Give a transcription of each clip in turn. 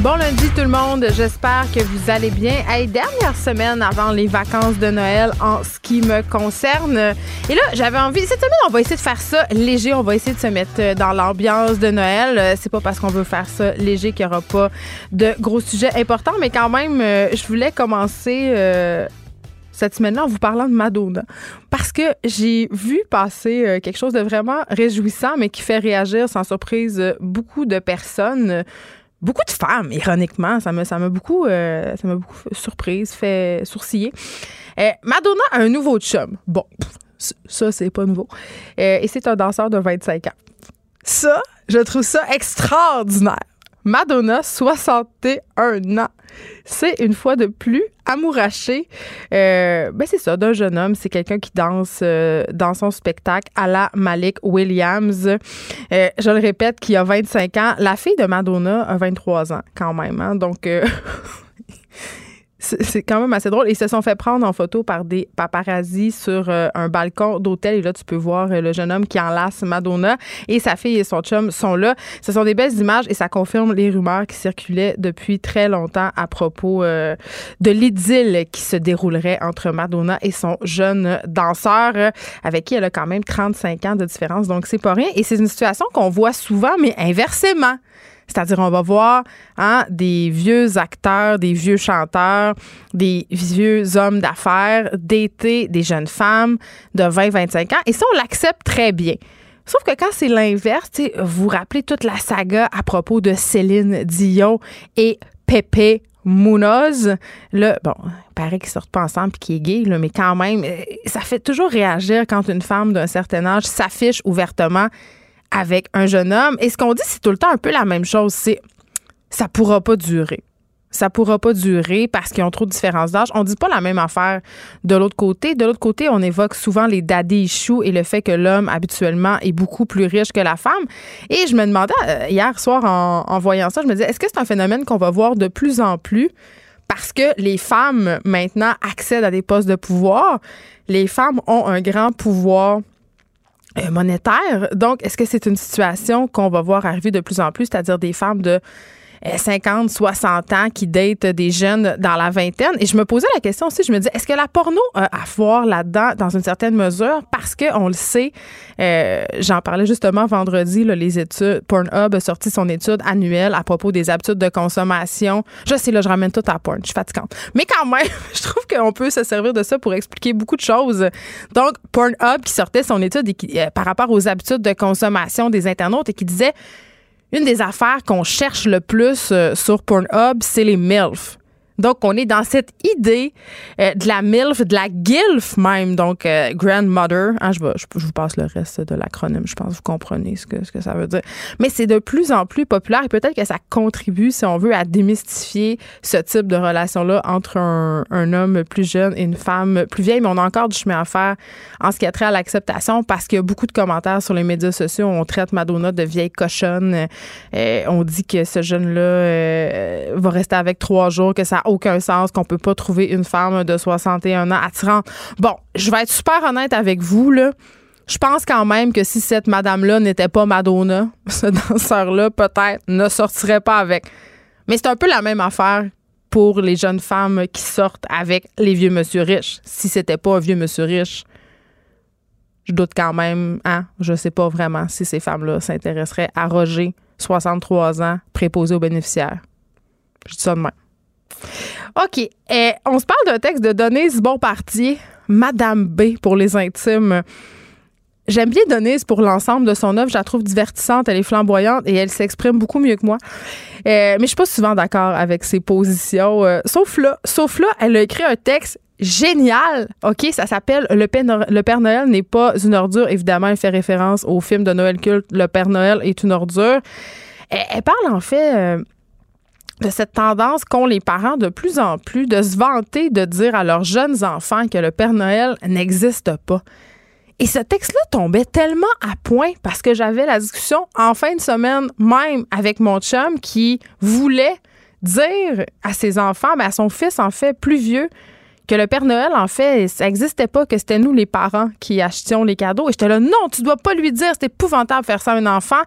Bon lundi tout le monde, j'espère que vous allez bien. Hey, dernière semaine avant les vacances de Noël en ce qui me concerne. Et là, j'avais envie, cette semaine, on va essayer de faire ça léger, on va essayer de se mettre dans l'ambiance de Noël. Euh, c'est pas parce qu'on veut faire ça léger qu'il n'y aura pas de gros sujets importants, mais quand même, euh, je voulais commencer euh, cette semaine-là en vous parlant de Madonna. Parce que j'ai vu passer quelque chose de vraiment réjouissant, mais qui fait réagir sans surprise beaucoup de personnes beaucoup de femmes, ironiquement. Ça m'a, beaucoup, euh, surprise, fait sourciller. Euh, Madonna a un nouveau chum. Bon, ça, c'est pas nouveau. Euh, et c'est un danseur de 25 ans. Ça, je trouve ça extraordinaire. Madonna, 61 ans. C'est une fois de plus amouraché. Euh, ben c'est ça, d'un jeune homme. C'est quelqu'un qui danse euh, dans son spectacle à la Malik Williams. Euh, je le répète, qui a 25 ans. La fille de Madonna a 23 ans quand même. Hein. donc, c'est quand même assez drôle. Ils se sont fait prendre en photo par des paparazzis sur euh, un balcon d'hôtel. Et là, tu peux voir euh, le jeune homme qui enlace Madonna et sa fille et son chum sont là. Ce sont des belles images et ça confirme les rumeurs qui circulaient depuis très longtemps à propos euh, de l'idylle qui se déroulerait entre Madonna et son jeune danseur avec qui elle a quand même 35 ans de différence. Donc, c'est pas rien. Et c'est une situation qu'on voit souvent, mais inversement. C'est-à-dire, on va voir hein, des vieux acteurs, des vieux chanteurs, des vieux hommes d'affaires d'été, des jeunes femmes de 20-25 ans. Et ça, on l'accepte très bien. Sauf que quand c'est l'inverse, vous vous rappelez toute la saga à propos de Céline Dion et Pepe Munoz. Là, bon, il paraît qu'ils sortent pas ensemble et qu'il est gay, mais quand même, euh, ça fait toujours réagir quand une femme d'un certain âge s'affiche ouvertement avec un jeune homme. Et ce qu'on dit, c'est tout le temps un peu la même chose. C'est ça pourra pas durer. Ça pourra pas durer parce qu'ils ont trop de différences d'âge. On dit pas la même affaire de l'autre côté. De l'autre côté, on évoque souvent les daddy issues et le fait que l'homme habituellement est beaucoup plus riche que la femme. Et je me demandais euh, hier soir en, voyant ça, je me disais, est-ce que c'est un phénomène qu'on va voir de plus en plus? Parce que les femmes maintenant accèdent à des postes de pouvoir. Les femmes ont un grand pouvoir monétaire. Donc, est-ce que c'est une situation qu'on va voir arriver de plus en plus, c'est-à-dire des femmes de 50, euh, 60 ans qui datent des jeunes dans la vingtaine. Et je me posais la question aussi, je me dis, est-ce que la porno a à voir là-dedans dans une certaine mesure? Parce qu'on le sait, euh, j'en parlais justement vendredi, les études, Pornhub a sorti son étude annuelle à propos des habitudes de consommation. Je sais, là, je ramène tout à porn, je suis fatigante. Mais quand même, je trouve qu'on peut se servir de ça pour expliquer beaucoup de choses. Donc, Pornhub qui sortait son étude euh, par rapport aux habitudes de consommation des internautes et qui disait une des affaires qu'on cherche le plus euh, sur Pornhub, c'est les MILF. Donc, on est dans cette idée euh, de la MILF, de la GILF même, donc euh, Grandmother. Hein, je, je, vous passe le reste de l'acronyme, je pense que vous comprenez ce que, ce que ça veut dire. Mais c'est de plus en plus populaire et peut-être que ça contribue, si on veut, à démystifier ce type de relation-là entre un, un, homme plus jeune et une femme plus vieille. Mais on a encore du chemin à faire en ce qui a trait à l'acceptation parce qu'il y a beaucoup de commentaires sur les médias sociaux. On traite Madonna de vieille cochonne. Euh, on dit que ce jeune-là va rester avec trois jours, que ça aucun sens qu'on peut pas trouver une femme de 61 ans attirante. Bon, je vais être super honnête avec vous, là. Je pense quand même que si cette madame-là n'était pas Madonna, ce danseur-là, peut-être, ne sortirait pas avec. Mais c'est un peu la même affaire pour les jeunes femmes qui sortent avec les vieux monsieur riches. Si c'était pas un vieux monsieur riche, je doute quand même, hein, je sais pas vraiment si ces femmes-là s'intéresseraient à Roger, 63 ans, préposé aux bénéficiaires. Je dis ça de même. OK. On se parle d'un texte de Denise Bonpartier, Madame B pour les intimes. J'aime bien Denise pour l'ensemble de son œuvre. Je la trouve divertissante, elle est flamboyante et elle s'exprime beaucoup mieux que moi. Euh, mais je suis pas souvent d'accord avec ses positions. Euh, sauf là, sauf là, elle a écrit un texte génial. OK, ça s'appelle Le Père, Le Père Noël n'est pas une ordure. Évidemment, elle fait référence au film de Noël culte Le Père Noël est une ordure. Elle, parle en fait euh, de cette tendance qu'ont les parents de plus en plus de se vanter de dire à leurs jeunes enfants que le Père Noël n'existe pas. Et ce texte-là tombait tellement à point parce que j'avais la discussion en fin de semaine même avec mon chum qui voulait dire à ses enfants, mais à son fils en fait plus vieux, que le Père Noël, en fait, ça n'existait pas, que c'était nous, les parents, qui achetions les cadeaux. Et j'étais là, non, tu dois pas lui dire, c'est épouvantable de faire ça à un enfant.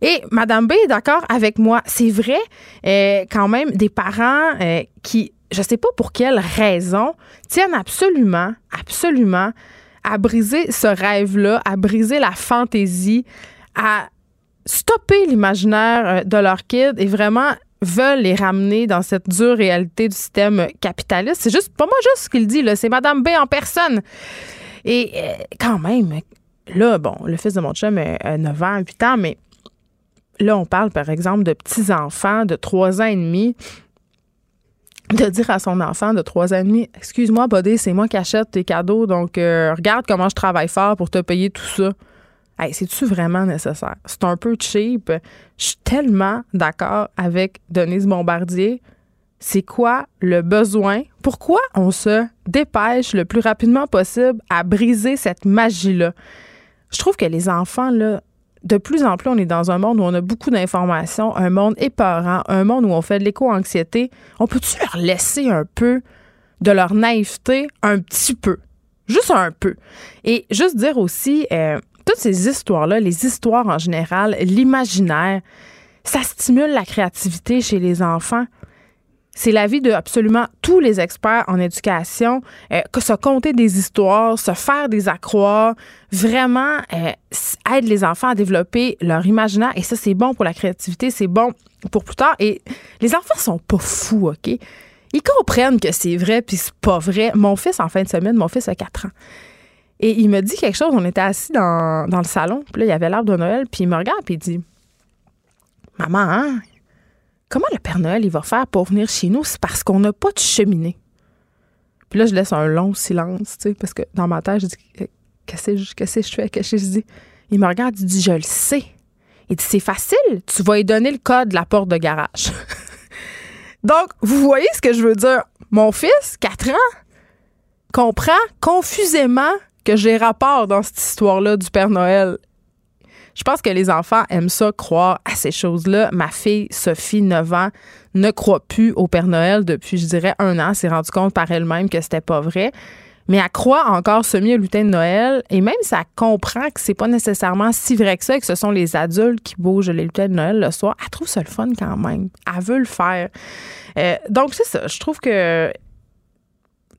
Et Madame B est d'accord avec moi. C'est vrai, euh, quand même, des parents euh, qui, je sais pas pour quelle raison, tiennent absolument, absolument à briser ce rêve-là, à briser la fantaisie, à stopper l'imaginaire euh, de leur kid et vraiment veulent les ramener dans cette dure réalité du système capitaliste. C'est juste, pas moi juste ce qu'il dit, là, c'est Madame B en personne. Et euh, quand même, là, bon, le fils de mon chum a 9 ans, 8 ans, mais là, on parle, par exemple, de petits-enfants de 3 ans et demi de dire à son enfant de 3 ans et demi Excuse-moi, Bodé, c'est moi qui achète tes cadeaux, donc euh, regarde comment je travaille fort pour te payer tout ça. Hey, c'est-tu vraiment nécessaire? C'est un peu cheap. Je suis tellement d'accord avec Denise Bombardier. C'est quoi le besoin? Pourquoi on se dépêche le plus rapidement possible à briser cette magie-là? Je trouve que les enfants, là, de plus en plus, on est dans un monde où on a beaucoup d'informations, un monde épeurant, un monde où on fait de l'éco-anxiété. On peut-tu leur laisser un peu de leur naïveté? Un petit peu? Juste un peu. Et juste dire aussi, euh, toutes ces histoires-là, les histoires en général, l'imaginaire, ça stimule la créativité chez les enfants. C'est l'avis de absolument tous les experts en éducation euh, que se compter des histoires, se faire des accroires, vraiment euh, aide les enfants à développer leur imaginaire et ça c'est bon pour la créativité, c'est bon pour plus tard et les enfants sont pas fous, OK? Ils comprennent que c'est vrai puis c'est pas vrai. Mon fils en fin de semaine, mon fils a 4 ans. Et il me dit quelque chose. On était assis dans, le salon. Puis là, il y avait l'arbre de Noël. Puis il me regarde. Puis il dit Maman, hein, comment le Père Noël, il va faire pour venir chez nous? C'est parce qu'on n'a pas de cheminée. Puis là, je laisse un long silence, tu sais, parce que dans ma tête, je dis Qu'est-ce que je fais? Qu'est-ce que je dis? Il me regarde, il dit Je le sais. Il dit C'est facile. Tu vas lui donner le code de la porte de garage. Donc, vous voyez ce que je veux dire? Mon fils, 4 ans, comprend confusément que j'ai rapport dans cette histoire-là du Père Noël. Je pense que les enfants aiment ça, croire à ces choses-là. Ma fille, Sophie, 9 ans, ne croit plus au Père Noël depuis, je dirais, un an. s'est rendu compte par elle-même que c'était pas vrai. Mais elle croit encore semi au lutin de Noël. Et même si elle comprend que c'est pas nécessairement si vrai que ça, que ce sont les adultes qui bougent les lutins de Noël le soir, elle trouve ça le fun quand même. Elle veut le faire. Euh, donc, c'est ça. Je trouve que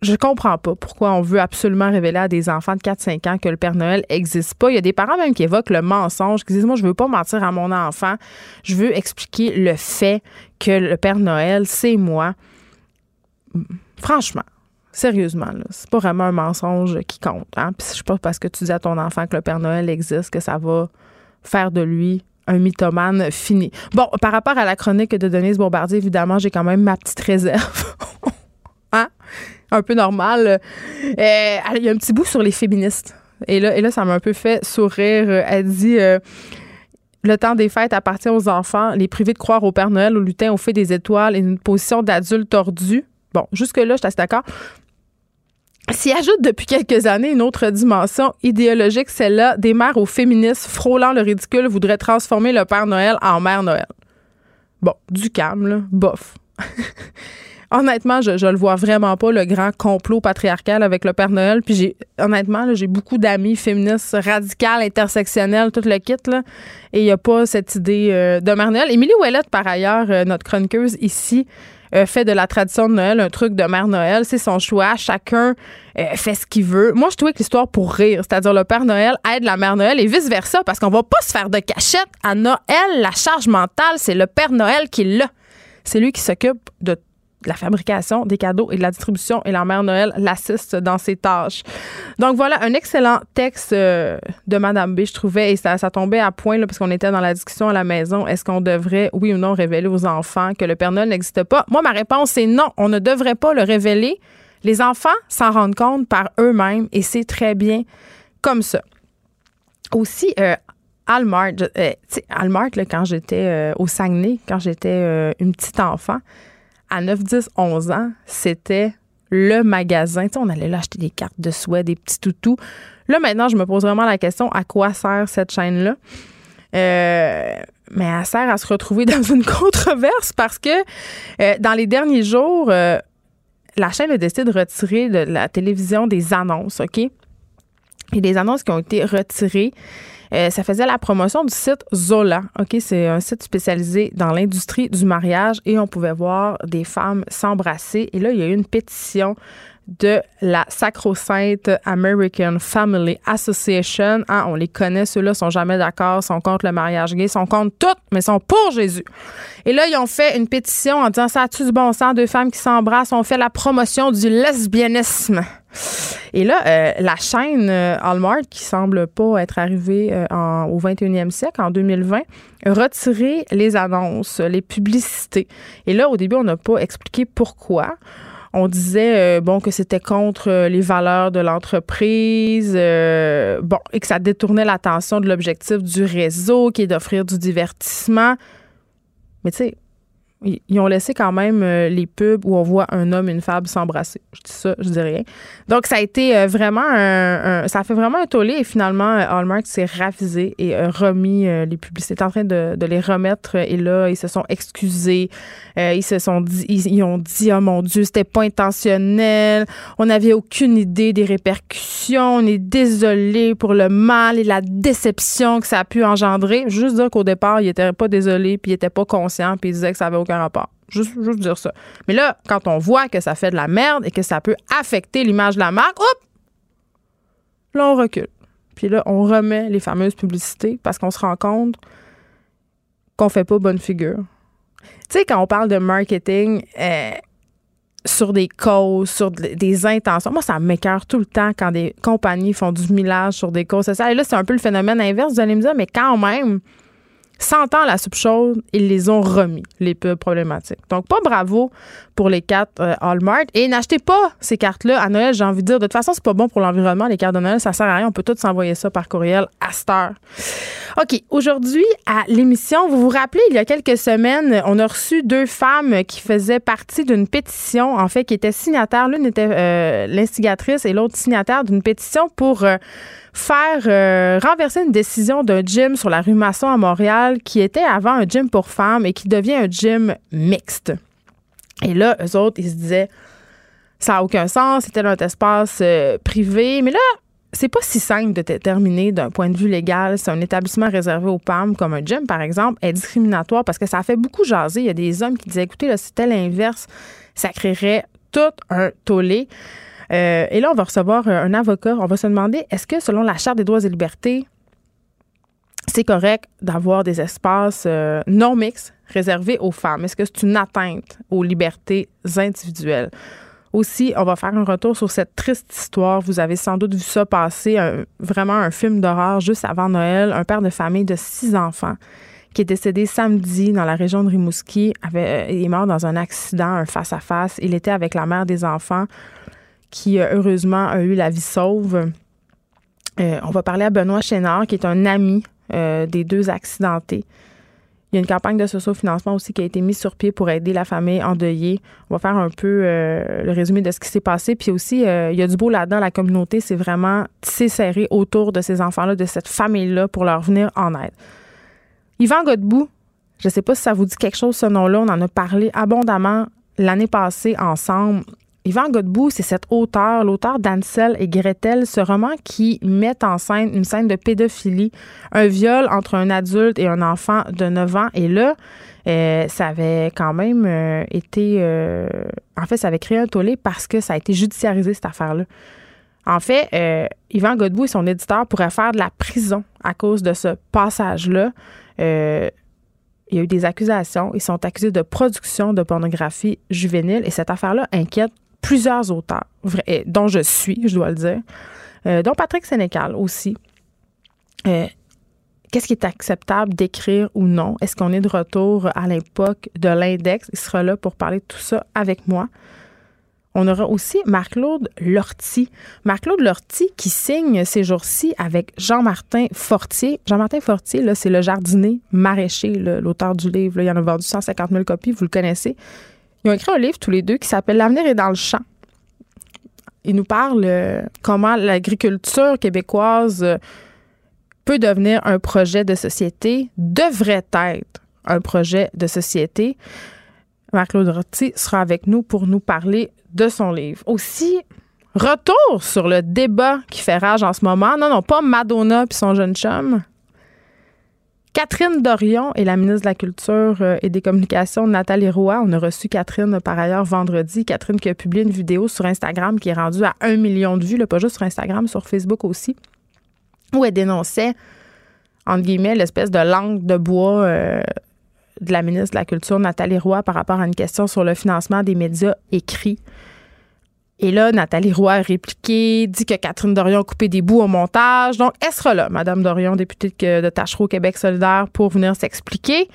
je comprends pas pourquoi on veut absolument révéler à des enfants de 4-5 ans que le Père Noël n'existe pas. Il y a des parents même qui évoquent le mensonge, qui disent Moi, je veux pas mentir à mon enfant. Je veux expliquer le fait que le Père Noël, c'est moi. Franchement, sérieusement, c'est pas vraiment un mensonge qui compte. Hein? Puis je pas parce que tu dis à ton enfant que le Père Noël existe que ça va faire de lui un mythomane fini. Bon, par rapport à la chronique de Denise Bombardier, évidemment, j'ai quand même ma petite réserve. hein? Un peu normal. Euh, il y a un petit bout sur les féministes. Et là, ça m'a un peu fait sourire. Elle dit euh, Le temps des fêtes appartient aux enfants. Les privés de croire au Père Noël, au lutin, au fait des étoiles et une position d'adulte tordu. Bon, jusque-là, je suis d'accord. S'y ajoute depuis quelques années une autre dimension idéologique, celle-là des mères aux féministes frôlant le ridicule voudraient transformer le Père Noël en Mère Noël. Bon, du calme, là, bof. honnêtement, je, le vois vraiment pas, le grand complot patriarcal avec le Père Noël. Puis j'ai, honnêtement, j'ai beaucoup d'amis féministes radicales, intersectionnelles, tout le kit, là. Et il n'y a pas cette idée euh, de Mère Noël. Émilie Ouellette, par ailleurs, euh, notre chroniqueuse ici, euh, fait de la tradition de Noël un truc de Mère Noël. C'est son choix. Chacun fait ce qu'il veut. Moi, je trouvais que l'histoire pour rire, c'est-à-dire le Père Noël aide la Mère Noël et vice-versa, parce qu'on va pas se faire de cachette. À Noël, la charge mentale, c'est le Père Noël qui l'a. C'est lui qui s'occupe de la fabrication des cadeaux et de la distribution et la mère Noël l'assiste dans ses tâches. Donc voilà, un excellent texte euh, de Madame B, je trouvais, et ça, ça tombait à point là, parce qu'on était dans la discussion à la maison. Est-ce qu'on devrait, oui ou non, révéler aux enfants que le Père Noël n'existe pas? Moi, ma réponse, c'est non, on ne devrait pas le révéler. Les enfants s'en rendent compte par eux-mêmes et c'est très bien comme ça. Aussi, euh, Almart, euh, là, quand j'étais euh, au Saguenay, quand j'étais une petite enfant, à 9, 10, 11 ans, c'était le magasin. on allait là acheter des cartes de souhait, des petits toutous. Là, maintenant, je me pose vraiment la question à quoi sert cette chaîne-là? mais elle sert à se retrouver dans une controverse parce que dans les derniers jours, la chaîne a décidé de retirer de la télévision des annonces, OK? Et des annonces qui ont été retirées. Euh, ça faisait la promotion du site Zola. OK, c'est un site spécialisé dans l'industrie du mariage et on pouvait voir des femmes s'embrasser. Et là, il y a eu une pétition de la Sacro-Sainte American Family Association. Hein, on les connaît, ceux-là sont jamais d'accord, sont contre le mariage gay, sont contre tout, mais sont pour Jésus. Et là, ils ont fait une pétition en disant ça a-tu du bon sens, deux femmes qui s'embrassent, on fait la promotion du lesbianisme. Et là, euh, la chaîne euh, Hallmark, qui semble pas être arrivée euh, au 21e siècle, en 2020, a retiré les annonces, les publicités. Et là, au début, on n'a pas expliqué pourquoi. On disait bon que c'était contre les valeurs de l'entreprise, bon et que ça détournait l'attention de l'objectif du réseau qui est d'offrir du divertissement. Mais tu sais, ils ont laissé quand même euh, les pubs où on voit un homme et une femme s'embrasser. Je dis ça, je dis rien. Donc, ça a été euh, vraiment un, Ça a fait vraiment un tollé et finalement, euh, Hallmark s'est ravisé et remis les publicités. en train de, les remettre et là, ils se sont excusés. ils se sont dit, ils, ont dit, oh mon Dieu, c'était pas intentionnel. On n'avait aucune idée des répercussions. On est désolé pour le mal et la déception que ça a pu engendrer. Juste dire qu'au départ, ils n'étaient pas désolés puis ils n'étaient pas conscients puis ils disaient que ça avait aucun rapport. Juste, juste dire ça. Mais là, quand on voit que ça fait de la merde et que ça peut affecter l'image de la marque, hop! Là, on recule. Puis là, on remet les fameuses publicités parce qu'on se rend compte qu'on fait pas bonne figure. Tu sais, quand on parle de marketing euh, sur des causes, sur des intentions, moi, ça m'écœure tout le temps quand des compagnies font du millage sur des causes. Et là, c'est un peu le phénomène inverse, vous allez me dire, mais quand même, sentant la soupe chaude, ils les ont remis, les pubs problématiques. Donc, pas bravo pour les cartes euh, Hallmark. Et n'achetez pas ces cartes-là à Noël, j'ai envie de dire. De toute façon, c'est pas bon pour l'environnement, les cartes de Noël. Ça sert à rien. On peut tous s'envoyer ça par courriel à cette heure. OK. Aujourd'hui, à l'émission, vous vous rappelez, il y a quelques semaines, on a reçu deux femmes qui faisaient partie d'une pétition, en fait, qui étaient signataires. L'une était euh, l'instigatrice et l'autre signataire d'une pétition pour euh, faire renverser une décision d'un gym sur la rue Masson à Montréal qui était avant un gym pour femmes et qui devient un gym mixte. Et là, eux autres, ils se disaient, ça n'a aucun sens, c'était notre espace euh, privé. Mais là, c'est pas si simple de déterminer d'un point de vue légal si un établissement réservé aux femmes, comme un gym, par exemple, est discriminatoire parce que ça fait beaucoup jaser. Il y a des hommes qui disaient, écoutez, là, c'était l'inverse, ça créerait tout un tollé. Euh, et là, on va recevoir un avocat. On va se demander, est-ce que selon la Charte des droits et libertés, c'est correct d'avoir des espaces euh, non mixtes réservés aux femmes? Est-ce que c'est une atteinte aux libertés individuelles? Aussi, on va faire un retour sur cette triste histoire. Vous avez sans doute vu ça passer, vraiment un film d'horreur juste avant Noël. Un père de famille de six enfants qui est décédé samedi dans la région de Rimouski. Euh, est mort dans un accident, un face-à-face. Il était avec la mère des enfants qui, euh, heureusement, a eu la vie sauve. on va parler à Benoît Chénard, qui est un ami euh, des deux accidentés. Il y a une campagne de socio-financement aussi qui a été mise sur pied pour aider la famille endeuillée. On va faire un peu euh, le résumé de ce qui s'est passé. Puis aussi, euh, il y a du beau là-dedans. La communauté s'est vraiment tissée serrée autour de ces enfants-là, de cette famille-là, pour leur venir en aide. Yvan Godbout, je ne sais pas si ça vous dit quelque chose, ce nom-là. On en a parlé abondamment l'année passée ensemble. Yvan Godbout, c'est cet auteur, l'auteur d'Ansel et Gretel, ce roman qui met en scène une scène de pédophilie, un viol entre un adulte et un enfant de 9 ans. Et là, euh, ça avait quand même euh, été... Euh, en fait, ça avait créé un tollé parce que ça a été judiciarisé, cette affaire-là. En fait, Yvan Godbout et son éditeur pourraient faire de la prison à cause de ce passage-là. il y a eu des accusations. Ils sont accusés de production de pornographie juvénile et cette affaire-là inquiète plusieurs auteurs, dont je suis, je dois le dire, euh, dont Patrick Sénécal aussi. Euh, qu'est-ce qui est acceptable d'écrire ou non? Est-ce qu'on est de retour à l'époque de l'index? Il sera là pour parler de tout ça avec moi. On aura aussi Marc-Claude Lortie. Marc-Claude Lortie qui signe ces jours-ci avec Jean-Martin Fortier. Jean-Martin Fortier, là, c'est le jardinier maraîcher, l'auteur du livre. il y en a vendu 150 000 copies, vous le connaissez. Ils ont écrit un livre tous les deux qui s'appelle L'avenir est dans le champ. Il nous parle euh, comment l'agriculture québécoise euh, peut devenir un projet de société, devrait être un projet de société. Marc-Claude Rotti sera avec nous pour nous parler de son livre. Aussi, retour sur le débat qui fait rage en ce moment. Non, non, pas Madonna puis son jeune chum. Catherine Dorion et la ministre de la Culture euh, et des Communications, Nathalie Roy. On a reçu Catherine par ailleurs vendredi. Catherine qui a publié une vidéo sur Instagram qui est rendue à un million de vues, pas juste sur Instagram, sur Facebook aussi, où elle dénonçait, entre guillemets, l'espèce de langue de bois euh, de la ministre de la Culture, Nathalie Roy, par rapport à une question sur le financement des médias écrits. Et là, Nathalie Roy a répliqué, dit que Catherine Dorion a coupé des bouts au montage. Donc, elle sera là, Madame Dorion, députée de Tachereau Québec solidaire, pour venir s'expliquer.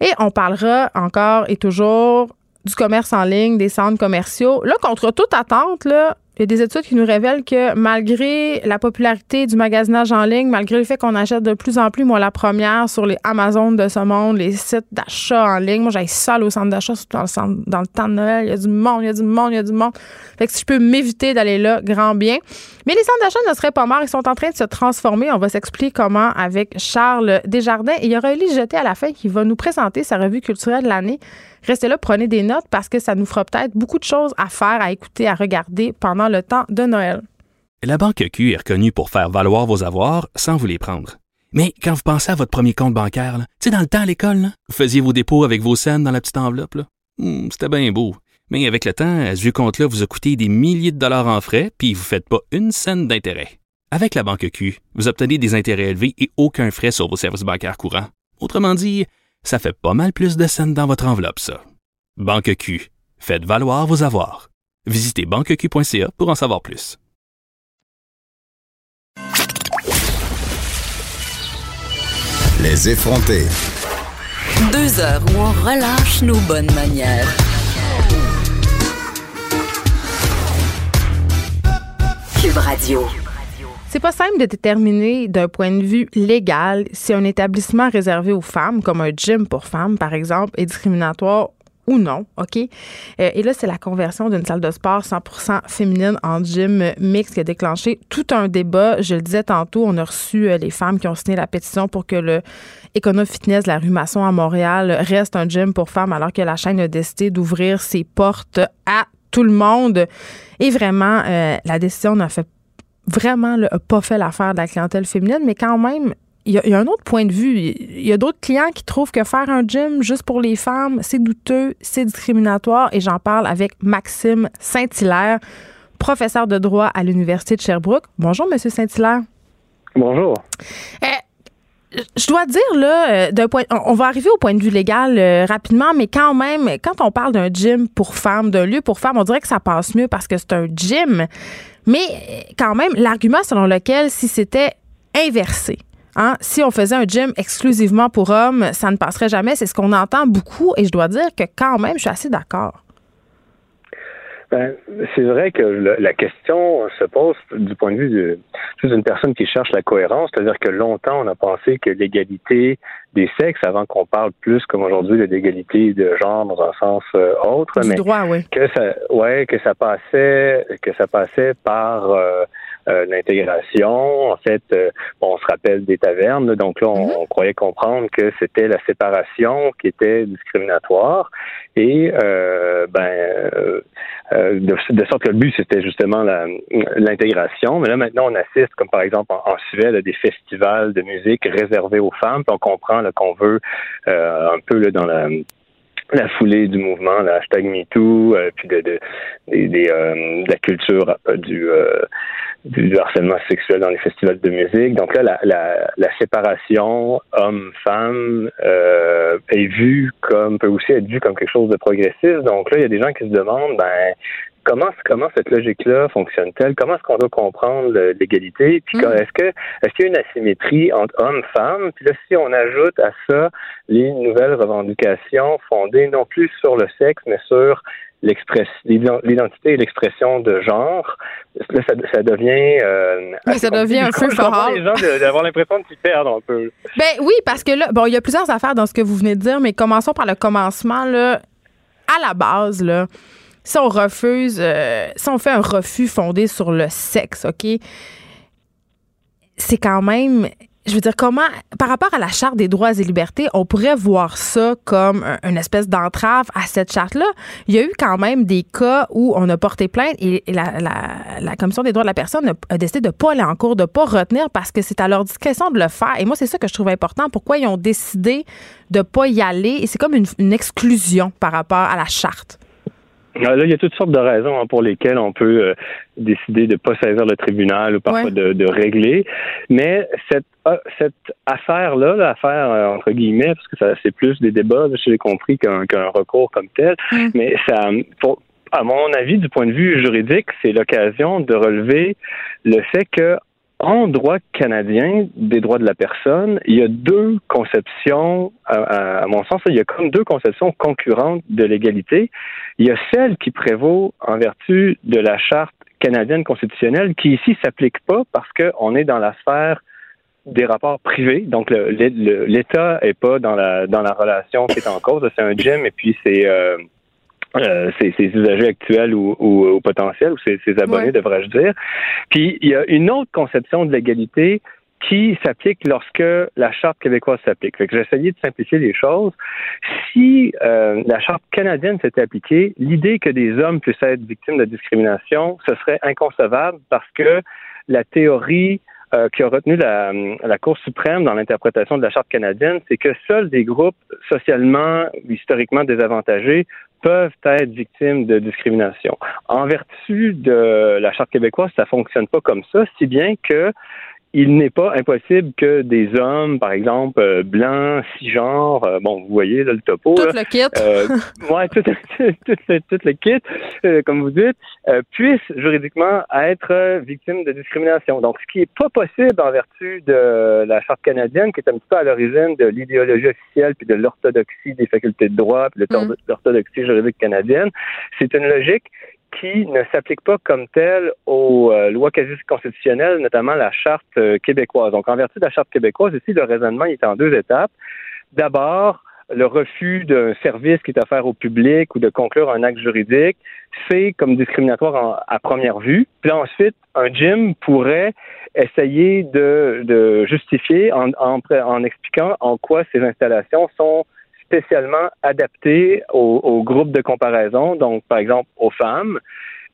Et on parlera encore et toujours du commerce en ligne, des centres commerciaux. Là, contre toute attente, là, il y a des études qui nous révèlent que malgré la popularité du magasinage en ligne, malgré le fait qu'on achète de plus en plus, moi, la première sur les Amazon de ce monde, les sites d'achat en ligne, moi, j'aille seul au centre d'achat, dans le, dans le temps de Noël. Il y a du monde, il y a du monde, il y a du monde. Fait que si je peux m'éviter d'aller là, grand bien. Mais les centres d'achat ne seraient pas morts. Ils sont en train de se transformer. On va s'expliquer comment avec Charles Desjardins. Et il y aura Elie Jeté à la fin qui va nous présenter sa revue culturelle de l'année. Restez là, prenez des notes parce que ça nous fera peut-être beaucoup de choses à faire, à écouter, à regarder pendant le temps de Noël. La Banque Q est reconnue pour faire valoir vos avoirs sans vous les prendre. Mais quand vous pensez à votre premier compte bancaire, tu sais, dans le temps à l'école, vous faisiez vos dépôts avec vos scènes dans la petite enveloppe. Hmm, c'était bien beau. Mais avec le temps, à ce compte-là vous a coûté des milliers de dollars en frais, puis vous ne faites pas une scène d'intérêt. Avec la banque Q, vous obtenez des intérêts élevés et aucun frais sur vos services bancaires courants. Autrement dit, ça fait pas mal plus de scènes dans votre enveloppe, ça. Banque Q, faites valoir vos avoirs. Visitez banqueq.ca pour en savoir plus. Les effrontés. Deux heures où on relâche nos bonnes manières. Radio. C'est pas simple de déterminer d'un point de vue légal si un établissement réservé aux femmes, comme un gym pour femmes, par exemple, est discriminatoire ou non, OK? Euh, et là, c'est la conversion d'une salle de sport 100% féminine en gym mixte qui a déclenché tout un débat. Je le disais tantôt, on a reçu euh, les femmes qui ont signé la pétition pour que le Econo Fitness de la rue Masson à Montréal reste un gym pour femmes alors que la chaîne a décidé d'ouvrir ses portes à tout le monde. Et vraiment, euh, la décision n'a fait vraiment pas fait l'affaire de la clientèle féminine, mais quand même, il y, a un autre point de vue. Il y a d'autres clients qui trouvent que faire un gym juste pour les femmes, c'est douteux, c'est discriminatoire. Et j'en parle avec Maxime Saint-Hilaire, professeur de droit à l'Université de Sherbrooke. Bonjour, Monsieur Saint-Hilaire. Bonjour. Euh, je dois dire, là, euh, point, on va arriver au point de vue légal euh, rapidement, mais quand même, quand on parle d'un gym pour femmes, d'un lieu pour femmes, on dirait que ça passe mieux parce que c'est un gym. Mais quand même, l'argument selon lequel si c'était inversé, Hein? Si on faisait un gym exclusivement pour hommes, ça ne passerait jamais. C'est ce qu'on entend beaucoup et je dois dire que quand même, je suis assez d'accord. Ben, c'est vrai que la question se pose du point de vue d'une personne qui cherche la cohérence, c'est-à-dire que longtemps on a pensé que l'égalité des sexes, avant qu'on parle plus comme aujourd'hui de l'égalité de genre dans un sens euh, autre, mais droit, oui. que ça, ouais, que ça passait, que ça passait par euh, l'intégration. En fait, euh, on se rappelle des tavernes, donc là, on, mm-hmm. croyait comprendre que c'était la séparation qui était discriminatoire. Et euh, ben, de, sorte que le but, c'était justement l'intégration. Mais là, maintenant, on assiste, comme par exemple en, Suède, à des festivals de musique réservés aux femmes. Puis on comprend qu'on veut un peu là, dans la la foulée du mouvement, le hashtag MeToo, euh, puis de, de, euh, de, la culture euh, du du harcèlement sexuel dans les festivals de musique. Donc là, la, la, la séparation homme-femme euh, est vue comme peut aussi être vue comme quelque chose de progressiste. Donc là, il y a des gens qui se demandent, ben comment comment cette logique-là fonctionne-t-elle? Comment est-ce qu'on doit comprendre l'égalité? Puis mm. est-ce que est-ce qu'il y a une asymétrie entre hommes-femmes Puis là, si on ajoute à ça les nouvelles revendications fondées non plus sur le sexe, mais sur l'identité et l'expression de genre, là, ça, devient... Euh, ça devient un feu fort. les gens d'avoir l'impression qu'ils perdent un peu. Ben oui, parce que là, bon, il y a plusieurs affaires dans ce que vous venez de dire, mais commençons par le commencement, là. À la base, là, si on refuse, euh, si on fait un refus fondé sur le sexe, OK, c'est quand même je veux dire, comment, par rapport à la Charte des droits et libertés, on pourrait voir ça comme une espèce d'entrave à cette charte-là. Il y a eu quand même des cas où on a porté plainte et la, Commission des droits de la personne a, décidé de ne pas aller en cours, de ne pas retenir parce que c'est à leur discrétion de le faire. Et moi, c'est ça que je trouve important. Pourquoi ils ont décidé de ne pas y aller? Et c'est comme une exclusion par rapport à la Charte. Là, il y a toutes sortes de raisons hein, pour lesquelles on peut euh, décider de ne pas saisir le tribunal ou parfois de, régler. Mais cette, ah, cette affaire-là, l'affaire euh, entre guillemets, parce que ça c'est plus des débats, j'ai compris qu'un recours comme tel, mm. mais ça, à mon avis, du point de vue juridique, c'est l'occasion de relever le fait que en droit canadien des droits de la personne, il y a deux conceptions, à, mon sens, il y a comme deux conceptions concurrentes de l'égalité. Il y a celle qui prévaut en vertu de la charte canadienne constitutionnelle, qui ici s'applique pas parce qu'on est dans la sphère des rapports privés. Donc, l'État est pas dans la dans la relation qui est en cause. C'est un gym et puis c'est euh, euh, ses, usagers actuels ou, ou, potentiels, ou ses, abonnés, devrais-je dire. Puis il y a une autre conception de l'égalité qui s'applique lorsque la charte québécoise s'applique. Fait que j'ai essayé de simplifier les choses. Si euh, la charte canadienne s'était appliquée, l'idée que des hommes puissent être victimes de discrimination, ce serait inconcevable parce que la théorie euh, qui a retenu la, la Cour suprême dans l'interprétation de la Charte canadienne, c'est que seuls des groupes socialement, historiquement désavantagés peuvent être victimes de discrimination. En vertu de la Charte québécoise, ça fonctionne pas comme ça, si bien que il n'est pas impossible que des hommes, par exemple, euh, blancs, cisgenres, euh, bon, vous voyez là, le topo. Tout le kit. Euh, ouais, tout, le kit, euh, comme vous dites, puissent juridiquement être victimes de discrimination. Donc, ce qui n'est pas possible en vertu de la Charte canadienne, qui est un petit peu à l'origine de l'idéologie officielle, puis de l'orthodoxie des facultés de droit, puis de mm. l'orthodoxie juridique canadienne, c'est une logique qui ne s'applique pas comme telle aux euh, lois quasi constitutionnelles, notamment la charte euh, québécoise. Donc, en vertu de la charte québécoise, ici, le raisonnement est en deux étapes. D'abord, le refus d'un service qui est offert au public ou de conclure un acte juridique, c'est comme discriminatoire à première vue. Puis ensuite, un gym pourrait essayer de, justifier en, en expliquant en quoi ces installations sont spécialement adapté au, groupe de comparaison, donc par exemple aux femmes,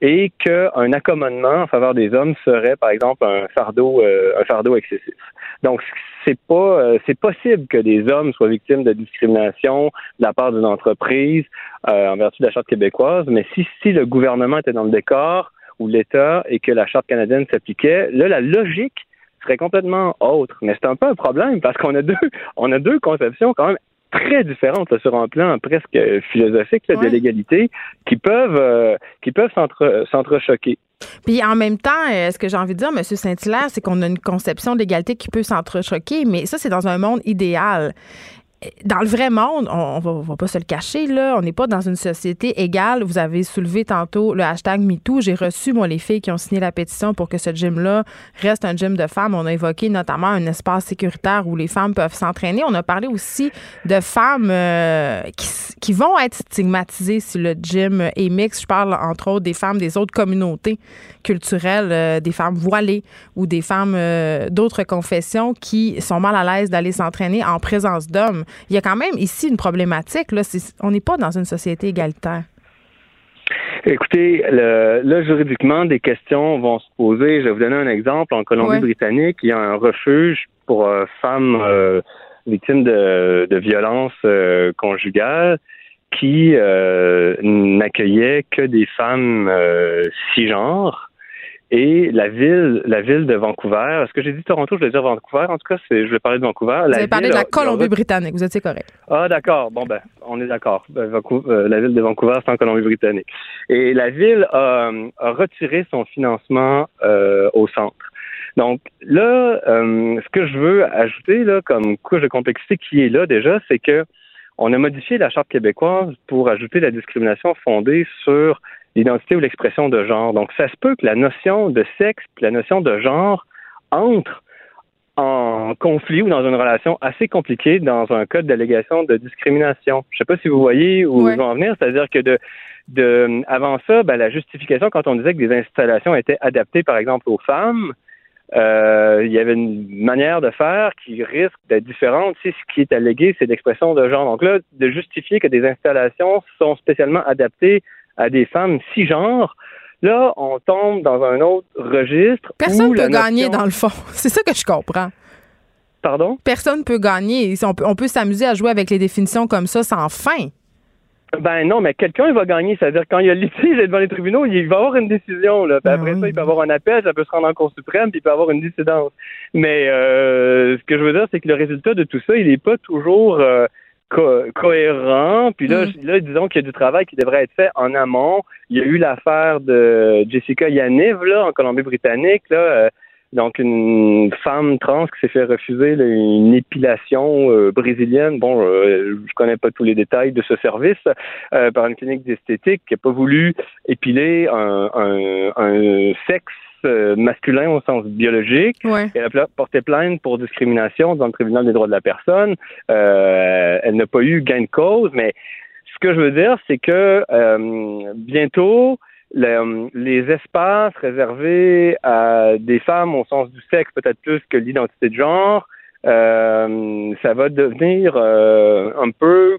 et qu'un accommodement en faveur des hommes serait par exemple un fardeau, euh, un fardeau excessif. Donc c'est pas, euh, c'est possible que des hommes soient victimes de discrimination de la part d'une entreprise euh, en vertu de la charte québécoise, mais si si le gouvernement était dans le décor ou l'État et que la charte canadienne s'appliquait, là la logique serait complètement autre. Mais c'est un peu un problème parce qu'on a deux, on a deux conceptions quand même très différentes sur un plan presque philosophique de l'égalité qui peuvent euh, qui peuvent s'entrechoquer. Puis en même temps, euh, ce que j'ai envie de dire, M. Saint-Hilaire, c'est qu'on a une conception d'égalité qui peut s'entrechoquer, mais ça, c'est dans un monde idéal dans le vrai monde, on, va, va pas se le cacher, là, on n'est pas dans une société égale. Vous avez soulevé tantôt le hashtag MeToo. J'ai reçu, moi, les filles qui ont signé la pétition pour que ce gym-là reste un gym de femmes. On a évoqué notamment un espace sécuritaire où les femmes peuvent s'entraîner. On a parlé aussi de femmes euh, qui, vont être stigmatisées si le gym est mixte. Je parle, entre autres, des femmes des autres communautés culturelles, euh, des femmes voilées ou des femmes euh, d'autres confessions qui sont mal à l'aise d'aller s'entraîner en présence d'hommes il y a quand même ici une problématique. Là, on n'est pas dans une société égalitaire. Écoutez, là, juridiquement, des questions vont se poser. Je vais vous donner un exemple. En Colombie-Britannique, il y a un refuge pour euh, femmes euh, victimes de, violences euh, conjugales qui n'accueillait que des femmes cisgenres Et la ville, la ville de Vancouver, est-ce que j'ai dit Toronto, je vais dire Vancouver, en tout cas, je vais parler de Vancouver. Vous avez parlé de la Colombie-Britannique, vous étiez correct. Ah, d'accord, bon ben, on est d'accord. Ben, euh, la ville de Vancouver, c'est en Colombie-Britannique. Et la ville a, retiré son financement euh, au centre. Donc là, euh, ce que je veux ajouter là, comme couche de complexité qui est là déjà, c'est que on a modifié la charte québécoise pour ajouter la discrimination fondée sur l'identité ou l'expression de genre. Donc, ça se peut que la notion de sexe la notion de genre entrent en conflit ou dans une relation assez compliquée dans un code d'allégation de discrimination. Je ne sais pas si vous voyez où ils vont en venir, c'est-à-dire que de, de avant ça, ben, la justification quand on disait que des installations étaient adaptées, par exemple, aux femmes, euh, il y avait une manière de faire qui risque d'être différente si ce qui est allégué, c'est l'expression de genre. Donc là, de justifier que des installations sont spécialement adaptées à des femmes cisgenres, là, on tombe dans un autre registre. Personne ne peut gagner dans le fond. C'est ça que je comprends. Pardon? Personne ne peut gagner. On peut, on peut s'amuser à jouer avec les définitions comme ça sans fin. Ben non, mais quelqu'un va gagner. C'est-à-dire quand il y a litige devant les tribunaux, il va avoir une décision. Là. Ben après ça, il peut avoir un appel, ça peut se rendre en Cour suprême, puis il peut avoir une dissidence. Mais euh, ce que je veux dire, c'est que le résultat de tout ça, il n'est pas toujours euh, cohérent. Puis là, mm. là disons qu'il y a du travail qui devrait être fait en amont. Il y a eu l'affaire de Jessica Yaniv là, en Colombie-Britannique. Là, euh, donc, une femme trans qui s'est fait refuser une épilation euh, brésilienne. Bon, euh, je connais pas tous les détails de ce service euh, par une clinique d'esthétique qui a pas voulu épiler un, un, un sexe masculin au sens biologique. Elle a porté plainte pour discrimination dans le tribunal des droits de la personne. elle n'a pas eu gain de cause, mais ce que je veux dire, c'est que bientôt, euh, les, espaces réservés à des femmes au sens du sexe, peut-être plus que l'identité de genre, euh, ça va devenir euh, un peu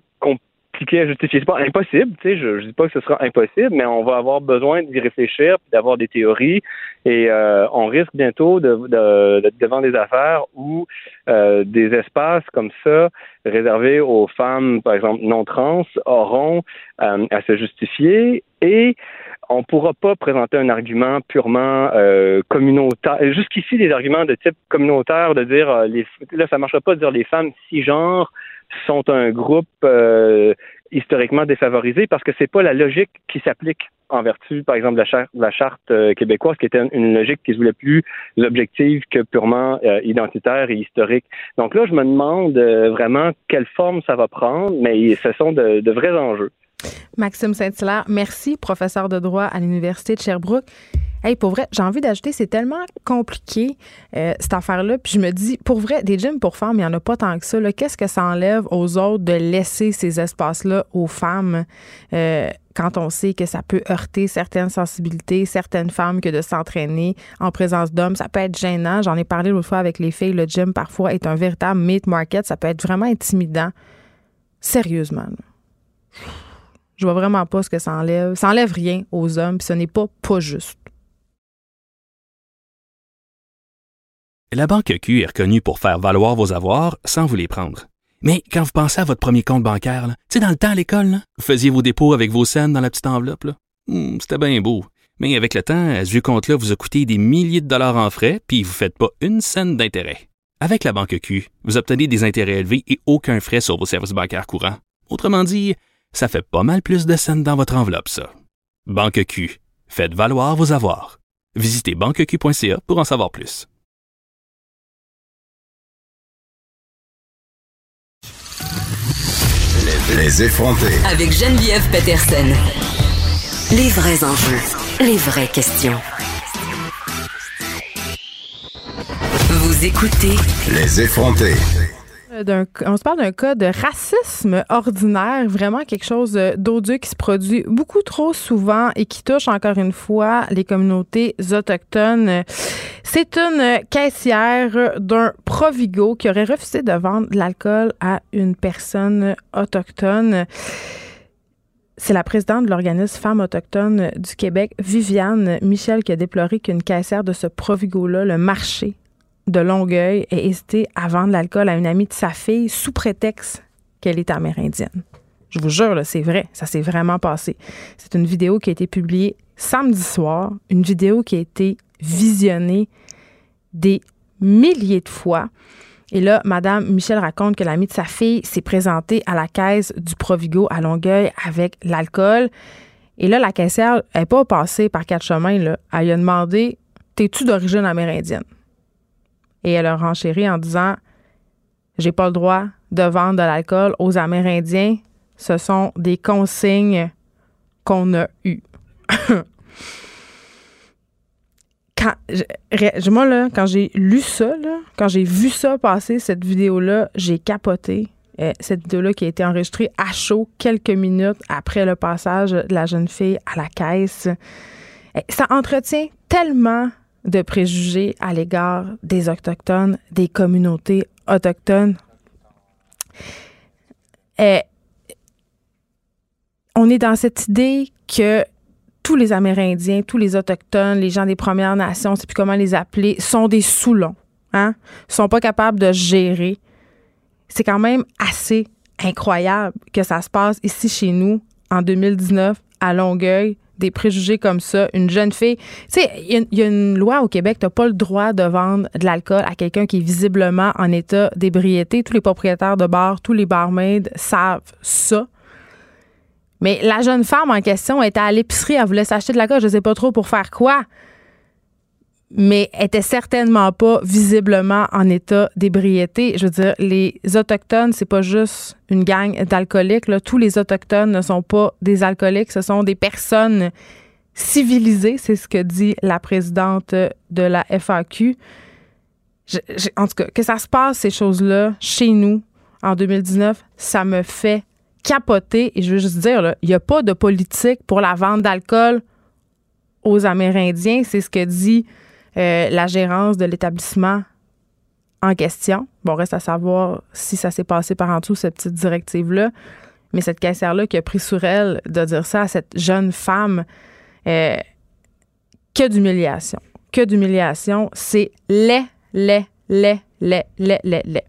compliqué à justifier. C'est pas impossible, tu sais, je, je dis pas que ce sera impossible, mais on va avoir besoin d'y réfléchir, d'avoir des théories, et on risque bientôt de, de, devant des affaires où des espaces comme ça réservés aux femmes, par exemple non trans, auront à se justifier et on ne pourra pas présenter un argument purement euh, communautaire. Jusqu'ici, des arguments de type communautaire, de dire euh, là, ça ne marchera pas de dire les femmes cisgenres sont un groupe euh, historiquement défavorisé parce que c'est pas la logique qui s'applique en vertu, par exemple, de la charte, la charte québécoise, qui était une logique qui se voulait plus objective que purement identitaire et historique. Donc là, je me demande vraiment quelle forme ça va prendre, mais ce sont de vrais enjeux. Maxime Saint-Hilaire, merci, professeur de droit à l'Université de Sherbrooke. Hey, pour vrai, j'ai envie d'ajouter, c'est tellement compliqué, euh, cette affaire-là. Puis je me dis, pour vrai, des gyms pour femmes, il n'y en a pas tant que ça. Qu'est-ce que ça enlève aux autres de laisser ces espaces-là aux femmes euh, quand on sait que ça peut heurter certaines sensibilités, certaines femmes, que de s'entraîner en présence d'hommes, ça peut être gênant. J'en ai parlé l'autre fois avec les filles. Le gym, parfois, est un véritable meat market. Ça peut être vraiment intimidant. Sérieusement. Je vois vraiment pas ce que ça enlève. Ça enlève rien aux hommes, puis ce n'est pas pas juste. La Banque Q est reconnue pour faire valoir vos avoirs sans vous les prendre. Mais quand vous pensez à votre premier compte bancaire, tu sais, dans le temps à l'école, vous faisiez vos dépôts avec vos scènes dans la petite enveloppe. Hmm, c'était bien beau. Mais avec le temps, ce vieux compte-là vous a coûté des milliers de dollars en frais, puis vous ne faites pas une scène d'intérêt. Avec la Banque Q, vous obtenez des intérêts élevés et aucun frais sur vos services bancaires courants. Autrement dit, ça fait pas mal plus de scènes dans votre enveloppe, ça. Banque Q. Faites valoir vos avoirs. Visitez banqueq.ca pour en savoir plus. Les effrontés. Avec Geneviève Peterson. Les vrais enjeux. Les vraies questions. Vous écoutez. Les effrontés on se parle d'un cas de racisme ordinaire, vraiment quelque chose d'odieux qui se produit beaucoup trop souvent et qui touche encore une fois les communautés autochtones. C'est une caissière d'un Provigo qui aurait refusé de vendre de l'alcool à une personne autochtone. C'est la présidente de l'organisme Femmes autochtones du Québec, Viviane Michel, qui a déploré qu'une caissière de ce Provigo-là, le marché de Longueuil ait hésité à vendre l'alcool à une amie de sa fille sous prétexte qu'elle est amérindienne. Je vous jure, c'est vrai, ça s'est vraiment passé. C'est une vidéo qui a été publiée samedi soir, une vidéo qui a été visionné des milliers de fois. Et là, Madame Michel raconte que l'ami de sa fille s'est présentée à la caisse du Provigo à Longueuil avec l'alcool. Et là, la caissière n'est pas passée par quatre chemins. Elle lui a demandé T'es-tu d'origine amérindienne Et elle a renchéri en disant J'ai pas le droit de vendre de l'alcool aux Amérindiens. Ce sont des consignes qu'on a eues. moi, là, quand j'ai lu ça, quand j'ai vu ça passer, cette vidéo-là, j'ai capoté. Euh, cette vidéo-là qui a été enregistrée à chaud quelques minutes après le passage de la jeune fille à la caisse. Euh, ça entretient tellement de préjugés à l'égard des Autochtones, des communautés autochtones. Et euh, on est dans cette idée que tous les Amérindiens, tous les Autochtones, les gens des Premières Nations, je sais plus comment les appeler, sont des soulons. Hein? sont pas capables de gérer. C'est quand même assez incroyable que ça se passe ici chez nous en 2019 à Longueuil, des préjugés comme ça. Une jeune fille, tu sais, il y, a une loi au Québec, tu n'as pas le droit de vendre de l'alcool à quelqu'un qui est visiblement en état d'ébriété. Tous les propriétaires de bars, tous les barmaids savent ça. Mais la jeune femme en question était à l'épicerie, elle voulait s'acheter de la coche, je ne sais pas trop pour faire quoi. Mais était certainement pas visiblement en état d'ébriété. Je veux dire, les autochtones, c'est pas juste une gang d'alcooliques. Tous les autochtones ne sont pas des alcooliques, ce sont des personnes civilisées, c'est ce que dit la présidente de la FAQ. en tout cas, que ça se passe ces choses-là chez nous en 2019, ça me fait capoté. Et je veux juste dire, il n'y a pas de politique pour la vente d'alcool aux Amérindiens. C'est ce que dit euh, la gérance de l'établissement en question. Bon, reste à savoir si ça s'est passé par en dessous, cette petite directive-là. Mais cette caissière-là qui a pris sur elle de dire ça à cette jeune femme, euh, que d'humiliation. Que d'humiliation. C'est laid, laid, laid, les, les, les, les.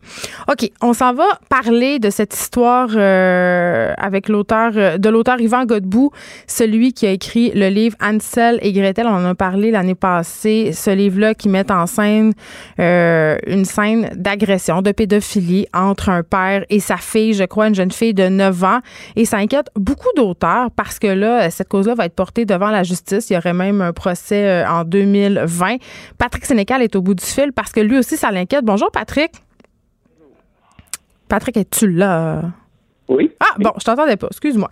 OK, on s'en va parler de cette histoire euh, avec l'auteur, euh, de l'auteur Yvan Godbout, celui qui a écrit le livre Ansel et Gretel. On en a parlé l'année passée. Ce livre-là qui met en scène euh, une scène d'agression, de pédophilie entre un père et sa fille, je crois, une jeune fille de 9 ans. Et ça inquiète beaucoup d'auteurs parce que là, cette cause-là va être portée devant la justice. Il y aurait même un procès en 2020. Patrick Sénécal est au bout du fil parce que lui aussi, ça l'inquiète. Bonjour, Patrick. Patrick, es-tu là? Oui. Ah, bon, je t'entendais pas, excuse-moi.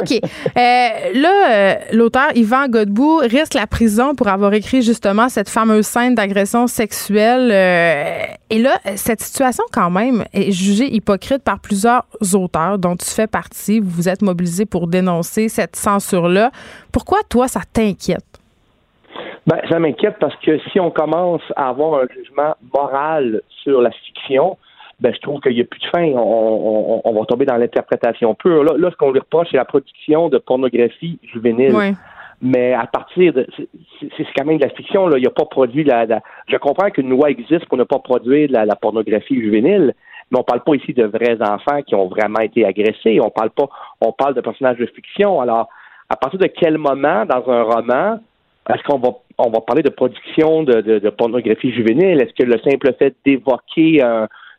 OK. Euh, euh, là, euh, l'auteur Yvan Godbout risque la prison pour avoir écrit justement cette fameuse scène d'agression sexuelle. et là, cette situation, quand même, est jugée hypocrite par plusieurs auteurs dont tu fais partie. Vous vous êtes mobilisé pour dénoncer cette censure-là. Pourquoi, toi, ça t'inquiète? Ben, ça m'inquiète parce que si on commence à avoir un jugement moral sur la fiction, ben, je trouve qu'il n'y a plus de fin. On, on, va tomber dans l'interprétation pure. Là, là ce qu'on lui reproche, c'est la production de pornographie juvénile. Mais à partir de. C'est quand même de la fiction, là. Il n'y a pas produit la, Je comprends qu'une loi existe pour ne pas produire la, la pornographie juvénile, mais on parle pas ici de vrais enfants qui ont vraiment été agressés. On parle pas. On parle de personnages de fiction. Alors, à partir de quel moment, dans un roman, est-ce qu'on va on va parler de production de, de, pornographie juvénile? Est-ce que le simple fait d'évoquer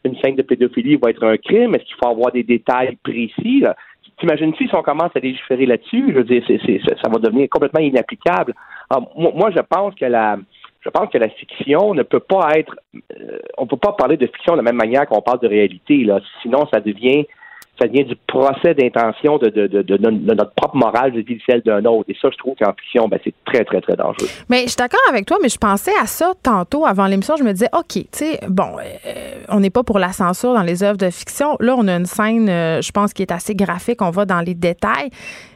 une scène de pédophilie va être un crime? Est-ce qu'il faut avoir des détails précis? T'imagines-tu si on commence à légiférer là-dessus? Je veux dire, c'est, ça va devenir complètement inapplicable. moi, je pense que la je pense que la fiction ne peut pas être euh, on peut pas parler de fiction de la même manière qu'on parle de réalité. Là. Sinon, ça devient ça vient du procès d'intention de, notre propre morale vie celle d'un autre. Et ça, je trouve qu'en fiction, ben, c'est très, très, très dangereux. Mais je suis d'accord avec toi, mais je pensais à ça tantôt avant l'émission. Je me disais, OK, tu sais, bon, euh, on n'est pas pour la censure dans les œuvres de fiction. Là, on a une scène, euh, je pense, qui est assez graphique. On va dans les détails.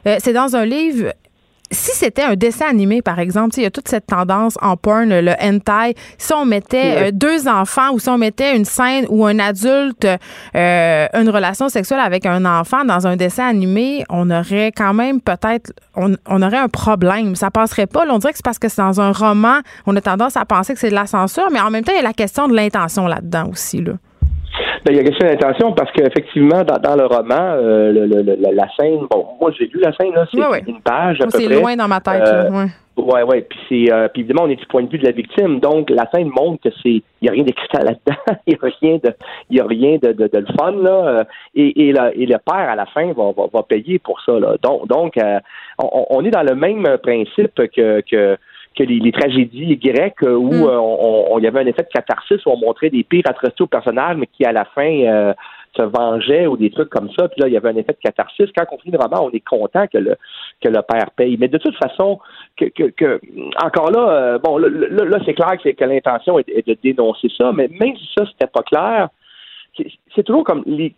Euh, c'est dans un livre si c'était un dessin animé, par exemple, il y a toute cette tendance en porn, le hentai, si on mettait euh, deux enfants ou si on mettait une scène où un adulte euh, une relation sexuelle avec un enfant dans un dessin animé, on aurait quand même peut-être, on, aurait un problème. Ça passerait pas. on dirait que c'est parce que c'est dans un roman, on a tendance à penser que c'est de la censure, mais en même temps, il y a la question de l'intention là-dedans aussi. Là. Ben, il y a question d'intention parce qu'effectivement, dans, dans le roman, euh, le, le, la scène, bon, moi j'ai lu la scène, là, c'est une page à peu C'est loin dans ma tête. Euh, Ouais, ouais. Puis c'est, euh, puis évidemment, on est du point de vue de la victime. Donc, la scène montre que c'est, il y a rien d'excitant là-dedans. Il y a rien de, il y a rien de, de, de le fun là. Euh, Et, et, la- et le père à la fin va, va, va payer pour ça là. Donc, donc, euh, on, on est dans le même principe que que que les, les tragédies grecques euh, où Mm. euh, on, on- il y avait un effet de catharsis où on montrait des pires atrocités aux personnages, mais qui à la fin euh, se vengeaient ou des trucs comme ça. Puis là, il y avait un effet de catharsis. Quand on finit le roman, on est content que le que le père paye. Mais de toute façon, que, que, que encore là, euh, bon, là, c'est clair que, l'intention est, est de dénoncer ça, mais même si ça c'était pas clair, c'est toujours comme les-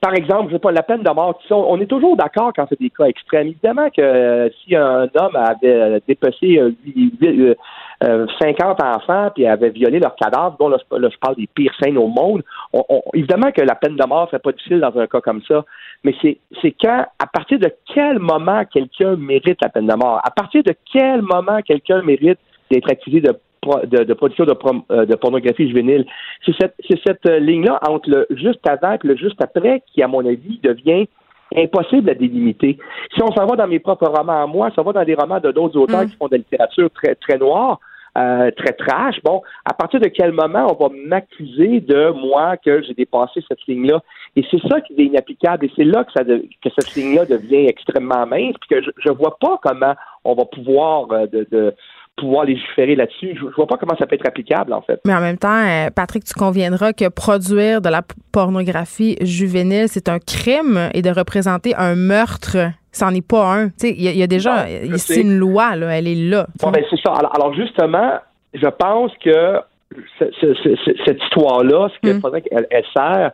par exemple, je sais pas, la peine de mort, on est toujours d'accord quand c'est des cas extrêmes. Évidemment que euh, si un homme avait euh, dépecé euh, huit- huit- euh, 50 enfants puis avait violé leur cadavre, bon, là, je- parle des pires scènes au monde, on- on- évidemment que la peine de mort serait pas difficile dans un cas comme ça, mais c'est c'est quand, à partir de quel moment quelqu'un mérite la peine de mort, à partir de quel moment quelqu'un mérite d'être accusé de de, de production de, prom- euh, de pornographie juvénile. C'est cette, euh, ligne-là entre le juste avant et le juste après qui, à mon avis, devient impossible à délimiter. Si on s'en va dans mes propres romans à moi, ça va dans des romans de d'autres auteurs Mm. qui font de la littérature très, très noire, euh, très trash, bon, à partir de quel moment on va m'accuser de moi que j'ai dépassé cette ligne-là? Et c'est ça qui est inapplicable et c'est là que, ça de- que cette ligne-là devient extrêmement mince puis que je, je vois pas comment on va pouvoir euh, de, de pouvoir légiférer là-dessus. Je, je vois pas comment ça peut être applicable, en fait. Mais en même temps, euh, Patrick, tu conviendras que produire de la pornographie juvénile, c'est un crime et de représenter un meurtre, c'en est pas un. Tu sais, il y, a- il y a déjà, c'est une loi, là, elle est là. Bon, ben, c'est ça. Alors, alors, justement, je pense que ce- ce- ce- ce- cette histoire-là, ce qu'il Mm. faudrait qu'elle elle sert,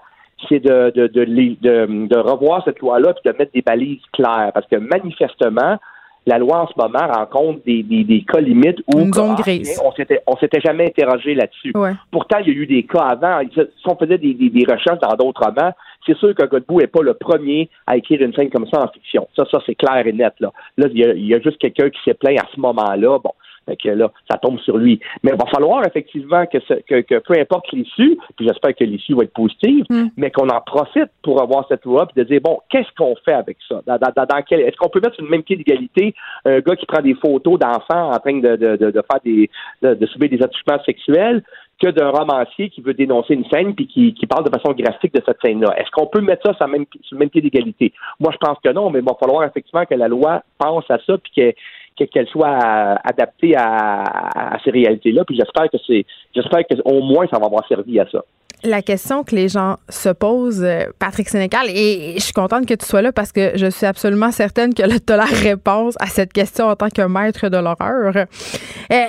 c'est de, de, de, les- de- de revoir cette loi-là puis de mettre des balises claires. Parce que manifestement, la loi en ce moment rencontre des, des, des cas limites où Une zone ah, grise. on s'était on s'était jamais interrogé là-dessus. Ouais. Pourtant, il y a eu des cas avant. Si on faisait des, des, des recherches dans d'autres romans, c'est sûr que Godbout n'est pas le premier à écrire une scène comme ça en fiction. Ça, ça c'est clair et net. Là, là il, y a, il y a juste quelqu'un qui s'est plaint à ce moment-là. Bon, fait que là, ça tombe sur lui. Mais il va falloir effectivement que, ce- que, que peu importe l'issue, puis j'espère que l'issue va être positive, Mm. mais qu'on en profite pour avoir cette loi puis de dire bon, qu'est-ce qu'on fait avec ça? Dans, dans, dans- dans quel, Est-ce qu'on peut mettre sur le même pied d'égalité un gars qui prend des photos d'enfants en train de, de, de, de faire des de, subir des attouchements sexuels que d'un romancier qui veut dénoncer une scène puis qui, qui parle de façon graphique de cette scène-là? Est-ce qu'on peut mettre ça sur, le même, sur le même pied d'égalité? Moi, je pense que non, mais il va falloir effectivement que la loi pense à ça puis que- qu'elle soit euh, adaptée à, ces réalités-là. Puis j'espère que c'est, j'espère que au moins ça va avoir servi à ça. La question que les gens se posent, euh, Patrick Sénécal, et je suis contente que tu sois là parce que je suis absolument certaine que tu as la réponse à cette question en tant que maître de l'horreur. Euh,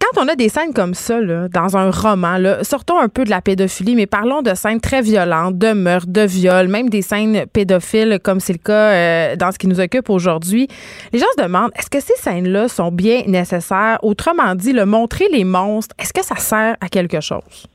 quand on a des scènes comme ça, là, dans un roman, là, sortons un peu de la pédophilie, mais parlons de scènes très violentes, de meurtres, de viols, même des scènes pédophiles, comme c'est le cas euh, dans ce qui nous occupe aujourd'hui. Les gens se demandent, est-ce que ces scènes-là sont bien nécessaires? Autrement dit, le montrer les monstres, est-ce que ça sert à quelque chose?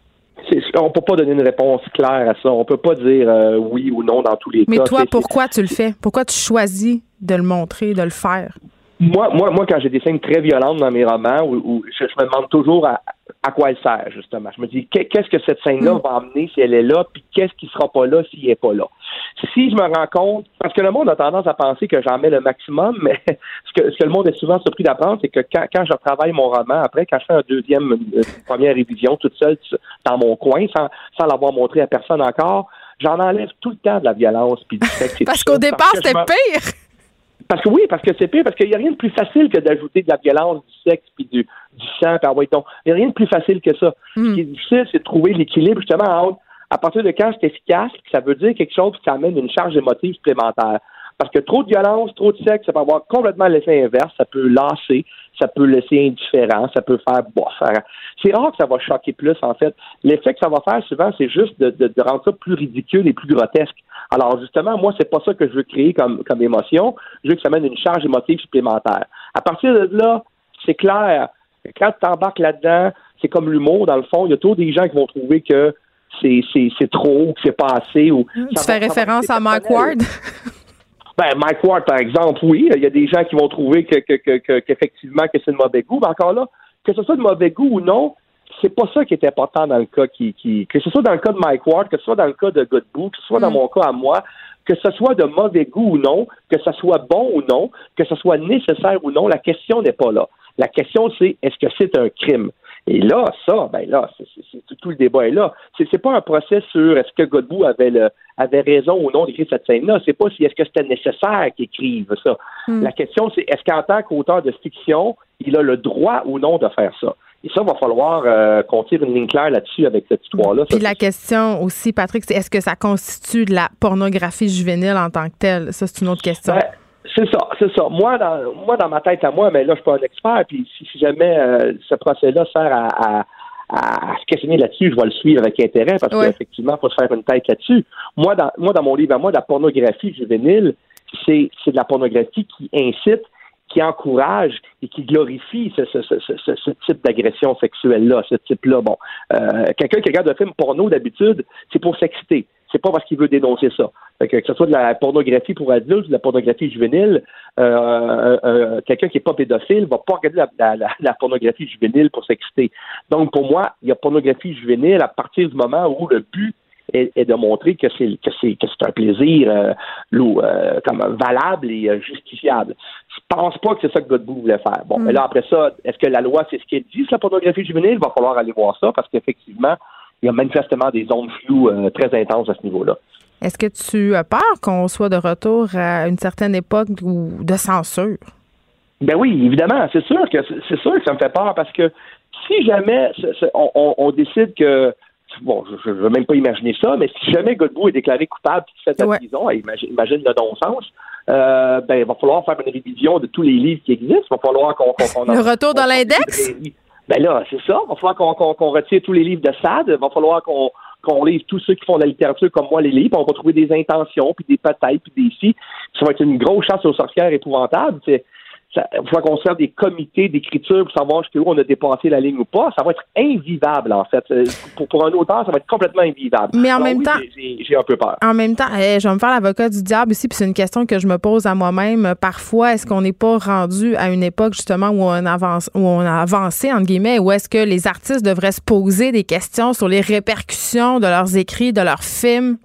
On peut pas donner une réponse claire à ça. On peut pas dire euh, oui ou non dans tous les Mais cas. toi, C'est- pourquoi tu le fais? Pourquoi tu choisis de le montrer, de le faire? Moi, moi, moi, quand j'ai des scènes très violentes dans mes romans, où, où je, je me demande toujours à, à quoi elle sert, justement. Je me dis, qu'est- qu'est-ce que cette scène-là Mm. va amener si elle est là, puis qu'est-ce qui sera pas là s'il est pas là? Si je me rends compte, parce que le monde a tendance à penser que j'en mets le maximum, mais ce que, ce que le monde est souvent surpris d'apprendre, c'est que quand, quand je travaille mon roman, après, quand je fais un deuxième, une première révision toute seule dans mon coin, sans, sans l'avoir montré à personne encore, j'en enlève tout le temps de la violence puis du sexe. et Parce qu'au départ, c'était pire. Parce que oui, parce que c'est pire, parce qu'il n'y a rien de plus facile que d'ajouter de la violence, du sexe, puis du, du sang, puis ouais, donc, il n'y a rien de plus facile que ça. Mm. Ce qui est difficile, c'est de trouver l'équilibre, justement, entre, à partir de quand c'est efficace, puis ça veut dire quelque chose qui amène une charge émotive supplémentaire. Parce que trop de violence, trop de sexe, ça peut avoir complètement l'effet inverse, ça peut lasser, ça peut laisser indifférent, ça peut faire bof. C'est rare que ça va choquer plus, en fait. L'effet que ça va faire souvent, c'est juste de, de, de rendre ça plus ridicule et plus grotesque. Alors justement, moi, c'est pas ça que je veux créer comme, comme émotion. Je veux que ça mène une charge émotive supplémentaire. À partir de là, c'est clair. Quand tu t'embarques là-dedans, c'est comme l'humour, dans le fond. Il y a toujours des gens qui vont trouver que c'est, trop, que c'est pas assez. Ou, Tu ça fais référence à Mike. Ward? Ben, Mike Ward, par exemple, oui. Il y a des gens qui vont trouver que, que, que, que- qu'effectivement que c'est de mauvais goût. Mais encore là, que ce soit de mauvais goût ou non, c'est pas ça qui est important dans le cas qui, qui que ce soit dans le cas de Mike Ward, que ce soit dans le cas de Godbout, que ce soit dans Mm. mon cas à moi, que ce soit de mauvais goût ou non, que ce soit bon ou non, que ce soit nécessaire ou non, la question n'est pas là. La question, c'est est-ce que c'est un crime? Et là, ça, ben là, tout le débat est là. C'est, pas un procès sur est-ce que Godbout avait le, avait raison ou non d'écrire cette scène-là. C'est pas si est-ce que c'était nécessaire qu'il écrive ça. Hmm. La question, c'est est-ce qu'en tant qu'auteur de fiction, il a le droit ou non de faire ça? Et ça, il va falloir euh, qu'on tire une ligne claire là-dessus avec cette histoire-là. Puis la question aussi, Patrick, c'est est-ce que ça constitue de la pornographie juvénile en tant que telle? Ça, c'est une autre question. Ben, c'est ça, c'est ça. Moi dans, moi, dans ma tête à moi, mais là, je suis pas un expert, puis si, jamais euh, ce procès-là sert à, à, à, se questionner là-dessus, je vais le suivre avec intérêt, parce qu'effectivement, il faut se faire une tête là-dessus. Moi, dans, moi, dans mon livre à moi, la pornographie juvénile, c'est, c'est de la pornographie qui incite qui encourage et qui glorifie ce, ce, ce, ce type d'agression sexuelle-là, ce type-là. Bon, euh, quelqu'un qui regarde un film porno d'habitude, c'est pour s'exciter c'est pas parce qu'il veut dénoncer ça. que ce soit de la pornographie pour adultes, de la pornographie juvénile, euh, euh, euh, quelqu'un qui est pas pédophile va pas regarder la, pornographie juvénile pour s'exciter. Donc pour moi, il y a pornographie juvénile à partir du moment où le but est, de montrer que c'est que c'est que c'est un plaisir comme valable et justifiable. Je pense pas que c'est ça que Godbout voulait faire. Bon, mais mm. là après ça, est-ce que la loi c'est ce qu'elle dit, la pornographie juvénile? Il va falloir aller voir ça parce qu'effectivement, il y a manifestement des zones floues euh, très intenses à ce niveau-là. Est-ce que tu as peur qu'on soit de retour à une certaine époque de censure? Ben oui, évidemment, c'est sûr que c'est sûr que ça me fait peur parce que si jamais on, décide que bon, je ne veux même pas imaginer ça, mais si jamais Godbout est déclaré coupable et fait la prison, imagine, le non-sens, euh, ben, il va falloir faire une révision de tous les livres qui existent. Il va falloir qu'on. le retour dans l'index? Ben là, c'est ça. Il va falloir qu'on retire tous les livres de Sade. Il va falloir qu'on qu'on lise tous ceux qui font de la littérature comme moi les livres. On va trouver des intentions, puis des peut-être, puis des si. Ça va être une grosse chasse aux sorcières épouvantable. C'est il faut qu'on des comités d'écriture pour savoir jusqu'où on a dépassé la ligne ou pas. Ça va être invivable, en fait. Euh, pour, pour un auteur, ça va être complètement invivable. Mais en même temps. J'ai un peu peur. En même temps, eh, je vais me faire l'avocat du diable ici, puis c'est une question que je me pose à moi-même. Parfois, est-ce qu'on n'est pas rendu à une époque, justement, où on, avance, où on a avancé, entre guillemets, où est-ce que les artistes devraient se poser des questions sur les répercussions de leurs écrits, de leurs films?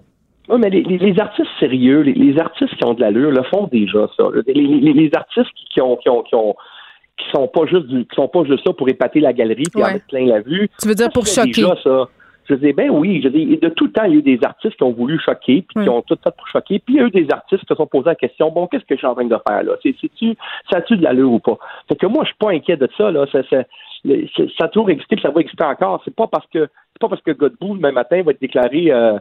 Oui, mais les, artistes sérieux, les, artistes qui ont de l'allure le font déjà ça. Les, artistes qui, ont, qui ont, qui ont qui sont pas juste qui sont pas juste là pour épater la galerie et en mettre plein la vue. Tu veux dire pour choquer ça. Je dis ben oui, je dis de tout temps il y a eu des artistes qui ont voulu choquer puis qui ont tout fait pour choquer, puis il y a eu des artistes qui se sont posés la question bon qu'est-ce que je suis en train de faire là? C'est tu ça a-tu de l'allure ou pas? Fait que moi je suis pas inquiet de ça là, ça, ça, ça a toujours existé, puis ça va exister encore. C'est pas parce que c'est pas parce que Godbout demain matin va être déclaré euh,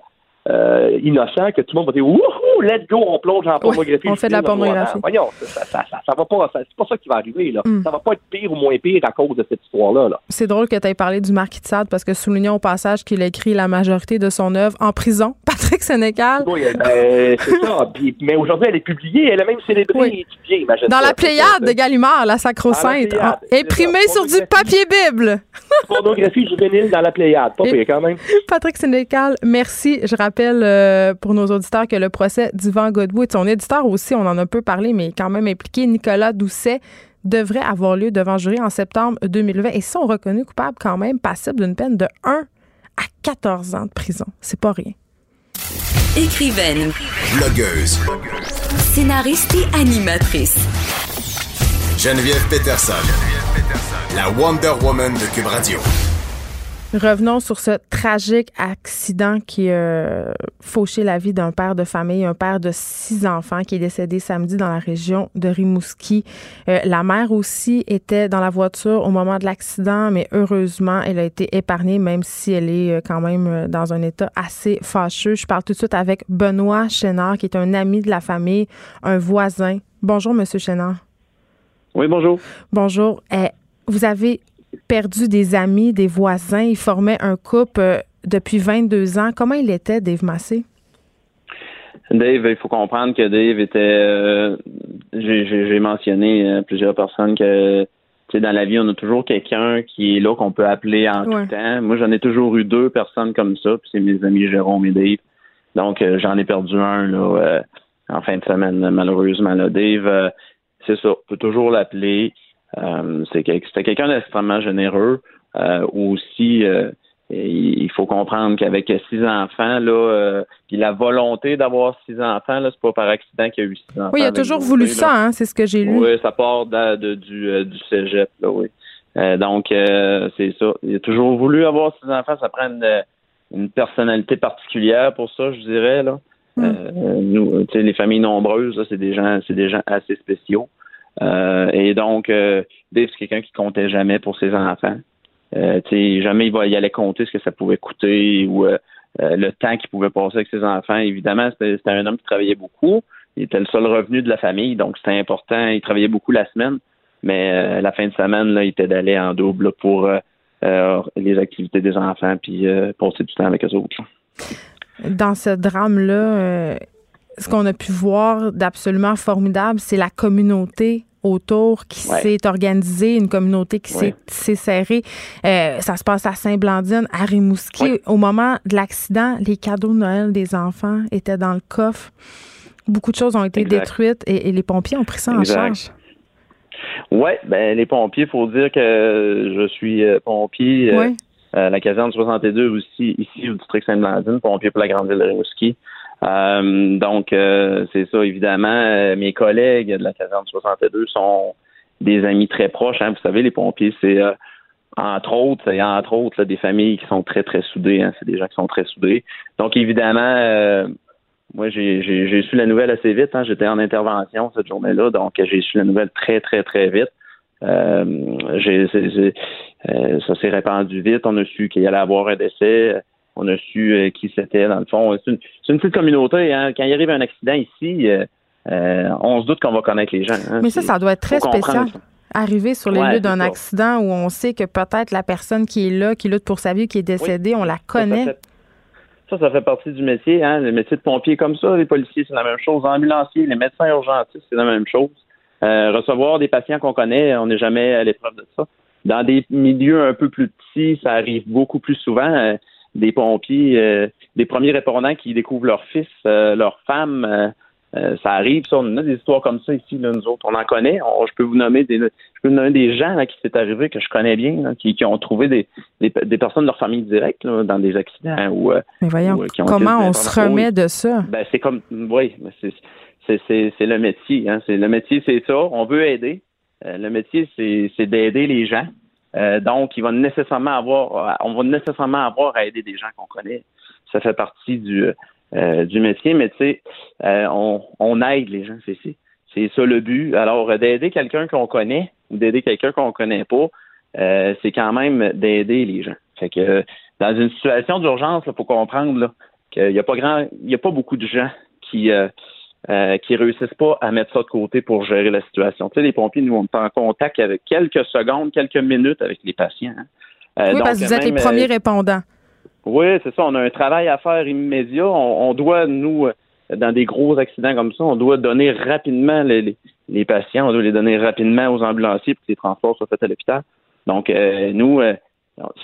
euh, innocent que tout le monde va dire Wouhou, let's go, on plonge en pornographie. on fait de la pornographie. Voyons, ça, ça, ça, va pas, c'est pas ça qui va arriver. Là. Mm. Ça va pas être pire ou moins pire à cause de cette histoire-là. -là, c'est drôle que tu aies parlé du Marquis de Sade parce que soulignons au passage qu'il a écrit la majorité de son œuvre en prison. Patrick Sénécal. Oui, ben, c'est ça. mais aujourd'hui, elle est publiée. Elle a même célébré et étudié, imagine Dans la Pléiade de Gallimard, la Sacro-Sainte. Imprimée sur du papier Bible. pornographie juvénile dans la Pléiade. Pas pire quand même. Patrick Sénécal, merci. Je rappelle euh, pour nos auditeurs que le procès d'Yvan Godbout et son éditeur aussi, on en a un peu parlé, mais quand même impliqué, Nicolas Doucet, devrait avoir lieu devant jury en septembre 2020 et sont reconnus coupables quand même, passibles d'une peine de 1 à 14 ans de prison. C'est pas rien. Écrivaine. Blogueuse. Scénariste et animatrice. Geneviève Peterson. Geneviève Peterson. La Wonder Woman de Cube Radio. Revenons sur ce tragique accident qui a euh, fauché la vie d'un père de famille, un père de six enfants qui est décédé samedi dans la région de Rimouski. Euh, la mère aussi était dans la voiture au moment de l'accident, mais heureusement, elle a été épargnée, même si elle est euh, quand même dans un état assez fâcheux. Je parle tout de suite avec Benoît Chénard, qui est un ami de la famille, un voisin. Bonjour, Monsieur Chénard. Oui, bonjour. Bonjour. vous avez perdu des amis, des voisins. Il formait un couple euh, depuis 22 ans. Comment il était, Dave Massé? Dave, il faut comprendre que Dave était. Euh, j'ai mentionné euh, plusieurs personnes que dans la vie, on a toujours quelqu'un qui est là qu'on peut appeler en tout temps. Moi, j'en ai toujours eu deux personnes comme ça, puis c'est mes amis Jérôme et Dave. Donc, j'en ai perdu un là, en fin de semaine, malheureusement. Là. Dave, c'est ça, on peut toujours l'appeler. Euh, c'était quelqu'un d'extrêmement généreux. Euh, aussi, euh, il faut comprendre qu'avec six enfants, là, euh, puis la volonté d'avoir six enfants, là, c'est pas par accident qu'il y a eu six enfants. Oui, il a toujours voulu ça, hein, c'est ce que j'ai lu. Oui, ça part de, du, euh, du cégep, là, oui. Euh, donc, c'est ça. Il a toujours voulu avoir six enfants. Ça prend une, personnalité particulière pour ça, je dirais, là. Hmm. nous, les familles nombreuses, c'est des gens, c'est des gens assez spéciaux. Et donc, Dave, c'est quelqu'un qui comptait jamais pour ses enfants. Euh, jamais il va y aller compter ce que ça pouvait coûter ou euh, euh, le temps qu'il pouvait passer avec ses enfants. Évidemment, c'était un homme qui travaillait beaucoup. Il était le seul revenu de la famille, donc c'était important. Il travaillait beaucoup la semaine, mais la fin de semaine, là, il était d'aller en double pour les activités des enfants puis passer du temps avec eux autres. Dans ce drame-là, ce qu'on a pu voir d'absolument formidable, c'est la communauté autour qui s'est organisée, une communauté qui s'est serrée. Euh, ça se passe à Saint-Blandine, à Rimouski. Au moment de l'accident, les cadeaux de Noël des enfants étaient dans le coffre. Beaucoup de choses ont été détruites et, les pompiers ont pris ça en charge. Oui, ben les pompiers, il faut dire que je suis euh, pompier euh, à la caserne 62 aussi, ici au district Saint-Blandine, pompier pour la grande ville de Rimouski. Euh, donc, euh, c'est ça, évidemment. Euh, mes collègues de la caserne 62 sont des amis très proches. Hein. Vous savez, les pompiers, c'est entre autres, a entre autres des familles qui sont très, très soudées. Hein. C'est des gens qui sont très soudés. Donc, évidemment, moi, j'ai su la nouvelle assez vite. Hein. J'étais en intervention cette journée-là, donc j'ai su la nouvelle très, très, très vite. ça s'est répandu vite. On a su qu'il allait avoir un décès on a su euh, qui c'était, dans le fond. C'est une, petite communauté. Hein. Quand il arrive un accident ici, euh, euh, on se doute qu'on va connaître les gens. Hein. Mais ça, ça doit être très spécial. Arriver sur les lieux d'un accident où on sait que peut-être la personne qui est là, qui lutte pour sa vie, qui est décédée, on la connaît. Ça ça, fait, partie du métier. Hein. Le métier de pompier comme ça, les policiers, c'est la même chose. Les ambulanciers, les médecins urgentistes, c'est la même chose. recevoir des patients qu'on connaît, on n'est jamais à l'épreuve de ça. Dans des milieux un peu plus petits, ça arrive beaucoup plus souvent des pompiers, euh, des premiers répondants qui découvrent leur fils, euh, leur femme. Euh, ça arrive, ça, on a des histoires comme ça ici, nous autres, on en connaît. je peux vous nommer des, je peux vous nommer des gens là, qui s'est arrivé que je connais bien, qui, qui, ont trouvé des, des, personnes de leur famille directe dans des accidents ou. Mais voyons, comment on se remet de ça? Ben c'est comme, oui, c'est c'est le métier. Hein, c'est le métier, c'est ça. On veut aider. le métier, c'est d'aider les gens. Euh, donc, il va nécessairement avoir, on va nécessairement avoir à aider des gens qu'on connaît. Ça fait partie du, euh, du métier, mais tu sais, euh, on, on, aide les gens, c'est c'est ça le but. Alors, d'aider quelqu'un qu'on connaît ou d'aider quelqu'un qu'on connaît pas, c'est quand même d'aider les gens. Fait que dans une situation d'urgence, il faut comprendre qu'il n'y a pas grand, il n'y a pas beaucoup de gens qui euh, qui réussissent pas à mettre ça de côté pour gérer la situation. Tu sais, les pompiers, nous, on est en contact avec quelques secondes, quelques minutes avec les patients. Hein. Euh, oui, parce que vous êtes les premiers euh, répondants. Oui, c'est ça. On a un travail à faire immédiat. On, doit, nous, dans des gros accidents comme ça, on doit donner rapidement les, les, patients, on doit les donner rapidement aux ambulanciers pour que les transports soient faits à l'hôpital. Donc, nous,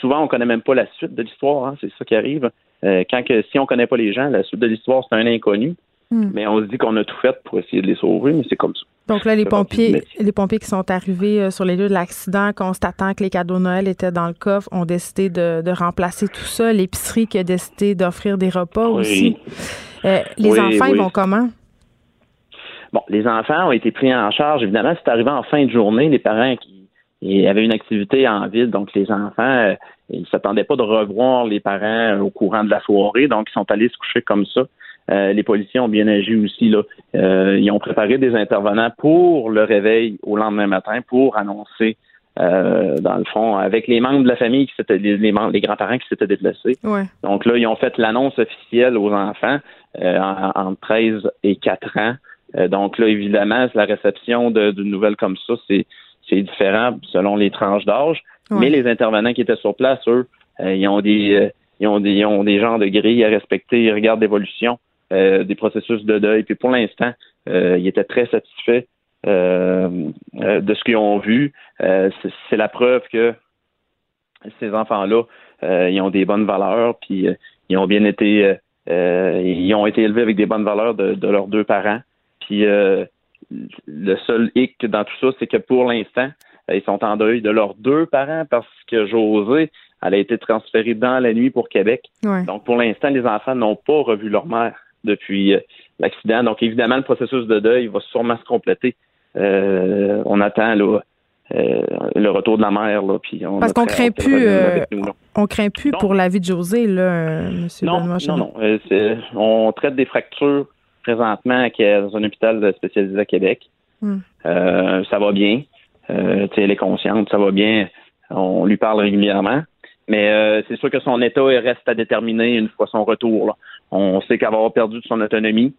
souvent, on connaît même pas la suite de l'histoire. Hein. c'est ça qui arrive. quand que, si on connaît pas les gens, la suite de l'histoire, c'est un inconnu. Hmm. Mais on se dit qu'on a tout fait pour essayer de les sauver, mais c'est comme ça. Donc là, les pompiers, les pompiers qui sont arrivés euh, sur les lieux de l'accident, constatant que les cadeaux de Noël étaient dans le coffre, ont décidé de, remplacer tout ça. L'épicerie qui a décidé d'offrir des repas aussi. Euh, les enfants, ils vont comment? Bon, les enfants ont été pris en charge. Évidemment, c'est arrivé en fin de journée. Les parents qui avaient une activité en ville, donc les enfants, euh, ils ne s'attendaient pas de revoir les parents au courant de la soirée, donc ils sont allés se coucher comme ça. Euh, les policiers ont bien agi aussi. Là. Euh, ils ont préparé des intervenants pour le réveil au lendemain matin pour annoncer, euh, dans le fond, avec les membres de la famille qui s'étaient les, les, les grands-parents qui s'étaient déplacés. Donc là, ils ont fait l'annonce officielle aux enfants entre 13 et 4 ans. donc là, évidemment, la réception d'une nouvelle comme ça, c'est c'est différent selon les tranches d'âge. Mais les intervenants qui étaient sur place, eux, ils ont des ils ont des ils ont des genres de grilles à respecter, ils regardent l'évolution. Euh, des processus de deuil. Puis pour l'instant, euh, ils étaient très satisfaits euh, de ce qu'ils ont vu. c'est la preuve que ces enfants-là, ils ont des bonnes valeurs, puis ils ont bien été, ils ont été élevés avec des bonnes valeurs de, leurs deux parents. Puis le seul hic dans tout ça, c'est que pour l'instant, ils sont en deuil de leurs deux parents parce que José Elle a été transférée dans la nuit pour Québec. Donc, pour l'instant, les enfants n'ont pas revu leur mère depuis euh, l'accident. Donc, évidemment, le processus de deuil va sûrement se compléter. Euh, on attend là, euh, le retour de la mère. Là, puis on Parce qu'on craint plus, on craint plus pour la vie de José, là, M. Non, Benoît non, non. on traite des fractures présentement dans un hôpital spécialisé à Québec. Hmm. ça va bien. elle est consciente, ça va bien. On lui parle régulièrement. Mais c'est sûr que son état reste à déterminer une fois son retour. On sait qu'elle va avoir perdu de son autonomie.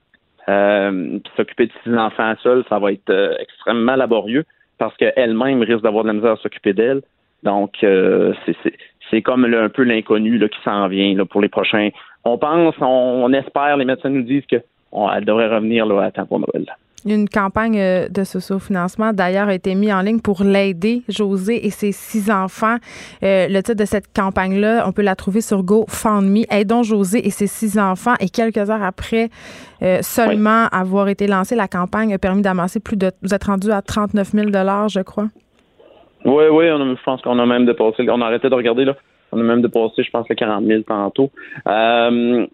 Euh, s'occuper de six enfants seul, ça va être euh, extrêmement laborieux parce qu'elle-même risque d'avoir de la misère à s'occuper d'elle. Donc, c'est comme un peu l'inconnu qui s'en vient là, pour les prochains. On pense, on, espère, les médecins nous disent qu'elle devrait revenir là, à temps pour Noël. Une campagne euh, de socio-financement, d'ailleurs, a été mise en ligne pour l'aider, José et ses six enfants. Euh, le titre de cette campagne-là, on peut la trouver sur GoFundMe. Aidons José et ses six enfants. Et quelques heures après euh, seulement avoir été lancée, la campagne a permis d'amasser plus de... Vous êtes rendu à 39 000 je crois. Oui, oui, je pense qu'on a même dépassé. On a arrêté de regarder, là. On a même dépassé, je pense, les 40 000 tantôt.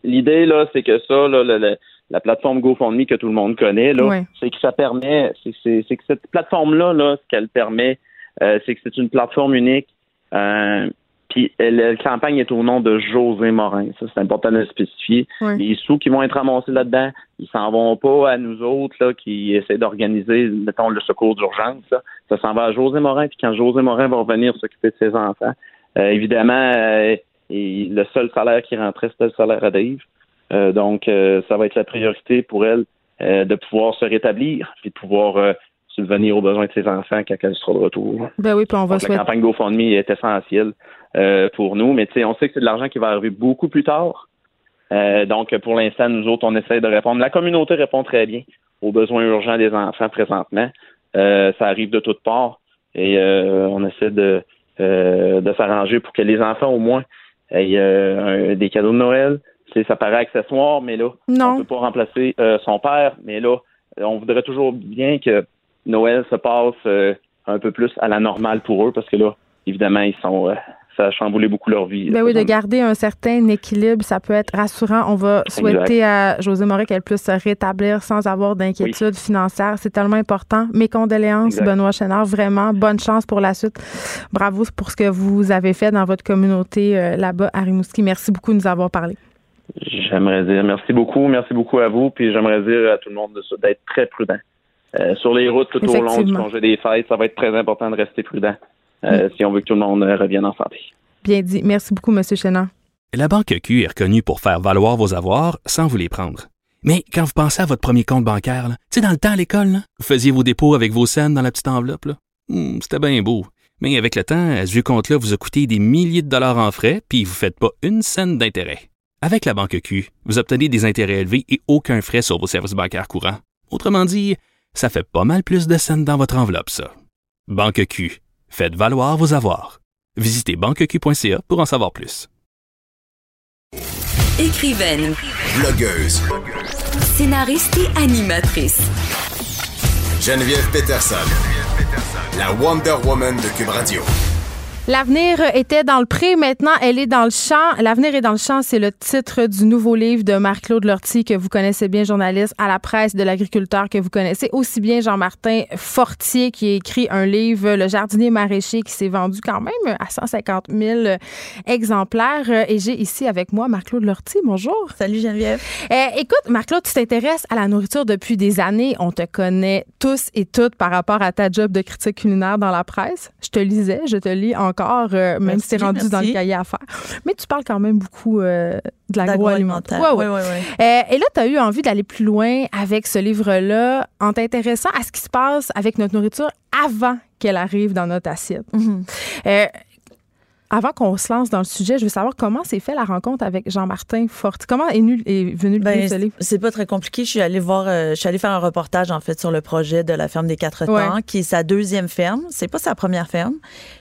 L'idée, là, c'est que ça, là, le la plateforme GoFundMe que tout le monde connaît, là, c'est que ça permet, c'est que cette plateforme-là, là, ce qu'elle permet, euh, c'est que c'est une plateforme unique. Euh, puis la campagne est au nom de José Morin. Ça, c'est important de le spécifier. Les sous qui vont être ramassés là-dedans, ils s'en vont pas à nous autres là, qui essaient d'organiser, mettons, le secours d'urgence. Ça, s'en va à José Morin. Puis quand José Morin va revenir s'occuper de ses enfants, euh, évidemment, le seul salaire qui rentrait, c'était le salaire à Dave. Euh, donc, euh, ça va être la priorité pour elle euh, de pouvoir se rétablir et de pouvoir subvenir aux besoins de ses enfants quand elle sera de retour. Ben oui, puis on va La campagne GoFundMe est essentielle pour nous, mais on sait que c'est de l'argent qui va arriver beaucoup plus tard. donc, pour l'instant, nous autres, on essaie de répondre. La communauté répond très bien aux besoins urgents des enfants présentement. ça arrive de toutes parts et on essaie de, de s'arranger pour que les enfants, au moins, aient des cadeaux de Noël, ça paraît accessoire, mais là, on ne peut pas remplacer euh, son père. Mais là, on voudrait toujours bien que Noël se passe euh, un peu plus à la normale pour eux, parce que là, évidemment, ils sont euh, ça a chamboulé beaucoup leur vie. Ben oui, de garder un certain équilibre, ça peut être rassurant. On va souhaiter à José Moret qu'elle puisse se rétablir sans avoir d'inquiétude financière. C'est tellement important. Mes condoléances, Benoît Chénard. Vraiment, bonne chance pour la suite. Bravo pour ce que vous avez fait dans votre communauté là-bas à Rimouski. Merci beaucoup de nous avoir parlé. J'aimerais dire merci beaucoup, merci beaucoup à vous, puis j'aimerais dire à tout le monde d'être très prudent. Euh, sur les routes tout au long du congé des fêtes, ça va être très important de rester prudent euh, si on veut que tout le monde euh, revienne en santé. Bien dit. Merci beaucoup, M. Chénant. La Banque Q est reconnue pour faire valoir vos avoirs sans vous les prendre. Mais quand vous pensez à votre premier compte bancaire, tu sais, dans le temps à l'école, vous faisiez vos dépôts avec vos scènes dans la petite enveloppe. Hmm, c'était bien beau. Mais avec le temps, ce vieux compte-là vous a coûté des milliers de dollars en frais, puis vous ne faites pas une scène d'intérêt. Avec la banque Q, vous obtenez des intérêts élevés et aucun frais sur vos services bancaires courants. Autrement dit, ça fait pas mal plus de scènes dans votre enveloppe, ça. Banque Q, faites valoir vos avoirs. Visitez banqueq.ca pour en savoir plus. Écrivaine, blogueuse, scénariste et animatrice. Geneviève Peterson, la Wonder Woman de Cube Radio. L'avenir était dans le pré, maintenant elle est dans le champ. L'avenir est dans le champ, c'est le titre du nouveau livre de Marc-Claude Lortie que vous connaissez bien, journaliste à la presse de l'agriculteur que vous connaissez aussi bien Jean-Martin Fortier qui a écrit un livre Le jardinier maraîcher qui s'est vendu quand même à 150 000 exemplaires. Et j'ai ici avec moi Marc-Claude Lortie. Bonjour. Salut Geneviève. Eh, écoute, Marc-Claude, tu t'intéresses à la nourriture depuis des années. On te connaît tous et toutes par rapport à ta job de critique culinaire dans la presse. Je te lisais, je te lis en encore, euh, même si c'est rendu dans le cahier à faire. Mais tu parles quand même beaucoup euh, de l'agroalimentaire. Ouais, ouais. Euh, et là, tu as eu envie d'aller plus loin avec ce livre-là en t'intéressant à ce qui se passe avec notre nourriture avant qu'elle arrive dans notre assiette. Mm-hmm. Avant qu'on se lance dans le sujet, je veux savoir comment s'est fait la rencontre avec Jean-Martin Forti. Comment est, venu le ben, livre? C'est pas très compliqué. Je suis allée voir, je suis allée faire un reportage en fait sur le projet de la ferme des quatre temps, qui est sa deuxième ferme. C'est pas sa première ferme.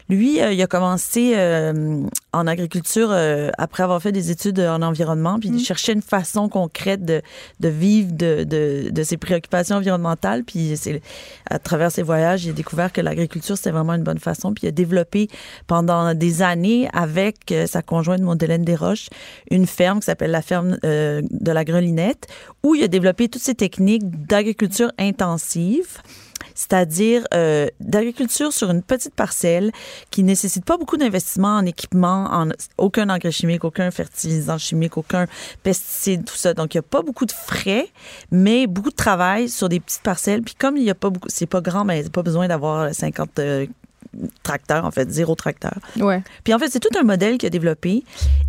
Lui, euh, il a commencé euh, en agriculture euh, après avoir fait des études en environnement, puis il mm. cherchait une façon concrète de, de vivre de, de, de, ses préoccupations environnementales. Puis c'est à travers ses voyages, il a découvert que l'agriculture, c'était vraiment une bonne façon. Puis il a développé pendant des années année avec euh, sa conjointe Mondelène Desroches une ferme qui s'appelle la ferme euh, de la Grelinette où il a développé toutes ces techniques d'agriculture intensive c'est-à-dire euh, d'agriculture sur une petite parcelle qui nécessite pas beaucoup d'investissement en équipement, en aucun engrais chimique, aucun fertilisant chimique, aucun pesticide, tout ça. Donc il y a pas beaucoup de frais, mais beaucoup de travail sur des petites parcelles. Puis comme il y a pas beaucoup, c'est pas grand, mais pas besoin d'avoir 50 tracteur, en fait, zéro tracteur. Ouais. Puis en fait, c'est tout un modèle qu'il a développé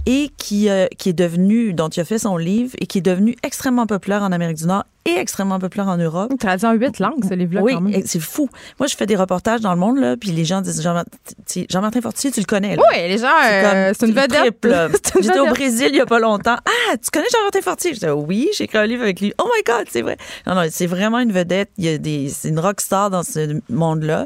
et qui, euh, qui est devenu, dont il a fait son livre et qui est devenu extrêmement populaire en Amérique du Nord et extrêmement populaire en Europe. Traduit en huit langues, ce livre-là. Oui, c'est fou. Moi, je fais des reportages dans le monde, là, puis les gens disent Jean- Jean-Martin Fortier, tu le connais. Là. Oui, les gens, euh, c'est une le vedette. une J'étais au. Brésil il y a pas longtemps. Ah, tu connais Jean-Martin Fortier? Je disais, oui, j'ai écrit un livre avec lui. Oh my God, c'est vrai. Non, non, c'est vraiment une vedette. Il y a des, c'est une rockstar dans ce monde-là.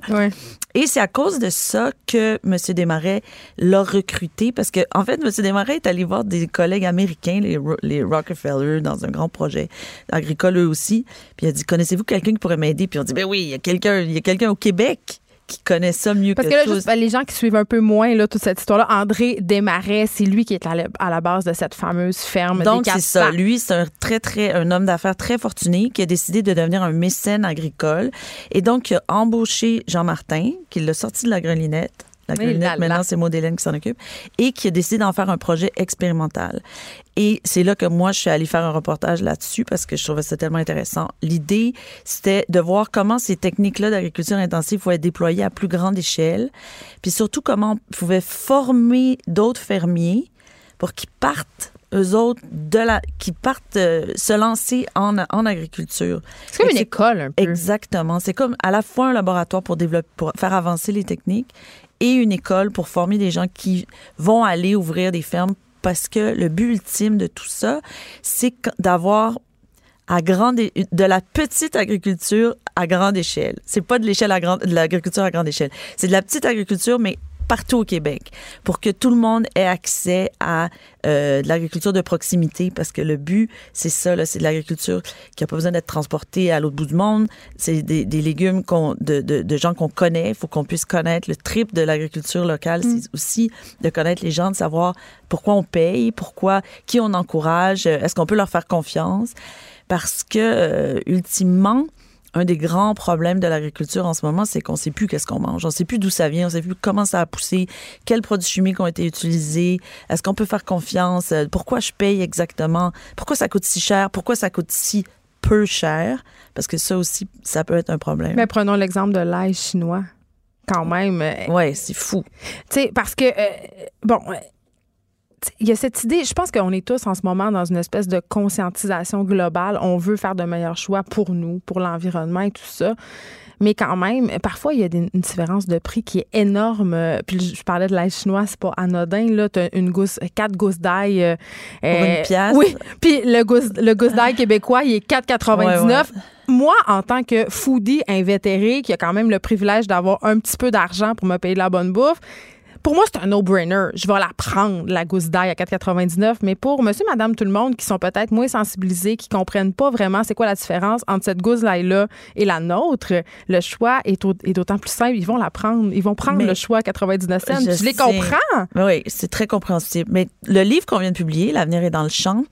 Et c'est à cause de ça que M. Desmarais l'a recruté parce que, en fait, M. Desmarais est allé voir des collègues américains, les, les Rockefeller, dans un grand projet agricole eux aussi. Puis il a dit Connaissez-vous quelqu'un qui pourrait m'aider Puis on dit Ben oui, il y a quelqu'un il y a quelqu'un au Québec qui connaît ça mieux Parce que, que là, tous. juste ben, les gens qui suivent un peu moins là, toute cette histoire-là, André Desmarais, c'est lui qui est à la, à la base de cette fameuse ferme Donc, c'est ça. Lui, c'est un très, très, un homme d'affaires très fortuné qui a décidé de devenir un mécène agricole. Et donc, il a embauché Jean Martin, qui l'a sorti de la grelinette. La Oui, là, maintenant, c'est Maud Hélène qui s'en occupe. Et qui a décidé d'en faire un projet expérimental. Et c'est là que moi, je suis allée faire un reportage là-dessus parce que je trouvais ça tellement intéressant. L'idée, c'était de voir comment ces techniques-là d'agriculture intensive pouvaient être déployées à plus grande échelle. Puis surtout, comment on pouvait former d'autres fermiers pour qu'ils partent eux autres de la qui partent euh, se lancer en, en agriculture. C'est comme une école, un peu. Exactement, c'est comme à la fois un laboratoire pour développer pour faire avancer les techniques et une école pour former des gens qui vont aller ouvrir des fermes parce que le but ultime de tout ça, c'est d'avoir à grande de la petite agriculture à grande échelle. C'est pas de l'échelle à grande de l'agriculture à grande échelle. C'est de la petite agriculture mais partout au Québec pour que tout le monde ait accès à euh, de l'agriculture de proximité parce que le but c'est ça là, c'est de l'agriculture qui a pas besoin d'être transportée à l'autre bout du monde, c'est des, des légumes qu'on de, de, de gens qu'on connaît, il faut qu'on puisse connaître le trip de l'agriculture locale, c'est aussi de connaître les gens, de savoir pourquoi on paye, pourquoi qui on encourage, euh, est-ce qu'on peut leur faire confiance? Parce que euh, ultimement un des grands problèmes de l'agriculture en ce moment, c'est qu'on ne sait plus qu'est-ce qu'on mange. On ne sait plus d'où ça vient, on ne sait plus comment ça a poussé, quels produits chimiques ont été utilisés, est-ce qu'on peut faire confiance, euh, pourquoi je paye exactement, pourquoi ça coûte si cher, pourquoi ça coûte si peu cher, parce que ça aussi, ça peut être un problème. Mais prenons l'exemple de l'ail chinois. Quand même. euh, ouais, c'est fou. Tu sais, parce que, euh, bon, il y a cette idée, je pense qu'on est tous en ce moment dans une espèce de conscientisation globale. On veut faire de meilleurs choix pour nous, pour l'environnement et tout ça. Mais quand même, parfois, il y a des- une différence de prix qui est énorme. Euh, Puis je parlais de l'ail chinois, c'est pas anodin. Là, t'as une gousse, quatre gousses d'ail. euh, Pour une pièce. Oui. Puis le gousse, le gousse d'ail québécois, il est 4,99. Ouais, ouais. Moi, en tant que foodie invétéré, qui a quand même le privilège d'avoir un petit peu d'argent pour me payer de la bonne bouffe, pour moi, c'est un no-brainer. Je vais la prendre, la gousse d'ail à 4,99. Mais pour monsieur, madame, tout le monde qui sont peut-être moins sensibilisés, qui comprennent pas vraiment c'est quoi la différence entre cette gousse d'ail-là et la nôtre, le choix est, au- est d'autant plus simple. Ils vont la prendre. Ils vont prendre Mais- le choix à 99 cents. Je Je, les comprends? Oui, c'est très compréhensible. Mais le livre qu'on vient de publier, L'avenir est dans le champ,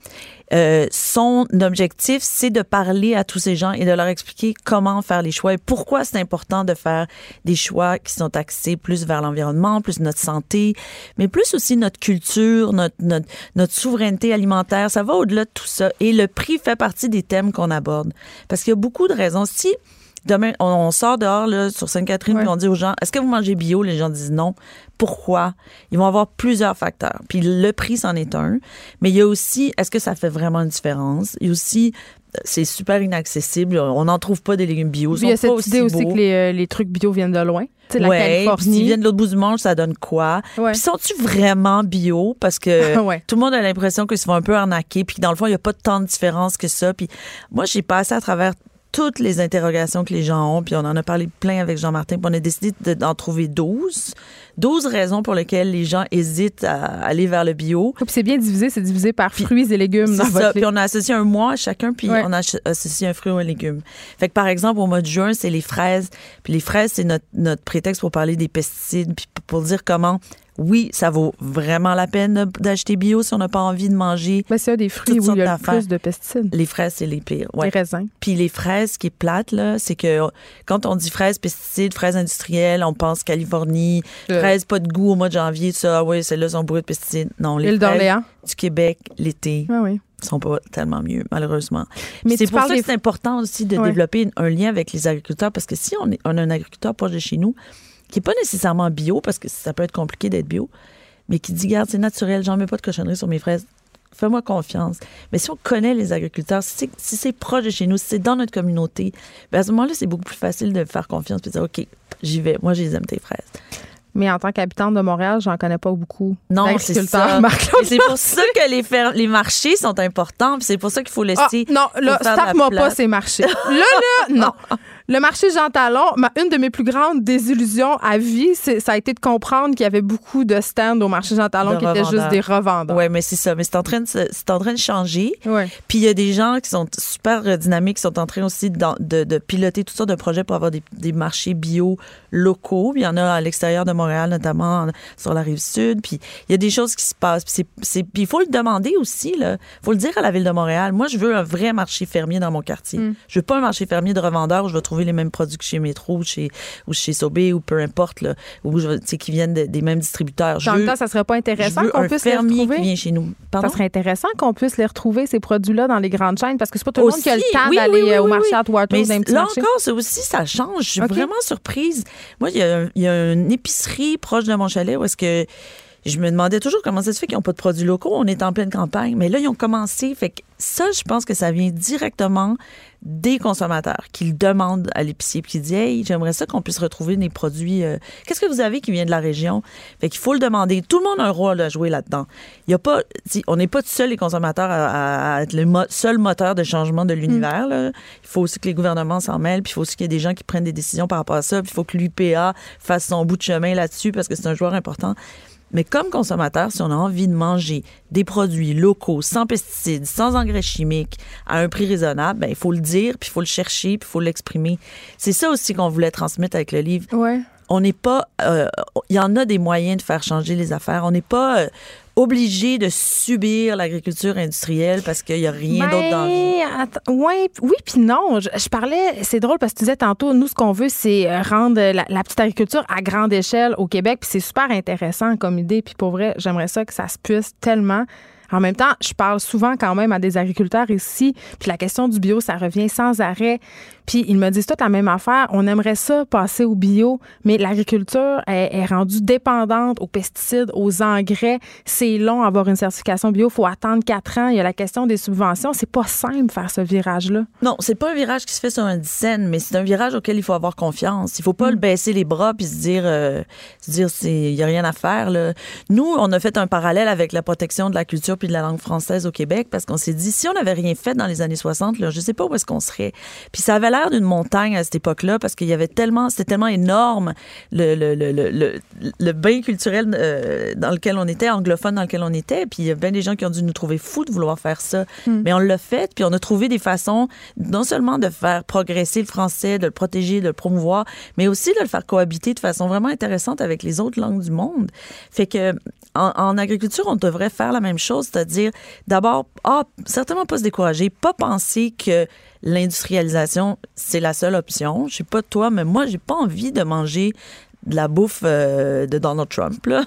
euh, son objectif, c'est de parler à tous ces gens et de leur expliquer comment faire les choix et pourquoi c'est important de faire des choix qui sont axés plus vers l'environnement, plus notre santé, mais plus aussi notre culture, notre, notre, notre souveraineté alimentaire. Ça va au-delà de tout ça. Et le prix fait partie des thèmes qu'on aborde. Parce qu'il y a beaucoup de raisons. Si demain, on, on sort dehors là, sur Sainte-Catherine puis on dit aux gens, est-ce que vous mangez bio? Les gens disent non. Pourquoi? Ils vont avoir plusieurs facteurs. Puis le prix, c'en est un. Mais il y a aussi, est-ce que ça fait vraiment une différence? Il y a aussi, euh, c'est super inaccessible. On n'en trouve pas des légumes bio. Ils Puis il y a cette idée aussi beaux. que les, euh, les trucs bio viennent de loin. Tu sais, la ouais, puis Californie. s'ils viennent de l'autre bout du monde, ça donne quoi? Ouais. Puis sont-tu vraiment bio? Parce que Ouais. tout le monde a l'impression qu'ils se font un peu arnaquer, puis dans le fond, il n'y a pas tant de différence que ça. Puis moi, j'ai passé à travers toutes les interrogations que les gens ont, puis on en a parlé plein avec Jean-Martin, puis on a décidé de- d'en trouver 12 12 raisons pour lesquelles les gens hésitent à aller vers le bio. C'est bien divisé, c'est divisé par fruits et légumes. Dans votre ça. Puis on a associé un mois à chacun, puis Ouais. on a associé un fruit ou un légume. Fait que par exemple, au mois de juin, c'est les fraises. Puis les fraises, c'est notre, notre prétexte pour parler des pesticides, puis pour dire comment, oui, ça vaut vraiment la peine d'acheter bio si on n'a pas envie de manger. Ben, c'est des fruits où il y a le plus de pesticides. Les fraises, c'est les pires. Ouais. Les raisins. Puis les fraises, ce qui est plate, là, c'est que quand on dit fraises pesticides, fraises industrielles, on pense Californie. Fraises pas de goût au mois de janvier, ça, ah oui, celles-là sont bourrées de pesticides. Non, les L'île fraises d'Orléans. du Québec, l'été, Ah oui. sont pas tellement mieux, malheureusement. Mais Mais c'est tu pour parles ça des- que c'est important aussi de Ouais. développer un lien avec les agriculteurs, parce que si on, est, on a un agriculteur proche de chez nous, qui n'est pas nécessairement bio, parce que ça peut être compliqué d'être bio, mais qui dit, garde, c'est naturel, j'en mets pas de cochonnerie sur mes fraises, fais-moi confiance. Mais si on connaît les agriculteurs, si c'est, si c'est proche de chez nous, si c'est dans notre communauté, ben à ce moment-là, c'est beaucoup plus facile de faire confiance et de dire, OK, j'y vais, moi, je les aime tes fraises. Mais en tant qu'habitante de Montréal, j'en connais pas beaucoup. Non, c'est ça. C'est pour ça que les, fer- les marchés sont importants, c'est pour ça qu'il faut Ah, laisser... non, là, tape-moi pas ces marchés. Là, là, non. Le marché Jean Talon, ma- une de mes plus grandes désillusions à vie, ça a été de comprendre qu'il y avait beaucoup de stands au marché Jean Talon De qui étaient juste des revendeurs. Oui, mais c'est ça. Mais c'est en train de, c'est en train de changer. Ouais. Puis il y a des gens qui sont super dynamiques, qui sont en train aussi de, de piloter toutes sortes de projets pour avoir des, des marchés bio locaux. Il y en a à l'extérieur de Montréal, notamment en- sur la rive sud. Puis il y a des choses qui se passent. Puis il faut le demander aussi. Il faut le dire à la ville de Montréal. Moi, je veux un vrai marché fermier dans mon quartier. Je veux pas un marché fermier de revendeurs où je vais trouver les mêmes produits que chez Métro ou chez, ou chez Sobé ou peu importe, là, je, sais, qui viennent de- des mêmes distributeurs. Je En même veux, temps, ça serait pas je intéressant qu'on puisse les retrouver? qui vient chez nous. Pardon? Ça serait intéressant qu'on puisse les retrouver, ces produits-là, dans les grandes chaînes, parce que c'est pas tout le monde qui a le Aussi, temps oui, d'aller oui, oui, euh, au marché à Mais d'un petit là marché. encore, ça aussi, ça change. Je suis OK. vraiment surprise. Moi, il y, y a une épicerie proche de mon chalet où est-ce que je me demandais toujours comment ça se fait qu'ils n'ont pas de produits locaux. On est en pleine campagne. Mais là, ils ont commencé. Fait que ça, je pense que ça vient directement des consommateurs qui le demandent à l'épicier puis qui disent Hey, j'aimerais ça qu'on puisse retrouver des produits. euh, Qu'est-ce que vous avez qui vient de la région? Fait qu'il faut le demander. Tout le monde a un rôle à jouer là-dedans. Il y a pas, on n'est pas tout seul, les consommateurs, à, à être le mo- seul moteur de changement de l'univers. là. Il faut aussi que les gouvernements s'en mêlent, puis il faut aussi qu'il y ait des gens qui prennent des décisions par rapport à ça, puis il faut que l'UPA fasse son bout de chemin là-dessus parce que c'est un joueur important. Mais comme consommateur, si on a envie de manger des produits locaux, sans pesticides, sans engrais chimiques, à un prix raisonnable, ben, il faut le dire, puis il faut le chercher, puis il faut l'exprimer. C'est ça aussi qu'on voulait transmettre avec le livre Ouais. on n'est pas. euh, Il y en a des moyens de faire changer les affaires. On n'est pas euh, obligé de subir l'agriculture industrielle parce qu'il n'y a rien d'autre dans vie. Ben, oui, puis non. Je, je parlais, c'est drôle parce que tu disais tantôt, nous, ce qu'on veut, c'est euh, rendre la, la petite agriculture à grande échelle au Québec. Puis c'est super intéressant comme idée. Puis pour vrai, j'aimerais ça que ça se puisse tellement. En même temps, je parle souvent quand même à des agriculteurs ici, puis la question du bio, ça revient sans arrêt. Puis ils me disent toute la même affaire. On aimerait ça passer au bio, mais l'agriculture est, est rendue dépendante aux pesticides, aux engrais. C'est long avoir une certification bio. Il faut attendre quatre ans. Il y a la question des subventions. C'est pas simple faire ce virage-là. Non, c'est pas un virage qui se fait sur un dizaine, mais c'est un virage auquel il faut avoir confiance. Il faut pas le baisser les bras puis se dire, euh, se dire, il y a rien à faire. Là. Nous, on a fait un parallèle avec la protection de la culture puis de la langue française au Québec parce qu'on s'est dit, si on n'avait rien fait dans les années 60, là, je sais pas où est-ce qu'on serait. Puis ça avait l'air d'une montagne à cette époque-là parce qu'il y avait tellement, c'était tellement énorme le, le, le, le, le, bain culturel euh, dans lequel on était, anglophone dans lequel on était. Puis il y a bien des gens qui ont dû nous trouver fous de vouloir faire ça. Mais on l'a fait, puis on a trouvé des façons non seulement de faire progresser le français, de le protéger, de le promouvoir, mais aussi de le faire cohabiter de façon vraiment intéressante avec les autres langues du monde. Fait que en, en agriculture, on devrait faire la même chose, c'est-à-dire d'abord, ah, certainement pas se décourager, pas penser que l'industrialisation, c'est la seule option. Je sais pas toi, mais moi, j'ai pas envie de manger de la bouffe euh, de Donald Trump. Là.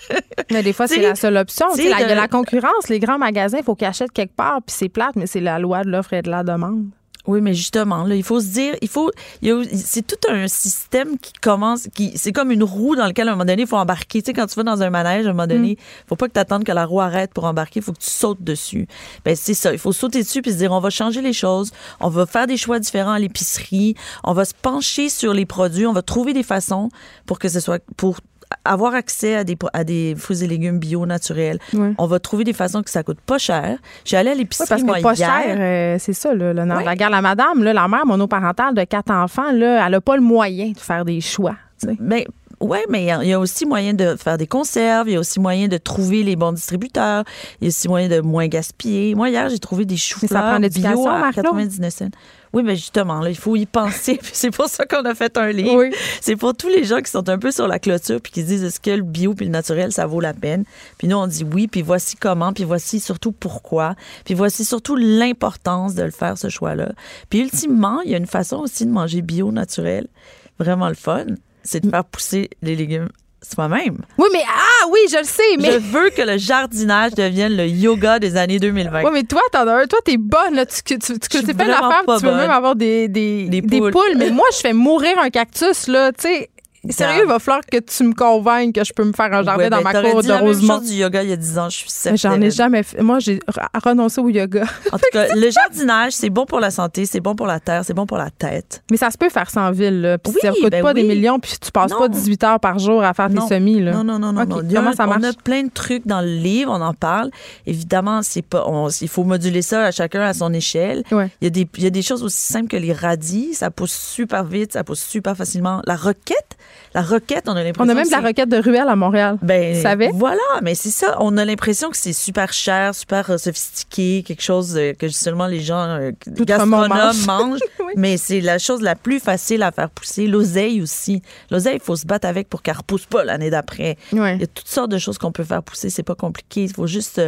Mais des fois, c'est la seule option. Il y a de- la concurrence. Les grands magasins, il faut qu'ils achètent quelque part, puis c'est plate, mais c'est la loi de l'offre et de la demande. Oui, mais justement, là, il faut se dire, il faut, il c'est tout un système qui commence, qui, c'est comme une roue dans laquelle, à un moment donné, il faut embarquer. Tu sais, quand tu vas dans un manège, à un moment donné, faut pas que tu attendes que la roue arrête pour embarquer, il faut que tu sautes dessus. Ben, c'est ça. Il faut sauter dessus puis se dire, on va changer les choses, on va faire des choix différents à l'épicerie, on va se pencher sur les produits, on va trouver des façons pour que ce soit, pour avoir accès à des, à des fruits et légumes bio naturels. Ouais. On va trouver des façons que ça coûte pas cher. J'ai allé à Oui, l'épicerie, parce moi, que pas hier. cher, euh, c'est ça, là, le la guerre. La madame, là, la mère monoparentale de quatre enfants, là, elle n'a pas le moyen de faire des choix. Ben, Oui, mais il y, a aussi moyen de faire des conserves, il y a aussi moyen de trouver les bons distributeurs, il y a aussi moyen de moins gaspiller. Moi, hier, j'ai trouvé des choux-fleurs bio à 99 cents. Oui, mais justement, là, il faut y penser. c'est pour ça qu'on a fait un livre. C'est pour tous les gens qui sont un peu sur la clôture puis qui se disent est-ce que le bio puis le naturel, ça vaut la peine? Puis nous, on dit oui, puis voici comment, puis voici surtout pourquoi, puis voici surtout l'importance de le faire, ce choix-là. Puis ultimement, il y a une façon aussi de manger bio, naturel, vraiment le fun, c'est de faire pousser les légumes soi-même. Oui, mais ah oui, je le sais, mais je veux que le jardinage devienne le yoga des années 2020. Oui, mais toi, t'en as un, toi, t'es bonne, là, tu, tu, tu, tu fais l'affaire, tu veux même avoir des, des, des, poules. mais moi, je fais mourir un cactus, là, tu sais. Sérieux, il va falloir que tu me convainques que je peux me faire un jardin dans ma cour de Rosemont. du yoga il y a 10 ans, je suis certaine. J'en ai jamais fait. Moi, j'ai renoncé au yoga. En tout cas, le jardinage, c'est bon pour la santé, c'est bon pour la terre, c'est bon pour la tête. Mais ça se peut faire sans ville, là. Puis ça ne coûte ben pas des millions, puis tu passes pas 18 heures par jour à faire tes semis, là. Non, non, non, non. Comment ça marche? On a plein de trucs dans le livre, on en parle. Évidemment, c'est pas, il faut moduler ça à chacun à son échelle. Il, y a des, il y a des choses aussi simples que les radis. Ça pousse super vite, ça pousse super facilement. La roquette, la roquette, on a l'impression. On a même de la roquette de ruelle à Montréal. Ben, savais? Voilà, mais c'est ça. On a l'impression que c'est super cher, super euh, sophistiqué, quelque chose euh, que seulement les gens euh, gastronomes mangent. Mais c'est la chose la plus facile à faire pousser. L'oseille aussi. L'oseille, il faut se battre avec pour qu'elle repousse pas l'année d'après. Il y a toutes sortes de choses qu'on peut faire pousser. C'est pas compliqué. Il faut juste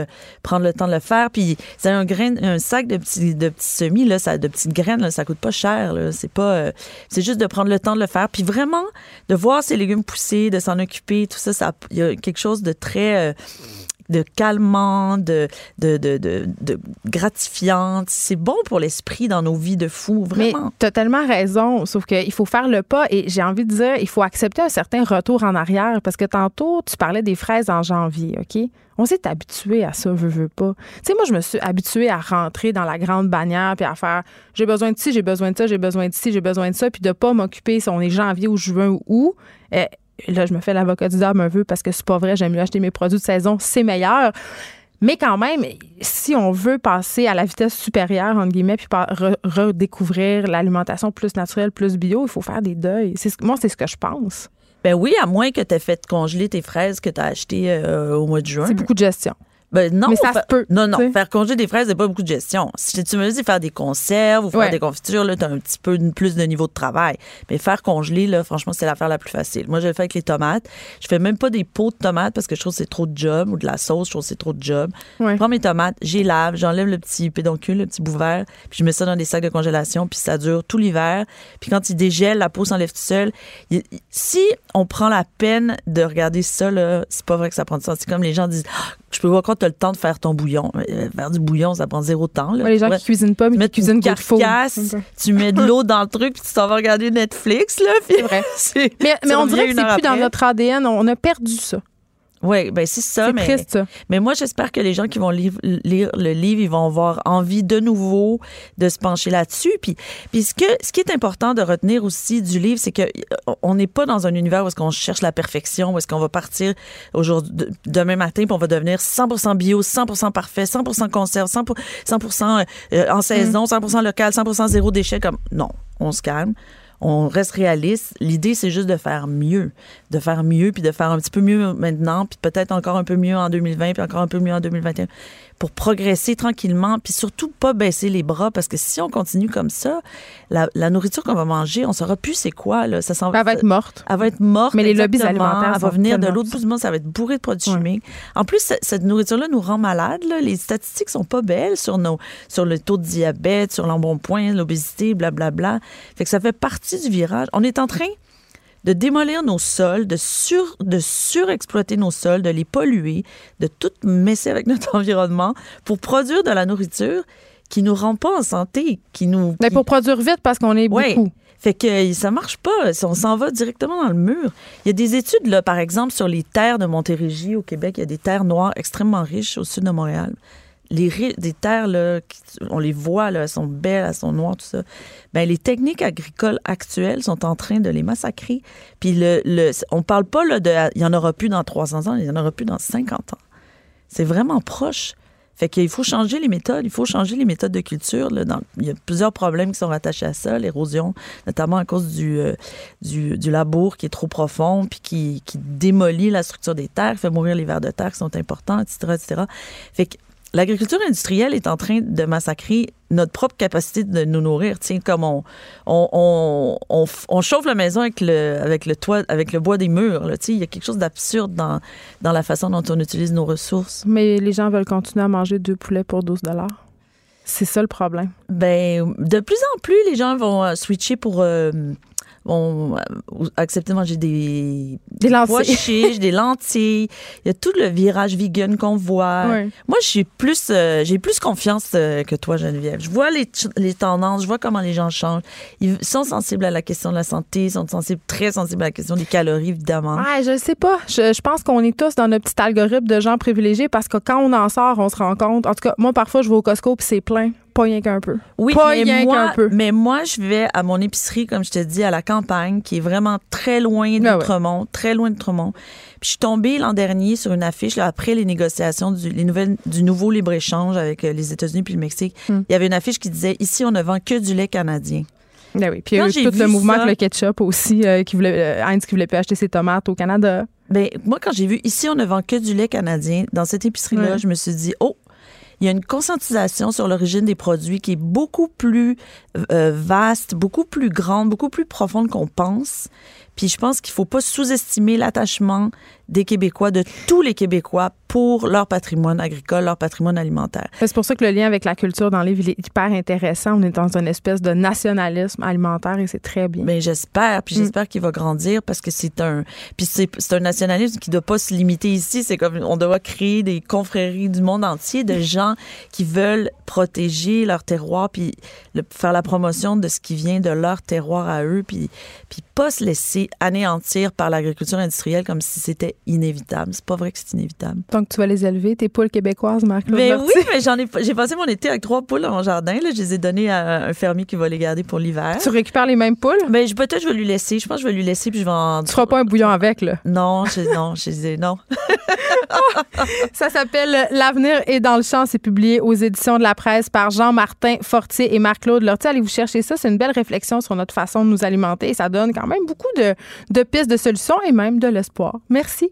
prendre le temps de le faire. Puis, c'est un grain, un sac de petits, de petits semis, là, ça, de petites graines, là, ça coûte pas cher. C'est pas, c'est juste de prendre le temps de le faire. Puis vraiment, de voir ces légumes pousser, de s'en occuper, tout ça, il y a quelque chose de très... Euh, de calmant, de, de, de, de, gratifiant. C'est bon pour l'esprit dans nos vies de fous, vraiment. Mais tu as tellement raison, sauf qu'il faut faire le pas et j'ai envie de dire, il faut accepter un certain retour en arrière parce que tantôt, tu parlais des fraises en janvier, OK? On s'est habitué à ça, veux, veux pas. Tu sais, moi, je me suis habituée à rentrer dans la grande bannière puis à faire j'ai besoin de ci, j'ai besoin de ça, j'ai besoin de ci, j'ai besoin de ça, puis de pas m'occuper si on est janvier ou juin ou août. Là, je me fais l'avocat du diable un peu parce que c'est pas vrai, j'aime mieux acheter mes produits de saison, c'est meilleur. Mais quand même, si on veut passer à la vitesse supérieure, entre guillemets, puis redécouvrir l'alimentation plus naturelle, plus bio, il faut faire des deuils. Moi, c'est ce que je pense. Ben oui, à moins que tu aies fait congeler tes fraises que tu as achetées euh, au mois de juin. C'est beaucoup de gestion. Ben non, mais ça se peut. Non, non. Faire congeler des fraises, c'est pas beaucoup de gestion. Si tu me dis faire des conserves ou faire des confitures, là, t'as un petit peu plus de niveau de travail. Mais faire congeler, là, franchement, c'est l'affaire la plus facile. Moi, je le fais avec les tomates. Je fais même pas des pots de tomates parce que je trouve que c'est trop de job ou de la sauce, je trouve que c'est trop de job. Je prends mes tomates, j'y lave, j'enlève le petit pédoncule, le petit bout vert, puis je mets ça dans des sacs de congélation, puis ça dure tout l'hiver. Puis quand il dégèle, la peau s'enlève tout seul. Si on prend la peine de regarder ça, là, c'est pas vrai que ça prend du temps. C'est comme les gens disent, je peux voir quand tu as le temps de faire ton bouillon. Euh, faire du bouillon, ça prend zéro temps. Là. les gens qui cuisinent pas, mais qui cuisinent carcasse, tu mets de l'eau dans le truc, puis tu t'en vas regarder Netflix. C'est vrai. mais, mais on dirait que c'est plus dans notre ADN. On a perdu ça. Oui, ben c'est ça. Mais, triste, mais moi, j'espère que les gens qui vont lire, le livre, ils vont avoir envie de nouveau de se pencher là-dessus. Puis, puis ce, que, ce qui est important de retenir aussi du livre, c'est que euh, on n'est pas dans un univers où est-ce qu'on cherche la perfection, où est-ce qu'on va partir aujourd'hui, demain matin, puis on va devenir 100% bio, 100% parfait, 100% conserve, 100%, 100 euh, en saison, 100% local, 100% zéro déchet. Comme non, on se calme on reste réaliste. L'idée, c'est juste de faire mieux, de faire mieux, puis de faire un petit peu mieux maintenant, puis peut-être encore un peu mieux en 2020, puis encore un peu mieux en 2021 pour progresser tranquillement, puis surtout pas baisser les bras, parce que si on continue comme ça, la, nourriture qu'on va manger, on saura plus c'est quoi. Là. Ça s'en elle va être morte. Elle va être morte. Mais les lobbies alimentaires Elle va venir de l'autre bout du monde, ça va être bourré de produits chimiques. En plus, cette nourriture-là nous rend malades. Les statistiques sont pas belles sur, nos, sur le taux de diabète, sur l'embonpoint, l'obésité, blablabla. Fait que ça fait partie du virage. On est en train de démolir nos sols, de, sur, de surexploiter nos sols, de les polluer, de tout messer avec notre environnement pour produire de la nourriture qui nous rend pas en santé, qui nous... Mais pour produire vite parce qu'on est beaucoup. Fait que ça marche pas. On s'en va directement dans le mur. Il y a des études, là, par exemple, sur les terres de Montérégie au Québec. Il y a des terres noires extrêmement riches au sud de Montréal les des terres, là, on les voit, là, elles sont belles, elles sont noires, tout ça. Ben, les techniques agricoles actuelles sont en train de les massacrer. Puis le, le on parle pas là, de il y en aura plus dans 300 ans, il y en aura plus dans 50 ans. C'est vraiment proche. Fait qu'il faut changer les méthodes, il faut changer les méthodes de culture. Là, il y a plusieurs problèmes qui sont rattachés à ça, l'érosion, notamment à cause du, euh, du, du, labour qui est trop profond, puis qui, qui démolit la structure des terres, fait mourir les vers de terre qui sont importants, etc., etc. Fait que l'agriculture industrielle est en train de massacrer notre propre capacité de nous nourrir. Tiens, comme on, on, on, chauffe la maison avec le, avec le toit, avec le bois des murs. Là, il y a quelque chose d'absurde dans, dans la façon dont on utilise nos ressources. Mais les gens veulent continuer à manger deux poulets pour 12 C'est ça le problème. Ben, de plus en plus, les gens vont euh, switcher pour euh, bon, euh, accepter de manger des, des lentilles. des lentilles. Il y a tout le virage vegan qu'on voit. Moi, j'ai plus, euh, j'ai plus confiance euh, que toi, Geneviève. Je vois les, les, tendances, je vois comment les gens changent. Ils sont sensibles à la question de la santé, ils sont sensibles, très sensibles à la question des calories, évidemment. Ouais, je sais pas. Je, je pense qu'on est tous dans notre petit algorithme de gens privilégiés parce que quand on en sort, on se rend compte. En tout cas, moi, parfois, je vais au Costco puis c'est plein pas rien qu'un peu. Oui, mais moi, peu. Mais moi, je vais à mon épicerie, comme je te dis, à la campagne, qui est vraiment très loin ah d'Outremont, très loin d'Outremont. Puis je suis tombée l'an dernier sur une affiche, là, après les négociations du, les nouvelles, du nouveau libre-échange avec euh, les États-Unis puis le Mexique. Hmm. Il y avait une affiche qui disait Ici, on ne vend que du lait canadien. Ben oui. Puis il y a eu tout le mouvement avec le ketchup aussi, euh, qui voulait, euh, Heinz qui voulait plus acheter ses tomates au Canada. Ben, moi, quand j'ai vu ici, on ne vend que du lait canadien, dans cette épicerie-là, je me suis dit, oh, il y a une conscientisation sur l'origine des produits qui est beaucoup plus euh, vaste, beaucoup plus grande, beaucoup plus profonde qu'on pense. Puis je pense qu'il faut pas sous-estimer l'attachement des Québécois, de tous les Québécois, pour leur patrimoine agricole, leur patrimoine alimentaire. C'est pour ça que le lien avec la culture dans les villes est hyper intéressant. On est dans une espèce de nationalisme alimentaire et c'est très bien. Mais j'espère, puis mm. j'espère qu'il va grandir parce que c'est un, puis c'est, un nationalisme qui ne doit pas se limiter ici. C'est comme on doit créer des confréries du monde entier de gens qui veulent protéger leur terroir puis faire la promotion de ce qui vient de leur terroir à eux puis puis pas se laisser anéantir par l'agriculture industrielle comme si c'était inévitable. C'est pas vrai que c'est inévitable. Donc, tu vas les élever, tes poules québécoises, Marc-Claude Mais oui, mais j'en ai, j'ai passé mon été avec trois poules dans mon jardin. Là. Je les ai données à un fermier qui va les garder pour l'hiver. Tu récupères les mêmes poules? Ben, peut-être je vais lui laisser. Je pense que je vais lui laisser puis je vais en... Tu feras pas un bouillon avec, là? Non, je, non, je disais non. Ça s'appelle L'avenir est dans le champ. C'est publié aux éditions de la presse par Jean-Martin Fortier et Marc-Claude Lortie. Allez vous chercher ça? C'est une belle réflexion sur notre façon de nous alimenter. Ça donne quand même beaucoup de, de pistes de solutions et même de l'espoir. Merci.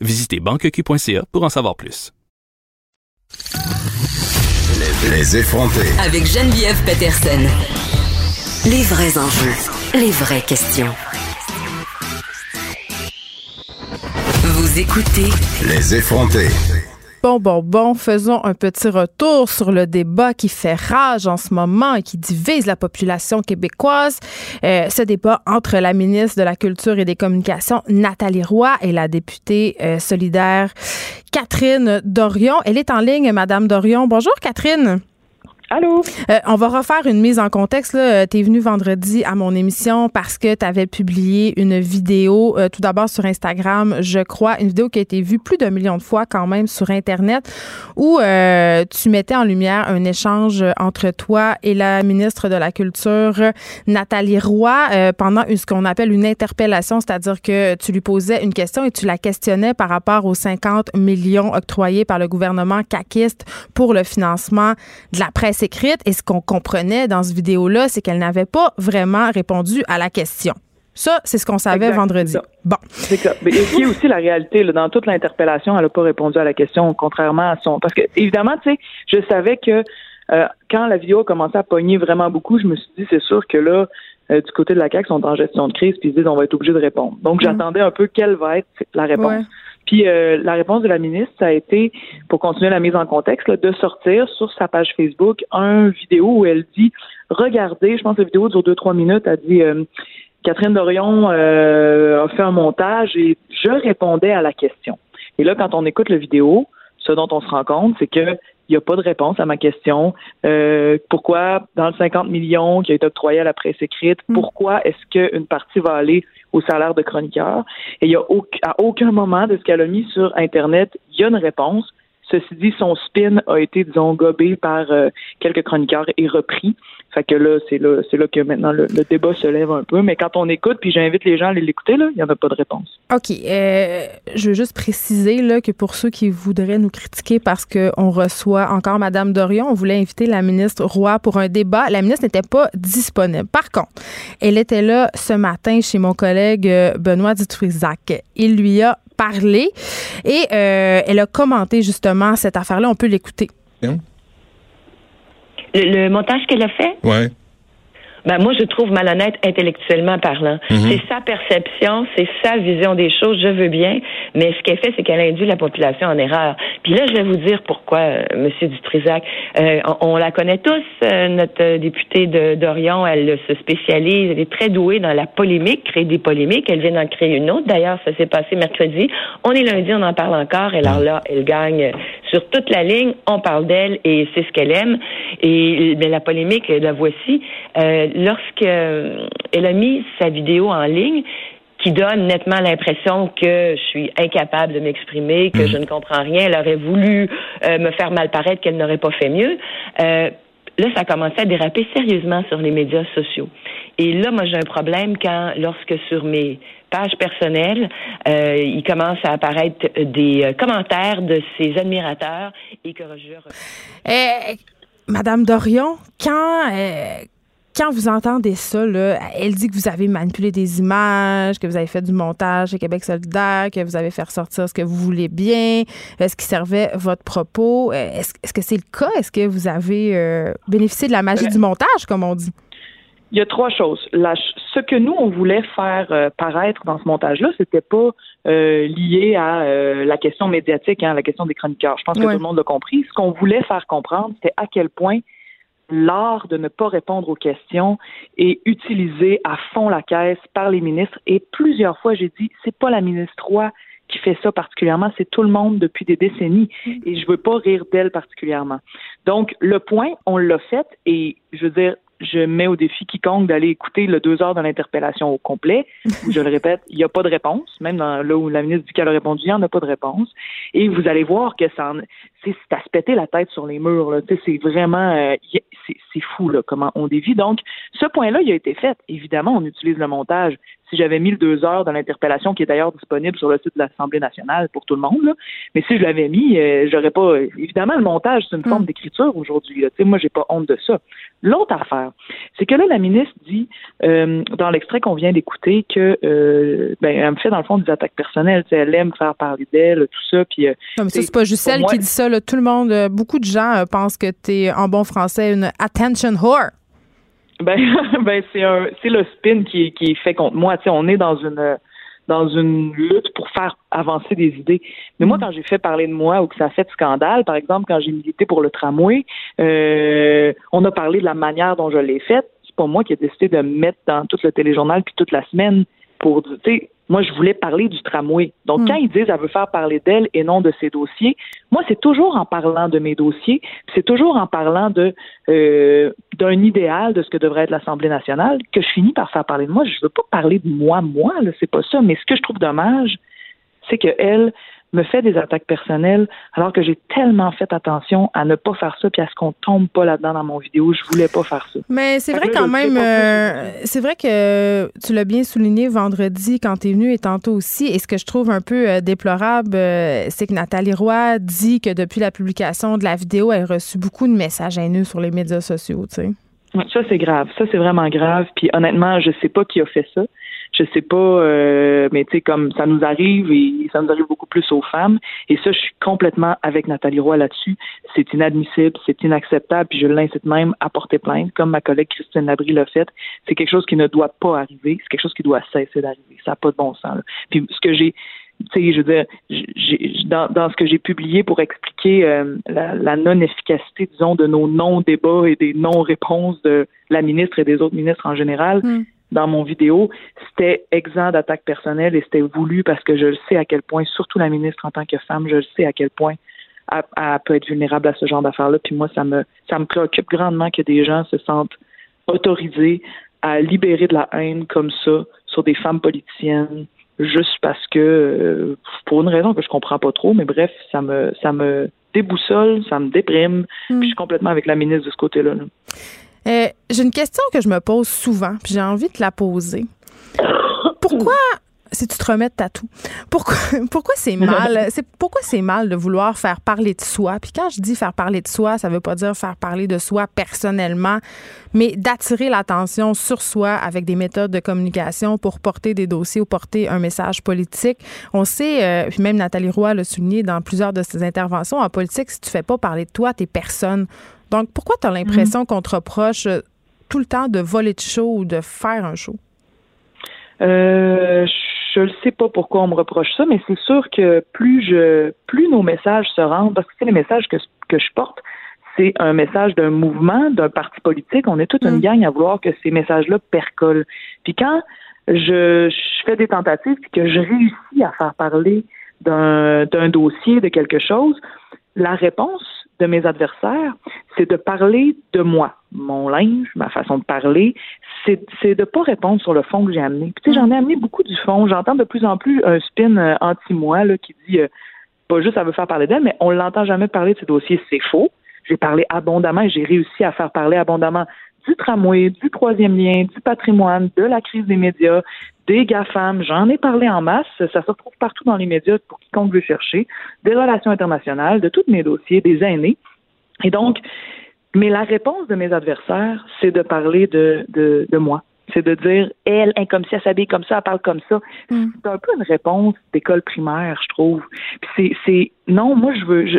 Visitez banqueq.ca pour en savoir plus. Les effrontés. Avec Geneviève Peterson. Les vrais enjeux, les vraies questions. Vous écoutez. Les effrontés. Bon, bon, bon, faisons un petit retour sur le débat qui fait rage en ce moment et qui divise la population québécoise. Euh, ce débat entre la ministre de la Culture et des Communications, Nathalie Roy, et la députée euh, solidaire Catherine Dorion. Elle est en ligne, Madame Dorion. Bonjour, Catherine. Allô? Euh, on va refaire une mise en contexte. Tu es venu vendredi à mon émission parce que tu avais publié une vidéo, euh, tout d'abord sur Instagram, je crois, une vidéo qui a été vue plus d'un million de fois quand même sur Internet, où euh, tu mettais en lumière un échange entre toi et la ministre de la Culture, Nathalie Roy, pendant ce qu'on appelle une interpellation, c'est-à-dire que tu lui posais une question et tu la questionnais par rapport aux 50 millions octroyés par le gouvernement caquiste pour le financement de la presse écrite et ce qu'on comprenait dans ce vidéo-là, c'est qu'elle n'avait pas vraiment répondu à la question. Ça, c'est ce qu'on savait vendredi. Bon. C'est ça. Mais il y a aussi la réalité, là, dans toute l'interpellation, elle n'a pas répondu à la question, contrairement à son. Parce que, évidemment, tu sais, je savais que euh, quand la vidéo a commencé à pogner vraiment beaucoup, je me suis dit, c'est sûr que là, euh, du côté de la CAQ, sont en gestion de crise, puis ils disent, on va être obligé de répondre. Donc, mm. j'attendais un peu quelle va être la réponse. Puis euh, la réponse de la ministre, ça a été, pour continuer la mise en contexte, de sortir sur sa page Facebook un vidéo où elle dit Regardez, je pense que la vidéo dure deux, trois minutes, elle dit euh, Catherine Dorion euh, a fait un montage et je répondais à la question. Et là, quand on écoute la vidéo, ce dont on se rend compte, c'est que il n'y a pas de réponse à ma question. Euh, pourquoi, dans le 50 millions qui a été octroyé à la presse écrite, mm. pourquoi est-ce qu'une partie va aller au salaire de chroniqueur? Et il y a à aucun moment de ce qu'elle a mis sur Internet, il y a une réponse. Ceci dit, son spin a été, disons, gobé par euh, quelques chroniqueurs et repris. Fait que là, c'est là, c'est là que maintenant le, débat se lève un peu. Mais quand on écoute, puis j'invite les gens à aller l'écouter, là, il n'y en a pas de réponse. OK. Euh, je veux juste préciser là, que pour ceux qui voudraient nous critiquer parce qu'on reçoit encore Mme Dorion, on voulait inviter la ministre Roy pour un débat. La ministre n'était pas disponible. Par contre, elle était là ce matin chez mon collègue euh, Benoît Dutrisac. Il lui a parlé et euh, elle a commenté justement cette affaire-là. On peut l'écouter. Le, montage qu'elle a fait? Oui. Ben, moi, je trouve malhonnête intellectuellement parlant. Mhm. C'est sa perception, c'est sa vision des choses, je veux bien, mais ce qu'elle fait, c'est qu'elle induit la population en erreur. Puis là, je vais vous dire pourquoi, euh, Monsieur Dutrisac. Euh, on, la connaît tous, euh, notre députée d'Orion, elle se spécialise, elle est très douée dans la polémique, créer des polémiques, elle vient d'en créer une autre. D'ailleurs, ça s'est passé mercredi. On est lundi, on en parle encore, et alors là, elle gagne sur toute la ligne, on parle d'elle et c'est ce qu'elle aime. Et mais la polémique, la voici. Euh, lorsqu'elle a mis sa vidéo en ligne, qui donne nettement l'impression que je suis incapable de m'exprimer, que mhm. je ne comprends rien. Elle aurait voulu euh, me faire mal paraître qu'elle n'aurait pas fait mieux. Euh, là, ça a commencé à déraper sérieusement sur les médias sociaux. Et là, moi, j'ai un problème quand, lorsque sur mes pages personnelles, euh, il commence à apparaître des commentaires de ses admirateurs et que je... Eh, Madame Dorion, quand quand vous entendez ça, là, elle dit que vous avez manipulé des images, que vous avez fait du montage à Québec solidaire, que vous avez fait ressortir ce que vous voulez bien, ce qui servait votre propos. Est-ce, que c'est le cas? Est-ce que vous avez euh, bénéficié de la magie du montage, comme on dit? Il y a trois choses. ce que nous, on voulait faire euh, paraître dans ce montage-là, c'était pas euh, lié à la question médiatique, hein, la question des chroniqueurs. Je pense que tout le monde l'a compris. Ce qu'on voulait faire comprendre, c'était à quel point l'art de ne pas répondre aux questions est utilisé à fond la caisse par les ministres. Et plusieurs fois, j'ai dit, c'est pas la ministre Roy qui fait ça particulièrement, c'est tout le monde depuis des décennies. Et je veux pas rire d'elle particulièrement. Donc, le point, on l'a fait et je veux dire, je mets au défi quiconque d'aller écouter le deux heures de l'interpellation au complet, je le répète, il n'y a pas de réponse. Même dans, là où la ministre dit qu'elle a répondu, il n'y en a pas de réponse. Et vous allez voir que ça, c'est à se péter la tête sur les murs. C'est vraiment, euh, c'est fou là, comment on dévie. Donc, ce point-là, il a été fait. Évidemment, on utilise le montage si j'avais mis le deux heures de l'interpellation, qui est d'ailleurs disponible sur le site de l'Assemblée nationale pour tout le monde, là. mais si je l'avais mis, euh, j'aurais pas. Évidemment, le montage, c'est une forme mm. d'écriture aujourd'hui. Tu sais, moi, j'ai pas honte de ça. L'autre affaire, c'est que là, la ministre dit euh, dans l'extrait qu'on vient d'écouter que ben, elle me fait dans le fond des attaques personnelles. Tu sais, elle aime faire parler d'elle, tout ça. Puis, non, mais ça, c'est pas juste elle qui dit ça. Là. Tout le monde, beaucoup de gens pensent que tu es en bon français une attention whore. Ben, ben c'est un, c'est le spin qui, qui est fait contre moi. Tu sais, on est dans une dans une lutte pour faire avancer des idées. Mais moi, mm. quand j'ai fait parler de moi ou que ça a fait scandale, par exemple, quand j'ai milité pour le tramway, euh, on a parlé de la manière dont je l'ai faite. C'est pas moi qui ai décidé de me mettre dans tout le téléjournal puis toute la semaine pour, tu sais, moi, je voulais parler du tramway. Donc, hmm. quand ils disent qu'elle veut faire parler d'elle et non de ses dossiers, moi, c'est toujours en parlant de mes dossiers, c'est toujours en parlant de euh, d'un idéal de ce que devrait être l'Assemblée nationale que je finis par faire parler de moi. Je veux pas parler de moi, moi, là, c'est pas ça. Mais ce que je trouve dommage, c'est que elle, me fait des attaques personnelles alors que j'ai tellement fait attention à ne pas faire ça puis à ce qu'on tombe pas là-dedans dans mon vidéo. Je voulais pas faire ça. Mais c'est vrai quand même, euh, c'est vrai que tu l'as bien souligné vendredi quand tu es venu et tantôt aussi. Et ce que je trouve un peu euh, déplorable, euh, c'est que Nathalie Roy dit que depuis la publication de la vidéo, elle a reçu beaucoup de messages haineux sur les médias sociaux, tu sais. Ça, c'est grave. Ça, c'est vraiment grave. Puis honnêtement, je sais pas qui a fait ça je sais pas, euh, mais tu sais, comme ça nous arrive et ça nous arrive beaucoup plus aux femmes. Et ça, je suis complètement avec Nathalie Roy là-dessus. C'est inadmissible, c'est inacceptable, puis je l'incite même à porter plainte, comme ma collègue Christine Labrie l'a fait. C'est quelque chose qui ne doit pas arriver, c'est quelque chose qui doit cesser d'arriver. Ça n'a pas de bon sens. Puis ce que j'ai tu sais, je veux dire, dans, dans ce que j'ai publié pour expliquer euh, la, non-efficacité, disons, de nos non-débats et des non-réponses de la ministre et des autres ministres en général, hmm dans mon vidéo, c'était exempt d'attaque personnelle et c'était voulu parce que je le sais à quel point, surtout la ministre en tant que femme, je le sais à quel point elle, peut être vulnérable à ce genre d'affaires-là. Puis moi, ça me ça me préoccupe grandement que des gens se sentent autorisés à libérer de la haine comme ça sur des femmes politiciennes juste parce que euh, pour une raison que je comprends pas trop, mais bref, ça me ça me déboussole, ça me déprime. Puis je suis complètement avec la ministre de ce côté-là. Euh, j'ai une question que je me pose souvent, puis j'ai envie de la poser. Pourquoi si tu te remets de tatou. Pourquoi, pourquoi c'est mal? C'est, pourquoi c'est mal de vouloir faire parler de soi? Puis quand je dis faire parler de soi, ça veut pas dire faire parler de soi personnellement, mais d'attirer l'attention sur soi avec des méthodes de communication pour porter des dossiers ou porter un message politique. On sait, euh, puis même Nathalie Roy l'a souligné dans plusieurs de ses interventions, en politique, si tu fais pas parler de toi, t'es personne. Donc, pourquoi tu as l'impression mm. qu'on te reproche euh, tout le temps de voler de show ou de faire un show? Euh, je ne sais pas pourquoi on me reproche ça, mais c'est sûr que plus je, plus nos messages se rendent, parce que c'est les messages que, que je porte, c'est un message d'un mouvement, d'un parti politique. On est toute une mm. gang à vouloir que ces messages-là percolent. Puis quand je, je fais des tentatives et que je réussis à faire parler d'un dossier, de quelque chose, la réponse de mes adversaires, c'est de parler de moi, mon linge, ma façon de parler, c'est de pas répondre sur le fond que j'ai amené. Puis, tu sais, j'en ai amené beaucoup du fond. J'entends de plus en plus un spin euh, anti-moi qui dit euh, pas juste ça veut faire parler d'elle, mais on l'entend jamais parler de ces dossiers. C'est faux. J'ai parlé abondamment et j'ai réussi à faire parler abondamment du tramway, du troisième lien, du patrimoine, de la crise des médias, des GAFAM. J'en ai parlé en masse. Ça se retrouve partout dans les médias pour quiconque veut chercher. Des relations internationales, de tous mes dossiers, des aînés. Et donc, mais la réponse de mes adversaires, c'est de parler de, de, de moi. C'est de dire, elle, comme si elle s'habille comme ça, elle parle comme ça. Mm. C'est un peu une réponse d'école primaire, je trouve. c'est, c'est, non, moi, je veux, je,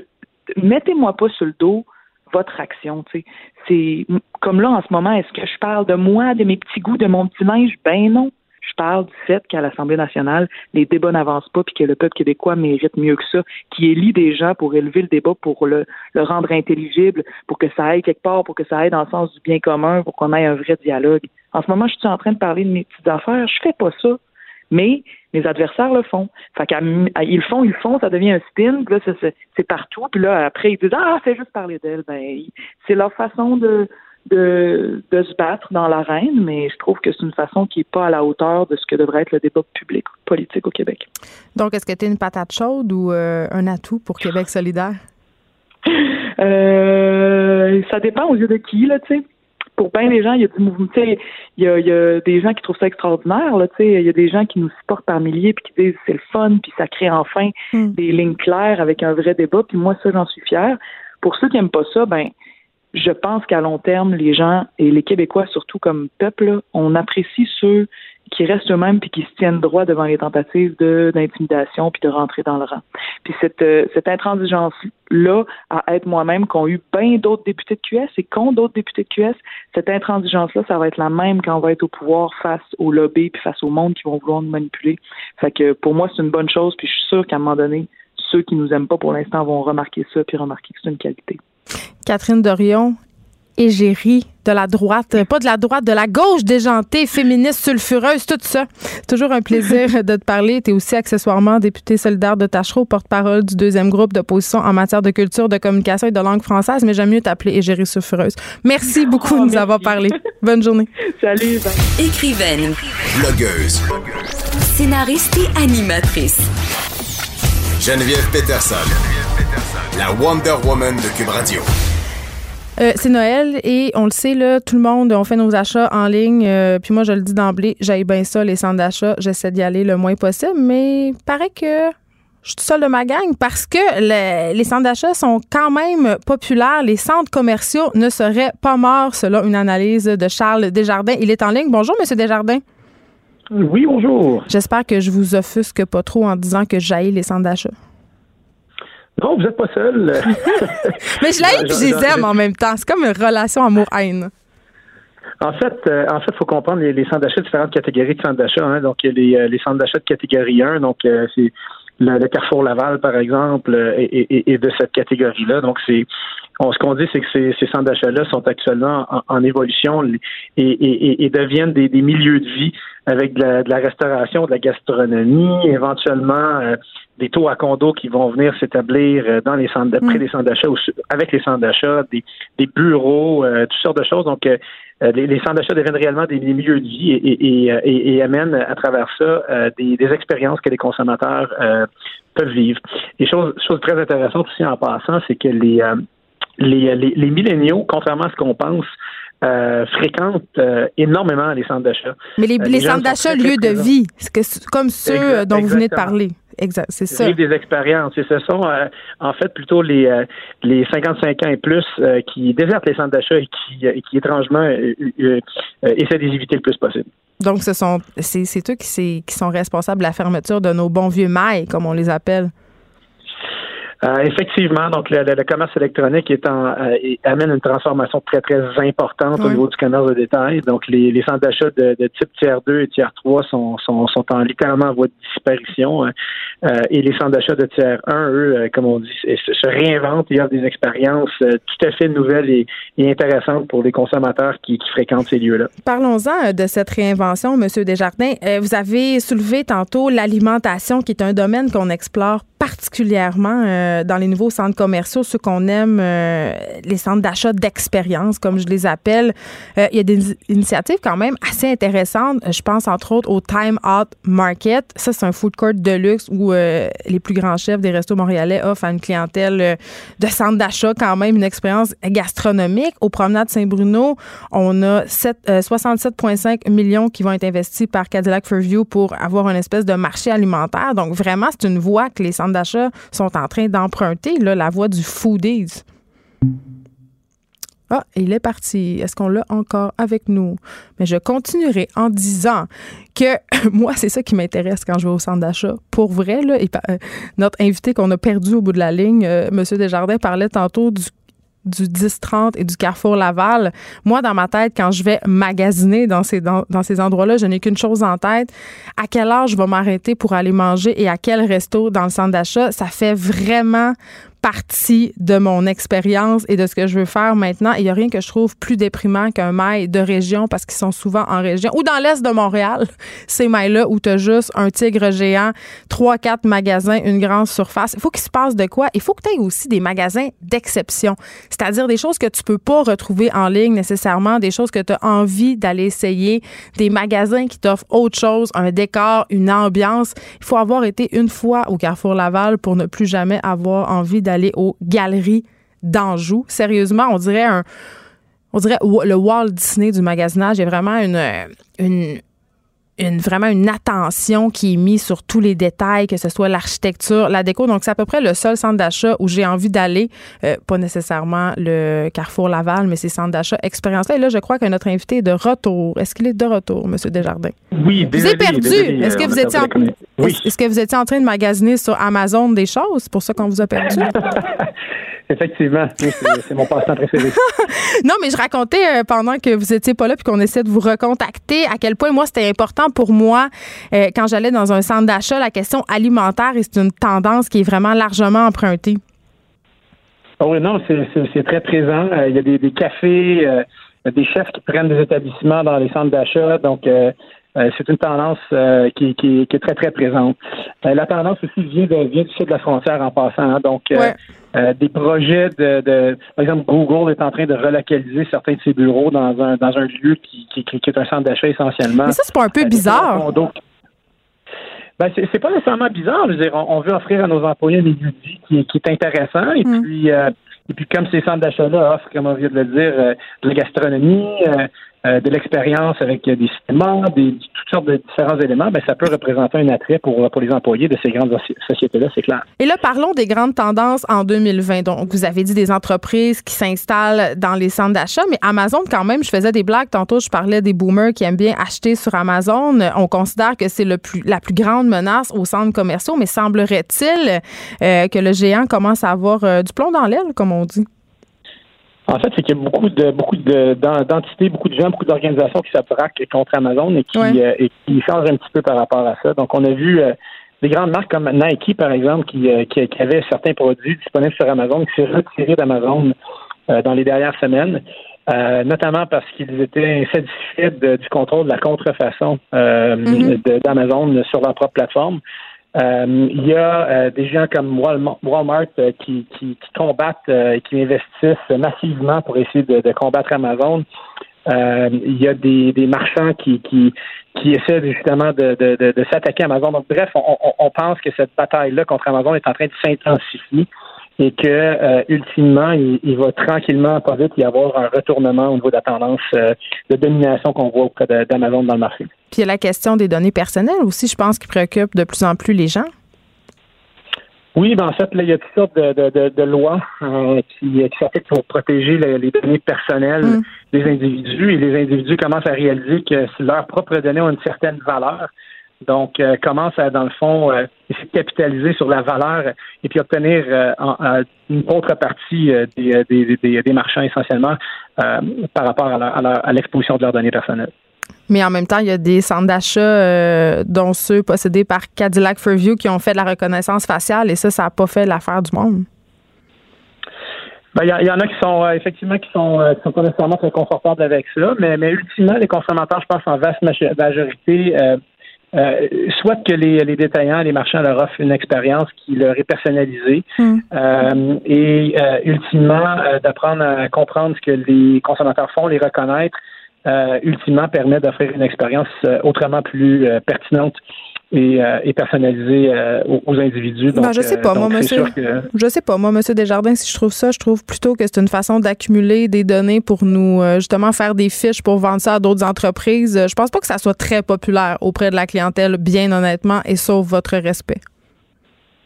mettez-moi pas sur le dos votre action, tu sais. C'est, comme là, en ce moment, est-ce que je parle de moi, de mes petits goûts, de mon petit linge? Ben non. Je parle du fait qu'à l'Assemblée nationale, les débats n'avancent pas, puis que le peuple québécois mérite mieux que ça, qui élit des gens pour élever le débat, pour le, le rendre intelligible, pour que ça aille quelque part, pour que ça aille dans le sens du bien commun, pour qu'on ait un vrai dialogue. En ce moment, je suis en train de parler de mes petites affaires. Je fais pas ça. Mais mes adversaires le font. Fait qu'ils font, ils le font, ça devient un spin, puis là, c'est partout. Puis là, après, ils disent Ah, c'est juste parler d'elle. Ben, c'est leur façon de, de, de se battre dans l'arène, mais je trouve que c'est une façon qui n'est pas à la hauteur de ce que devrait être le débat public politique au Québec. Donc, est-ce que tu es une patate chaude ou euh, un atout pour Québec solidaire? Euh, ça dépend aux yeux de qui, là, tu sais. Pour bien des gens, il y a du mouvement, il y a, y a des gens qui trouvent ça extraordinaire, là, tu sais. Il y a des gens qui nous supportent par milliers puis qui disent c'est le fun, puis ça crée enfin hmm. des lignes claires avec un vrai débat, puis moi, ça, j'en suis fière. Pour ceux qui n'aiment pas ça, ben, je pense qu'à long terme, les gens et les Québécois, surtout comme peuple, on apprécie ceux qui restent eux-mêmes puis qui se tiennent droit devant les tentatives d'intimidation puis de rentrer dans le rang. Puis cette euh, cette intransigeance là à être moi-même qu'ont eu bien d'autres députés de QS et qu'ont d'autres députés de QS, cette intransigeance là, ça va être la même quand on va être au pouvoir face au lobby puis face au monde qui vont vouloir nous manipuler. Fait que pour moi c'est une bonne chose puis je suis sûr qu'à un moment donné ceux qui nous aiment pas pour l'instant vont remarquer ça puis remarquer que c'est une qualité. Catherine Dorion, égérie de la droite, pas de la droite, de la gauche déjantée, féministe, sulfureuse, tout ça. Toujours un plaisir de te parler. Tu es aussi accessoirement députée solidaire de Tachereau, porte-parole du deuxième groupe d'opposition en matière de culture, de communication et de langue française, mais j'aime mieux t'appeler égérie sulfureuse. Merci beaucoup de nous avoir parlé. Bonne journée. Salut. Écrivaine. Blogueuse. Scénariste et animatrice. Geneviève Peterson. La Wonder Woman de Cube Radio. Euh, c'est Noël et on le sait, là, tout le monde, on fait nos achats en ligne. Euh, puis moi, je le dis d'emblée, j'aille bien ça, les centres d'achat. J'essaie d'y aller le moins possible, mais paraît que je suis seule de ma gang parce que les centres d'achat sont quand même populaires. Les centres commerciaux ne seraient pas morts, selon une analyse de Charles Desjardins. Il est en ligne. Bonjour, Monsieur Desjardins. Oui, bonjour. J'espère que je vous offusque pas trop en disant que j'aille les centres d'achat. Non, vous n'êtes pas seul. Mais je l'aime et je les aime en même temps. C'est comme une relation amour-haine. En fait, euh, en fait, faut comprendre les, centres d'achat, différentes catégories de centres d'achat. Hein. Donc, il y a les, euh, les centres d'achat de catégorie 1, donc euh, c'est le, Carrefour Laval, par exemple, est, de cette catégorie-là. Donc, c'est ce qu'on dit, c'est que ces, centres d'achat-là sont actuellement en, évolution et, deviennent des, milieux de vie avec de la, restauration, de la gastronomie, éventuellement des taux à condo qui vont venir s'établir euh, dans les centres, près mm. des centres d'achat, avec les centres d'achat, des, bureaux, euh, toutes sortes de choses. Donc, euh, les, centres d'achat deviennent réellement des, milieux de vie et, amènent à travers ça des, expériences que les consommateurs peuvent vivre. Et chose, chose très intéressante aussi en passant, c'est que les, les, les, milléniaux, contrairement à ce qu'on pense, fréquentent énormément les centres d'achat. Mais les, centres d'achat, lieu de vie, c'est comme ceux dont vous venez de parler. Exact, c'est ça. Vivre des expériences. Et ce sont, euh, en fait, plutôt les, euh, les 55 ans et plus euh, qui désertent les centres d'achat et qui, étrangement, essaient de les éviter le plus possible. Donc, ce sont, c'est, c'est eux qui, qui sont responsables de la fermeture de nos bons vieux mailles, comme on les appelle. Euh, effectivement, donc le, le, commerce électronique est en, euh, amène une transformation très, très importante au niveau du commerce de détail. Donc, les, les centres d'achat de, de, type tiers 2 et tiers 3 sont, sont, sont en littéralement en voie de disparition. Hein. Euh, et les centres d'achat de tiers 1, eux, comme on dit, se, réinventent et offrent des expériences tout à fait nouvelles et, et, intéressantes pour les consommateurs qui, qui fréquentent ces lieux-là. Parlons-en de cette réinvention, Monsieur Desjardins. vous avez soulevé tantôt l'alimentation, qui est un domaine qu'on explore particulièrement euh, dans les nouveaux centres commerciaux, ceux qu'on aime, euh, les centres d'achat d'expérience, comme je les appelle. Euh, il y a des initiatives quand même assez intéressantes. Je pense entre autres au Time Out Market. Ça, c'est un food court de luxe où les plus grands chefs des restos montréalais offrent à une clientèle de centres d'achat quand même une expérience gastronomique. Au Promenade Saint-Bruno, on a 67,5 millions qui vont être investis par Cadillac Fairview pour avoir une espèce de marché alimentaire. Donc, vraiment, c'est une voie que les centres d'achat sont en train d'emprunter, la voie du foodies. Ah, il est parti. Est-ce qu'on l'a encore avec nous? Mais je continuerai en disant que moi, c'est ça qui m'intéresse quand je vais au centre d'achat. Pour vrai, là, euh, notre invité qu'on a perdu au bout de la ligne, euh, M. Desjardins, parlait tantôt du du 10-30 et du Carrefour Laval. Moi, dans ma tête, quand je vais magasiner dans ces, dans, dans ces endroits-là, je n'ai qu'une chose en tête. À quelle heure je vais m'arrêter pour aller manger et à quel resto dans le centre d'achat? Ça fait vraiment partie de mon expérience et de ce que je veux faire maintenant. Il n'y a rien que je trouve plus déprimant qu'un mail de région parce qu'ils sont souvent en région ou dans l'est de Montréal. Ces mails-là où tu as juste un tigre géant, trois, quatre magasins, une grande surface. Il faut qu'il se passe de quoi? Il faut que tu aies aussi des magasins d'exception, c'est-à-dire des choses que tu peux pas retrouver en ligne nécessairement, des choses que tu as envie d'aller essayer, des magasins qui t'offrent autre chose, un décor, une ambiance. Il faut avoir été une fois au Carrefour Laval pour ne plus jamais avoir envie d'aller aux galeries d'Anjou. Sérieusement, on dirait un, on dirait le Walt Disney du magasinage. Il vraiment une, une, vraiment une attention qui est mise sur tous les détails, que ce soit l'architecture, la déco. Donc, c'est à peu près le seul centre d'achat où j'ai envie d'aller. Euh, pas nécessairement le Carrefour Laval, mais ces centres d'achat expérience Et là, je crois que notre invité est de retour. Est-ce qu'il est de retour, M. Desjardins? Oui, désolé, Vous êtes perdu. Est-ce que, vous étiez en... Est-ce que vous étiez en train de magasiner sur Amazon des choses? C'est pour ça qu'on vous a perdu? Effectivement, c'est mon passe-temps préféré. non, mais je racontais euh, pendant que vous étiez pas là puis qu'on essaie de vous recontacter à quel point moi c'était important pour moi euh, quand j'allais dans un centre d'achat la question alimentaire et c'est une tendance qui est vraiment largement empruntée. Oh oui, non, c'est très présent. Euh, il y a des, cafés, des chefs qui prennent des établissements dans les centres d'achat, donc c'est une tendance qui, est très, très présente. la tendance aussi vient, de, vient du sud de la frontière en passant. Hein. donc, euh, des projets de, par exemple, Google est en train de relocaliser certains de ses bureaux dans un dans un lieu qui, qui, qui est un centre d'achat essentiellement. Mais ça, c'est pas un peu euh, bizarre. Ben, c'est pas nécessairement bizarre. Je veux dire, on, veut offrir à nos employés un milieu de vie qui, qui est intéressant. Et mm. puis, euh, et puis, comme ces centres d'achat-là offrent, comme on vient de le dire, de la gastronomie, euh, de l'expérience avec des cinémas, des, toutes sortes de différents éléments, ben, ça peut représenter un attrait pour, pour les employés de ces grandes sociétés-là, c'est clair. Et là, parlons des grandes tendances en 2020. Donc, vous avez dit des entreprises qui s'installent dans les centres d'achat, mais Amazon, quand même, je faisais des blagues. Tantôt, je parlais des boomers qui aiment bien acheter sur Amazon. On considère que c'est le plus, la plus grande menace aux centres commerciaux, mais semblerait-il euh, que le géant commence à avoir euh, du plomb dans l'aile, comme on dit? En fait, c'est qu'il y a beaucoup de beaucoup d'entités, beaucoup de gens, beaucoup d'organisations qui s'attraquent contre Amazon et qui, euh, et qui changent un petit peu par rapport à ça. Donc, on a vu euh, des grandes marques comme Nike, par exemple, qui, qui, avaient certains produits disponibles sur Amazon, qui s'est retiré d'Amazon dans les dernières semaines. notamment parce qu'ils étaient insatisfaits du contrôle de la contrefaçon mm-hmm. d'Amazon sur leur propre plateforme. Euh, il y a euh, des gens comme Walmart, euh, qui, combattent et qui investissent massivement pour essayer de, combattre Amazon. il y a des, marchands qui, essaient justement de, s'attaquer à Amazon. Donc, bref, on pense que cette bataille-là contre Amazon est en train de s'intensifier et que euh, ultimement, il, va tranquillement, pas vite, y avoir un retournement au niveau de la tendance euh, de domination qu'on voit auprès d'Amazon dans le marché. Puis il y a la question des données personnelles aussi, je pense, qui préoccupe de plus en plus les gens. Oui, ben en fait, là, il y a toutes sortes de, de, lois euh, qui, qui s'appliquent pour protéger les données personnelles mm. des individus et les individus commencent à réaliser que leurs propres données ont une certaine valeur, donc, euh, commence à, dans le fond, euh, essayer de capitaliser sur la valeur et puis obtenir euh, une autre partie des, des, des, marchands essentiellement par rapport à l'exposition de leurs données personnelles. Mais en même temps, il y a des centres d'achat, dont ceux possédés par Cadillac Fairview, qui ont fait de la reconnaissance faciale et ça, ça n'a pas fait l'affaire du monde. Ben, il y, en a qui sont effectivement qui sont, sont pas nécessairement très confortables avec ça, mais, mais ultimement, les consommateurs, je pense en vaste majorité, euh, soit que les, les, détaillants, les marchands leur offrent une expérience qui leur est personnalisée hmm. euh, et euh, ultimement d'apprendre à comprendre ce que les consommateurs font, les reconnaître, ultimement permet d'offrir une expérience autrement plus pertinente et, euh, personnalisé euh, aux, individus. Ben, je sais pas, moi, monsieur. Je sais pas, moi, monsieur Desjardins, si je trouve ça, je trouve plutôt que c'est une façon d'accumuler des données pour nous euh, justement faire des fiches pour vendre ça à d'autres entreprises. Je pense pas que ça soit très populaire auprès de la clientèle, bien honnêtement, et sauf votre respect.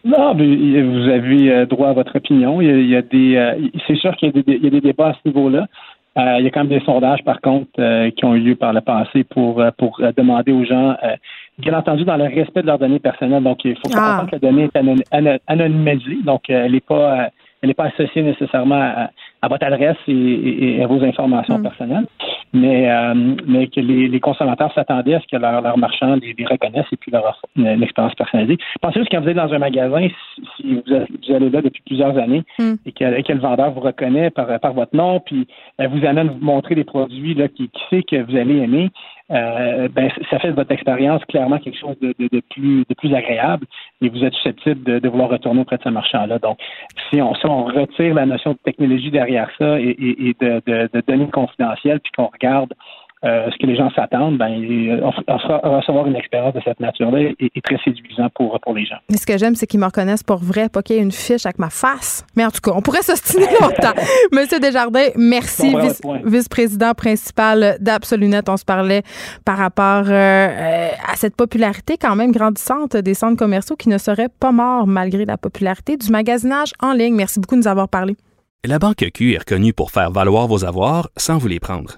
Non, mais vous avez droit à votre opinion. Il y a, des, c'est sûr qu'il y, a des débats à ce niveau-là. il y a quand même des sondages, par contre, qui ont eu lieu par le passé pour, pour demander aux gens bien entendu dans le respect de leurs données personnelles. Donc, il faut pas ah. comprendre que la donnée est anonymisée, donc euh, elle n'est pas euh, elle n'est pas associée nécessairement à, votre adresse et, à vos informations mm. personnelles, mais, euh, mais que les, consommateurs s'attendaient à ce que leurs leur marchands les, reconnaissent et puis leur offrent une, expérience personnalisée. Pensez juste quand vous êtes dans un magasin, si, vous, allez là depuis plusieurs années mm. et, que, le vendeur vous reconnaît par, par votre nom, puis vous amène vous montrer des produits là, qui, qui sait que vous allez aimer, euh, ben, ça fait de votre expérience clairement quelque chose de, plus, de plus agréable et vous êtes susceptible de, vouloir retourner auprès de ce marchand-là. Donc, si on, si on retire la notion de technologie derrière ça et, et, de, de, données confidentielles, puis qu'on regarde euh, ce que les gens s'attendent, ben, recevoir une expérience de cette nature-là est, très séduisant pour, pour les gens. Mais ce que j'aime, c'est qu'ils me reconnaissent pour vrai, pas qu'il y ait une fiche avec ma face. Mais en tout cas, on pourrait s'ostiner longtemps. Monsieur Desjardins, merci, vice-président principal d'Absolunet. On se parlait par rapport euh, à cette popularité quand même grandissante des centres commerciaux qui ne seraient pas morts malgré la popularité du magasinage en ligne. Merci beaucoup de nous avoir parlé. La Banque Q est reconnue pour faire valoir vos avoirs sans vous les prendre.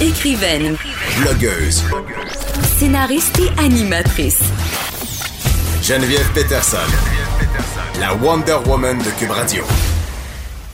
Écrivaine. Blogueuse. Scénariste et animatrice. Geneviève Peterson. La Wonder Woman de Cube Radio.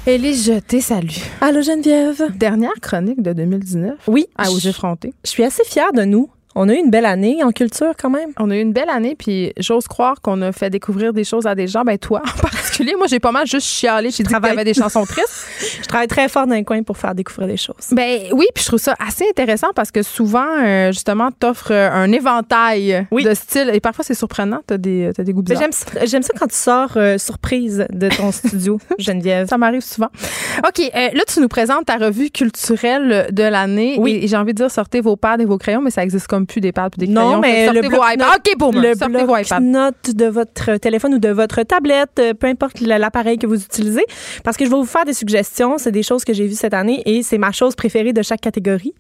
Élise Jeté, salut. Allô Geneviève. Dernière chronique de 2019. Oui. À Auger Fronté. Je suis assez fière de nous. On a eu une belle année en culture quand même. On a eu une belle année, puis j'ose croire qu'on a fait découvrir des choses à des gens. Ben toi en particulier, moi j'ai pas mal juste chialé. J'ai dit qu'il y avait des chansons tristes. je travaille très fort dans le coin pour faire découvrir des choses. Ben oui, puis je trouve ça assez intéressant parce que souvent, euh, justement, t'offres euh, un éventail de styles et parfois c'est surprenant. T'as des, as des goûts bizarres. J'aime ça quand tu sors euh, surprise de ton studio, Geneviève. Ça m'arrive souvent. OK, là tu nous présentes ta revue culturelle de l'année. Oui. Et, j'ai envie de dire sortez vos pads et vos crayons, mais ça existe comme plus des pads des crayons. Non, mais le bloc OK, pour le bloc note de votre téléphone ou de votre tablette, peu importe l'appareil que vous utilisez, parce que je vais vous faire des suggestions. C'est des choses que j'ai vues cette année et c'est ma chose préférée de chaque catégorie.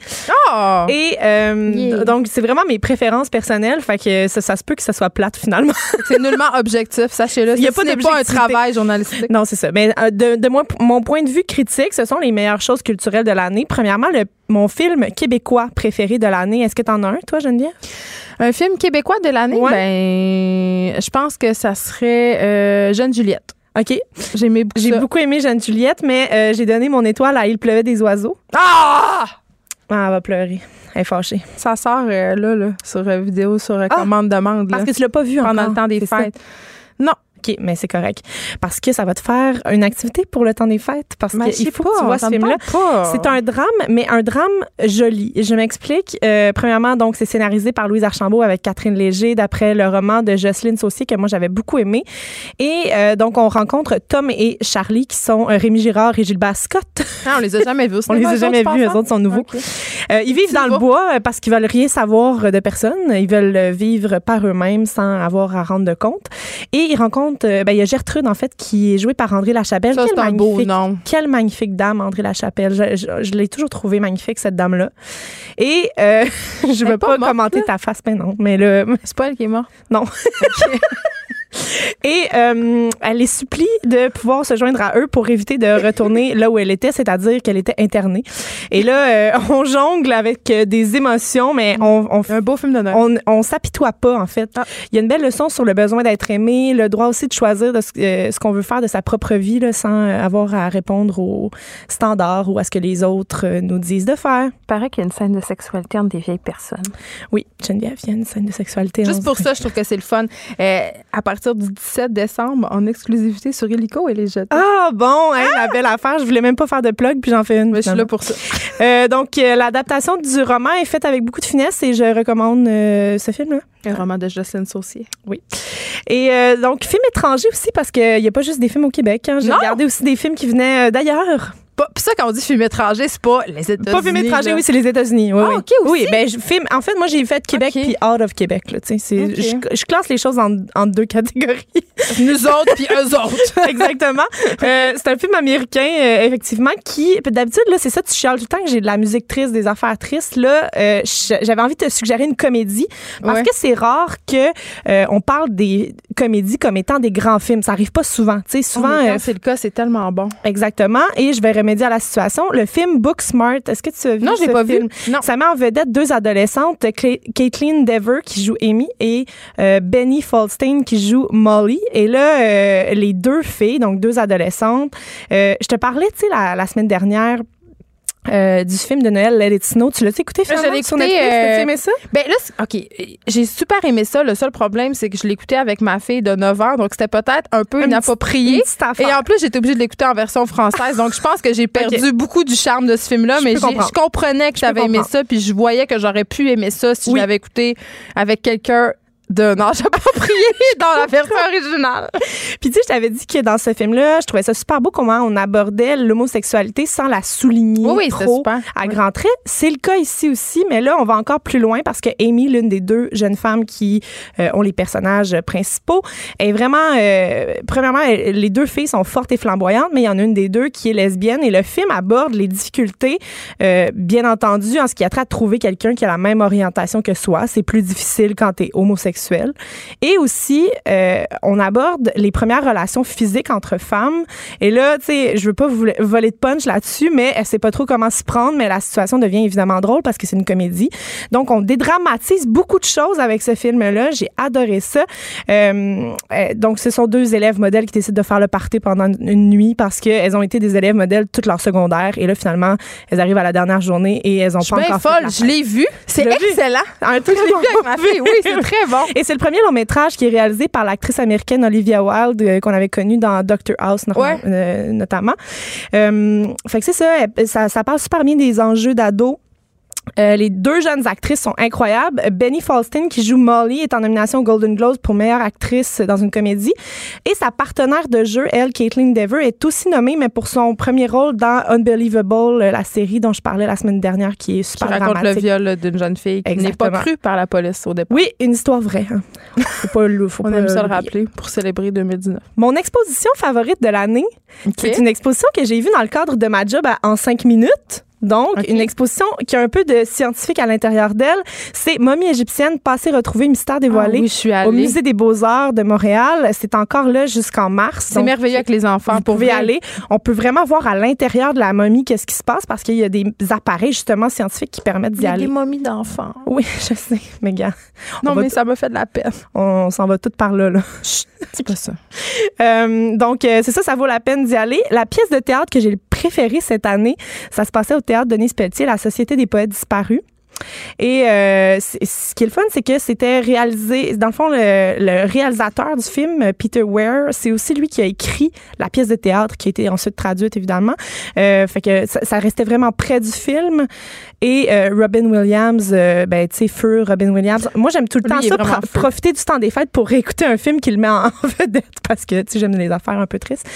Oh! Et euh, donc, c'est vraiment mes préférences personnelles. Fait que ça, ça se peut que ça soit plate finalement. C'est nullement objectif, sachez-le. Il y a Ce pas n'est pas un travail journalistique. Non, c'est ça. Mais euh, de, de moi- mon point de vue critique, ce sont les meilleures choses culturelles de l'année. Premièrement, le, mon film québécois préféré de l'année. Est-ce que t'en as un, toi, Geneviève? Un film québécois de l'année, ben, je pense que ça serait euh, Jeune Juliette. OK. J'ai aimé beaucoup J'ai ça. beaucoup aimé Jeanne Juliette, mais euh, j'ai donné mon étoile à Il pleuvait des oiseaux. Ah! Ah, elle va pleurer. Elle est fâchée. Ça sort euh, là, là, sur euh, vidéo, sur euh, commande-demande. Parce que tu l'as pas vu pendant encore. le temps des ça? fêtes. Non. OK, mais c'est correct. Parce que ça va te faire une activité pour le temps des fêtes. Parce qu'il faut pas, que tu vois ce film-là. C'est un drame, mais un drame joli. Je m'explique. Euh, premièrement, donc, c'est scénarisé par Louise Archambault avec Catherine Léger, d'après le roman de Jocelyne Saucier, que moi, j'avais beaucoup aimé. Et euh, donc, on rencontre Tom et Charlie, qui sont euh, Rémi Girard et Gilbert Scott. Ah, on les a jamais vus. On les a jamais vus, eux pense, autres sont nouveaux. Euh, ils vivent dans le bois euh, parce qu'ils veulent rien savoir de personne. Ils veulent euh, vivre par eux-mêmes sans avoir à rendre de compte. Et ils rencontrent, euh, ben, il y a Gertrude, en fait, qui est jouée par André Lachapelle. Ça, Quelle un beau magnifique- nom. Quelle magnifique dame, André Lachapelle. Je, je- je l'ai toujours trouvée magnifique, cette dame-là. Et euh, je veux pas pas, morte, commenter là? ta face, mais non. Mais le, C'est pas elle qui est morte? non. Et euh, elle les supplie de pouvoir se joindre à eux pour éviter de retourner là où elle était, c'est-à-dire qu'elle était internée. Et là, euh, on jongle avec euh, des émotions, mais on, on, Un beau film Noël. on, on s'apitoie pas, en fait. Ah. Il y a une belle leçon sur le besoin d'être aimé, le droit aussi de choisir de ce, euh, ce qu'on veut faire de sa propre vie là, sans avoir à répondre aux standards ou à ce que les autres nous disent de faire. Il paraît qu'il y a une scène de sexualité entre des vieilles personnes. Oui, Geneviève, il y a une scène de sexualité. Juste pour ça, je trouve que c'est le fun. À partir du 17 décembre, en exclusivité sur Illico et les jetés. Ah bon, hein, la belle affaire. Je voulais même pas faire de plug, puis j'en fais une. Mais je suis là pour ça. Euh, donc, euh, l'adaptation du roman est faite avec beaucoup de finesse et je recommande euh, ce film-là. Un roman de Jocelyne Saucier. Oui. Et donc, film étranger aussi, parce qu'il n'y a pas juste des films au Québec. Hein. J'ai regardé aussi des films qui venaient d'ailleurs. Pas, pis ça, quand on dit film étranger, c'est pas les États-Unis. Pas film étranger, là. oui, c'est les États-Unis. Oui, Ah, oui. OK, aussi? Oui, ben, je, film, en fait, moi, j'ai fait Québec puis Out of Québec. Là, tu sais, c'est- OK. je, je classe les choses en, en deux catégories. Nous autres, puis eux autres. Exactement. Euh, c'est un film américain, euh, effectivement, qui, puis d'habitude, là, c'est ça, tu chiales tout le temps que j'ai de la musique triste, des affaires tristes. Là, euh, j'avais envie de te suggérer une comédie parce Ouais. que c'est rare que on parle des comédies comme étant des grands films. Ça arrive pas souvent. Tu sais, souvent. Quand c'est le cas, c'est tellement bon. Exactement. Et je vais remédier à la situation. Le film Booksmart, est-ce que tu as vu Non, ce pas vu. Non. Ça met en vedette deux adolescentes, Caitlin Dever qui joue Amy et euh, Benny Falstein qui joue Molly. Et là, euh, les deux filles, donc deux adolescentes, euh, je te parlais, tu sais, la, la semaine dernière. Euh, du film de Noël Let It Snow. Tu l'as écouté Je finalement sur écouté, Netflix? euh, aimé ça? Ben là, OK, j'ai super aimé ça. Le seul problème, c'est que je l'écoutais avec ma fille de 9 ans, donc c'était peut-être un peu Un petit- inapproprié. affaire. Et en plus, j'étais obligée de l'écouter en version française, donc je pense que j'ai perdu beaucoup du charme de ce film-là, mais je comprenais que j'avais aimé ça, puis je voyais que j'aurais pu aimer ça si Oui. je l'avais écouté avec quelqu'un d'un âge approprié dans la version originale. Puis tu sais, je t'avais dit que dans ce film-là, je trouvais ça super beau comment on abordait l'homosexualité sans la souligner Oui, oui, trop super. à grands traits. C'est le cas ici aussi, mais là, on va encore plus loin parce que Amy, l'une des deux jeunes femmes qui euh, ont les personnages principaux, est vraiment... euh, premièrement, les deux filles sont fortes et flamboyantes, mais il y en a une des deux qui est lesbienne et le film aborde les difficultés, euh, bien entendu, en ce qui a trait à trouver quelqu'un qui a la même orientation que soi. C'est plus difficile quand tu es Et aussi, euh, on aborde les premières relations physiques entre femmes. Et là, tu sais, je veux pas vous voler de punch là-dessus, mais elle sait pas trop comment s'y prendre, mais la situation devient évidemment drôle parce que c'est une comédie. Donc, on dédramatise beaucoup de choses avec ce film-là. J'ai adoré ça. Euh, euh, donc, ce sont deux élèves modèles qui décident de faire le party pendant une nuit parce qu'elles ont été des élèves modèles toute leur secondaire. Et là, finalement, elles arrivent à la dernière journée et elles ont Je pas encore fait folle, la je l'ai vu. C'est excellent. Un truc Je l'ai vu avec ma fille, oui, c'est très bon. Et c'est le premier long métrage qui est réalisé par l'actrice américaine Olivia Wilde euh, qu'on avait connue dans Doctor House Ouais. euh, notamment. Euh, fait que c'est ça, ça, ça parle super bien des enjeux d'ado. Euh, les deux jeunes actrices sont incroyables. Benny Falston, qui joue Molly, est en nomination Golden Globes pour meilleure actrice dans une comédie. Et sa partenaire de jeu, elle, Caitlin Dever, est aussi nommée, mais pour son premier rôle dans Unbelievable, la série dont je parlais la semaine dernière, qui est super qui raconte dramatique. le viol d'une jeune fille qui n'est pas crue par la police au départ. Oui, une histoire vraie. Hein. Faut pas, le- faut On pas aime ça le rappeler pour célébrer 2019. Mon exposition favorite de l'année, c'est une exposition que j'ai vue dans le cadre de ma job à- en cinq minutes. Donc, une exposition qui a un peu de scientifique à l'intérieur d'elle. C'est Momie égyptienne, passé, retrouvé, mystère dévoilé. Ah oui, je suis Au allée. Musée des Beaux-Arts de Montréal. C'est encore là jusqu'en mars. C'est merveilleux avec les enfants. Vous pour pouvez vrai. aller. On peut vraiment voir à l'intérieur de la momie qu'est-ce qui se passe parce qu'il y a des appareils justement scientifiques qui permettent d'y aller. des momies d'enfants. Oui, je sais, mais gars. Non, mais ça me fait de la peine. on s'en va toutes par là. là. C'est pas ça. Euh, donc, euh, c'est ça, ça vaut la peine d'y aller. La pièce de théâtre que j'ai préférée cette année, ça se passait au théâtre Denise Pelletier, la Société des poètes disparus. Et euh, ce qui est le fun, c'est que c'était réalisé, dans le fond, le, le réalisateur du film, Peter Ware, c'est aussi lui qui a écrit la pièce de théâtre qui a été ensuite traduite, évidemment. Euh, fait que ça, ça restait vraiment près du film. Et euh, Robin Williams, euh, ben, tu sais, feu Robin Williams. Moi, j'aime tout le Lui, temps ça, vraiment pro- feu. profiter du temps des fêtes pour réécouter un film qui le met en vedette parce que, tu sais, j'aime les affaires un peu tristes.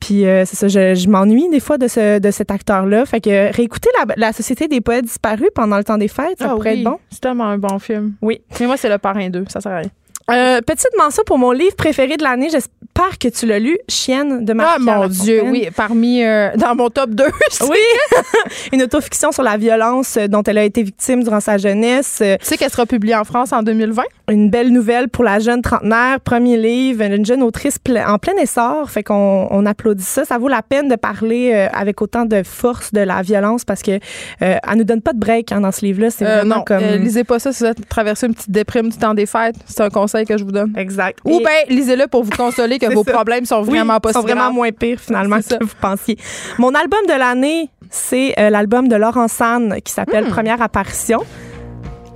Puis, euh, c'est ça, je, je m'ennuie des fois de, ce, de cet acteur-là. Fait que réécouter la, la Société des poètes disparus pendant le temps des fêtes, ça Ah pourrait oui, être bon. C'est tellement un bon film. Oui. Mais moi, c'est Le Parrain 2. Ça sert à rien. Euh, petite mention pour mon livre préféré de l'année. J'espère que tu l'as lu, Chienne de Marie Ah, mon Dieu, oui. Parmi. euh, dans mon top 2. Oui, une autofiction sur la violence dont elle a été victime durant sa jeunesse. Tu sais qu'elle sera publiée en France en 2020? Une belle nouvelle pour la jeune trentenaire, premier livre, une jeune autrice en plein essor, fait qu'on on applaudit ça. Ça vaut la peine de parler euh, avec autant de force de la violence parce que euh, elle nous donne pas de break hein, dans ce livre-là. C'est Euh, vraiment non, comme euh, lisez pas ça si vous êtes traversé une petite déprime du temps des fêtes. C'est un conseil que je vous donne. exact. Ou Et- bien, lisez-le pour vous consoler que Vos ça. problèmes sont Oui, vraiment pas sont si vraiment graves. moins pires finalement C'est ça. que vous pensiez. Mon album de l'année, c'est euh, l'album de Laurent San qui s'appelle Hmm. Première apparition.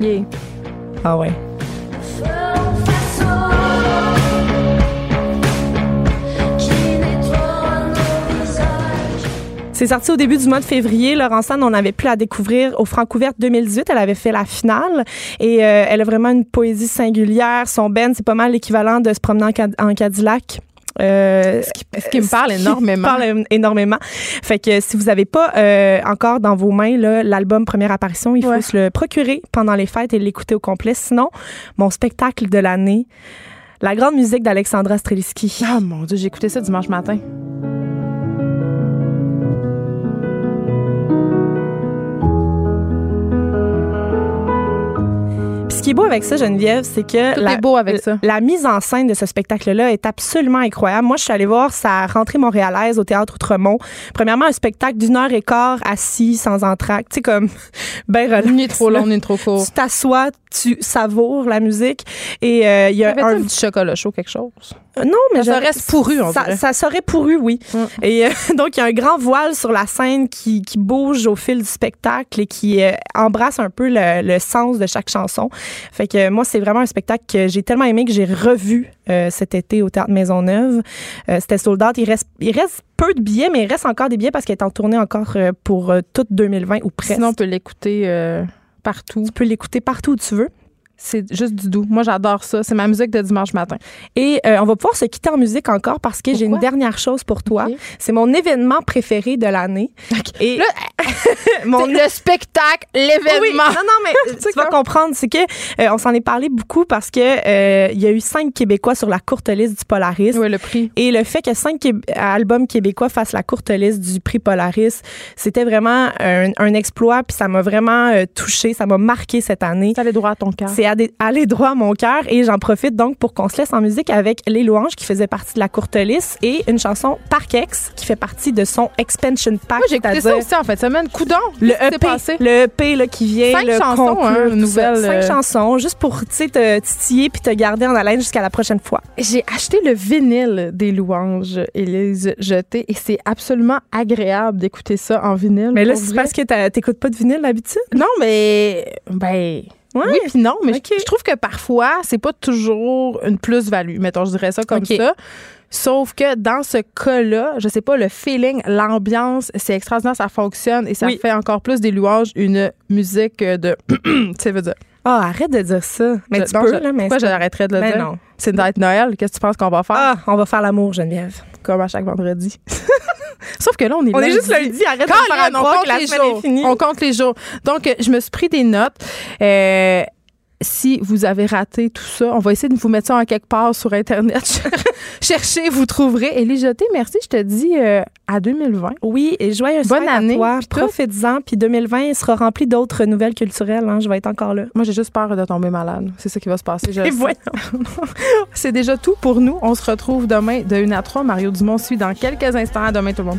Yeah. Ah ouais. C'est sorti au début du mois de février. Laurent Sand, on avait pu la découvrir au Francouverte 2018. Elle avait fait la finale et euh, elle a vraiment une poésie singulière. Son ben, c'est pas mal l'équivalent de se promener en, Cad- en Cadillac. Euh, Ce qui me parle ce qui énormément. me parle énormément. Fait que si vous n'avez pas euh, encore dans vos mains l'album Première apparition, il faut se le procurer pendant les fêtes et l'écouter au complet. Sinon, mon spectacle de l'année, la grande musique d'Alexandra Streliski. Ah mon Dieu, j'ai écouté ça dimanche matin. Est beau avec ça, Geneviève, c'est que Tout la, est beau avec ça. la mise en scène de ce spectacle-là est absolument incroyable. Moi, je suis allée voir sa rentrée montréalaise au Théâtre Outremont. Premièrement, un spectacle d'une heure et quart assis, sans entracte. Tu sais, comme, ben relax. Ni trop long, ni trop court. Tu t'assois, tu savoures la musique. Et euh, il y a un... un petit chocolat chaud, quelque chose? Euh, Non, mais Ça reste pourru, on ça, ça serait pourru, oui. Mm. Et euh, donc, il y a un grand voile sur la scène qui, qui bouge au fil du spectacle et qui euh, embrasse un peu le, le sens de chaque chanson. Fait que euh, moi, c'est vraiment un spectacle que j'ai tellement aimé que j'ai revu euh, cet été au Théâtre Maisonneuve. Euh, C'était sold out. Il reste, il reste peu de billets, mais il reste encore des billets parce qu'elle est en tournée encore pour toute 2020 ou presque. Sinon, on peut l'écouter euh, partout. tu peux l'écouter partout où tu veux. C'est juste du doux. Moi, j'adore ça. C'est ma musique de dimanche matin. Et euh, on va pouvoir se quitter en musique encore parce que j'ai une dernière chose pour toi. C'est mon événement préféré de l'année. Et Là, mon le spectacle, l'événement. Oui, non, non, mais tu vas comprendre, c'est que euh, on s'en est parlé beaucoup parce que euh, il y a eu cinq Québécois sur la courte liste du Polaris. Oui, le prix. Et le fait que cinq albums québécois fassent la courte liste du prix Polaris, c'était vraiment un, un exploit, puis ça m'a vraiment euh, touché, ça m'a marqué cette année. Ça allait droit à ton cœur. C'est allé- allé droit à mon cœur et j'en profite donc pour qu'on se laisse en musique avec Les Louanges qui faisait partie de la courte liste et une chanson Parkex qui fait partie de son expansion pack. Moi, j'ai écouté ça aussi en fait semaine. Coudon. le EP, passé? le EP là, qui vient Cinq le chansons, conclure, hein, tout nouvelles, ça. Cinq euh. chansons juste pour te titiller puis te garder en haleine jusqu'à la prochaine fois. J'ai acheté le vinyle des louanges et les jeter et c'est absolument agréable d'écouter ça en vinyle. Mais là c'est parce que t'écoutes pas de vinyle d'habitude? Non, mais. Ben. Ouais. Oui, puis non, mais je- je, trouve que parfois, c'est pas toujours une plus-value. Mettons, je dirais ça comme ça. Sauf que dans ce cas-là, je sais pas, le feeling, l'ambiance, c'est extraordinaire, ça fonctionne et ça fait encore plus des louanges une musique de. tu sais, veux dire. Ah, arrête de dire ça. Mais tu peux, là, mais Pourquoi j'arrêterais de le Mais dire? non. C'est une date Noël. Qu'est-ce que tu penses qu'on va faire? Ah, on va faire l'amour, Geneviève. Comme à chaque vendredi. Sauf que là, on est On est lundi. juste lundi, arrête de Quand faire on compte que la les jours. est finie. On compte les jours. Donc, euh, je me suis pris des notes. Euh, si vous avez raté tout ça, on va essayer de vous mettre ça en quelque part sur Internet. Cherchez, vous trouverez. Élie Jeté, merci. Je te dis euh, à 2020. Oui, et joyeuse Bonne année. Profites-en. Puis 2020 sera rempli d'autres nouvelles culturelles. hein. Je vais être encore là. Moi, j'ai juste peur de tomber malade. C'est ça qui va se passer. je Et voyons. C'est déjà tout pour nous. On se retrouve demain de 1 à 3. Mario Dumont suit dans quelques instants. À demain, tout le monde.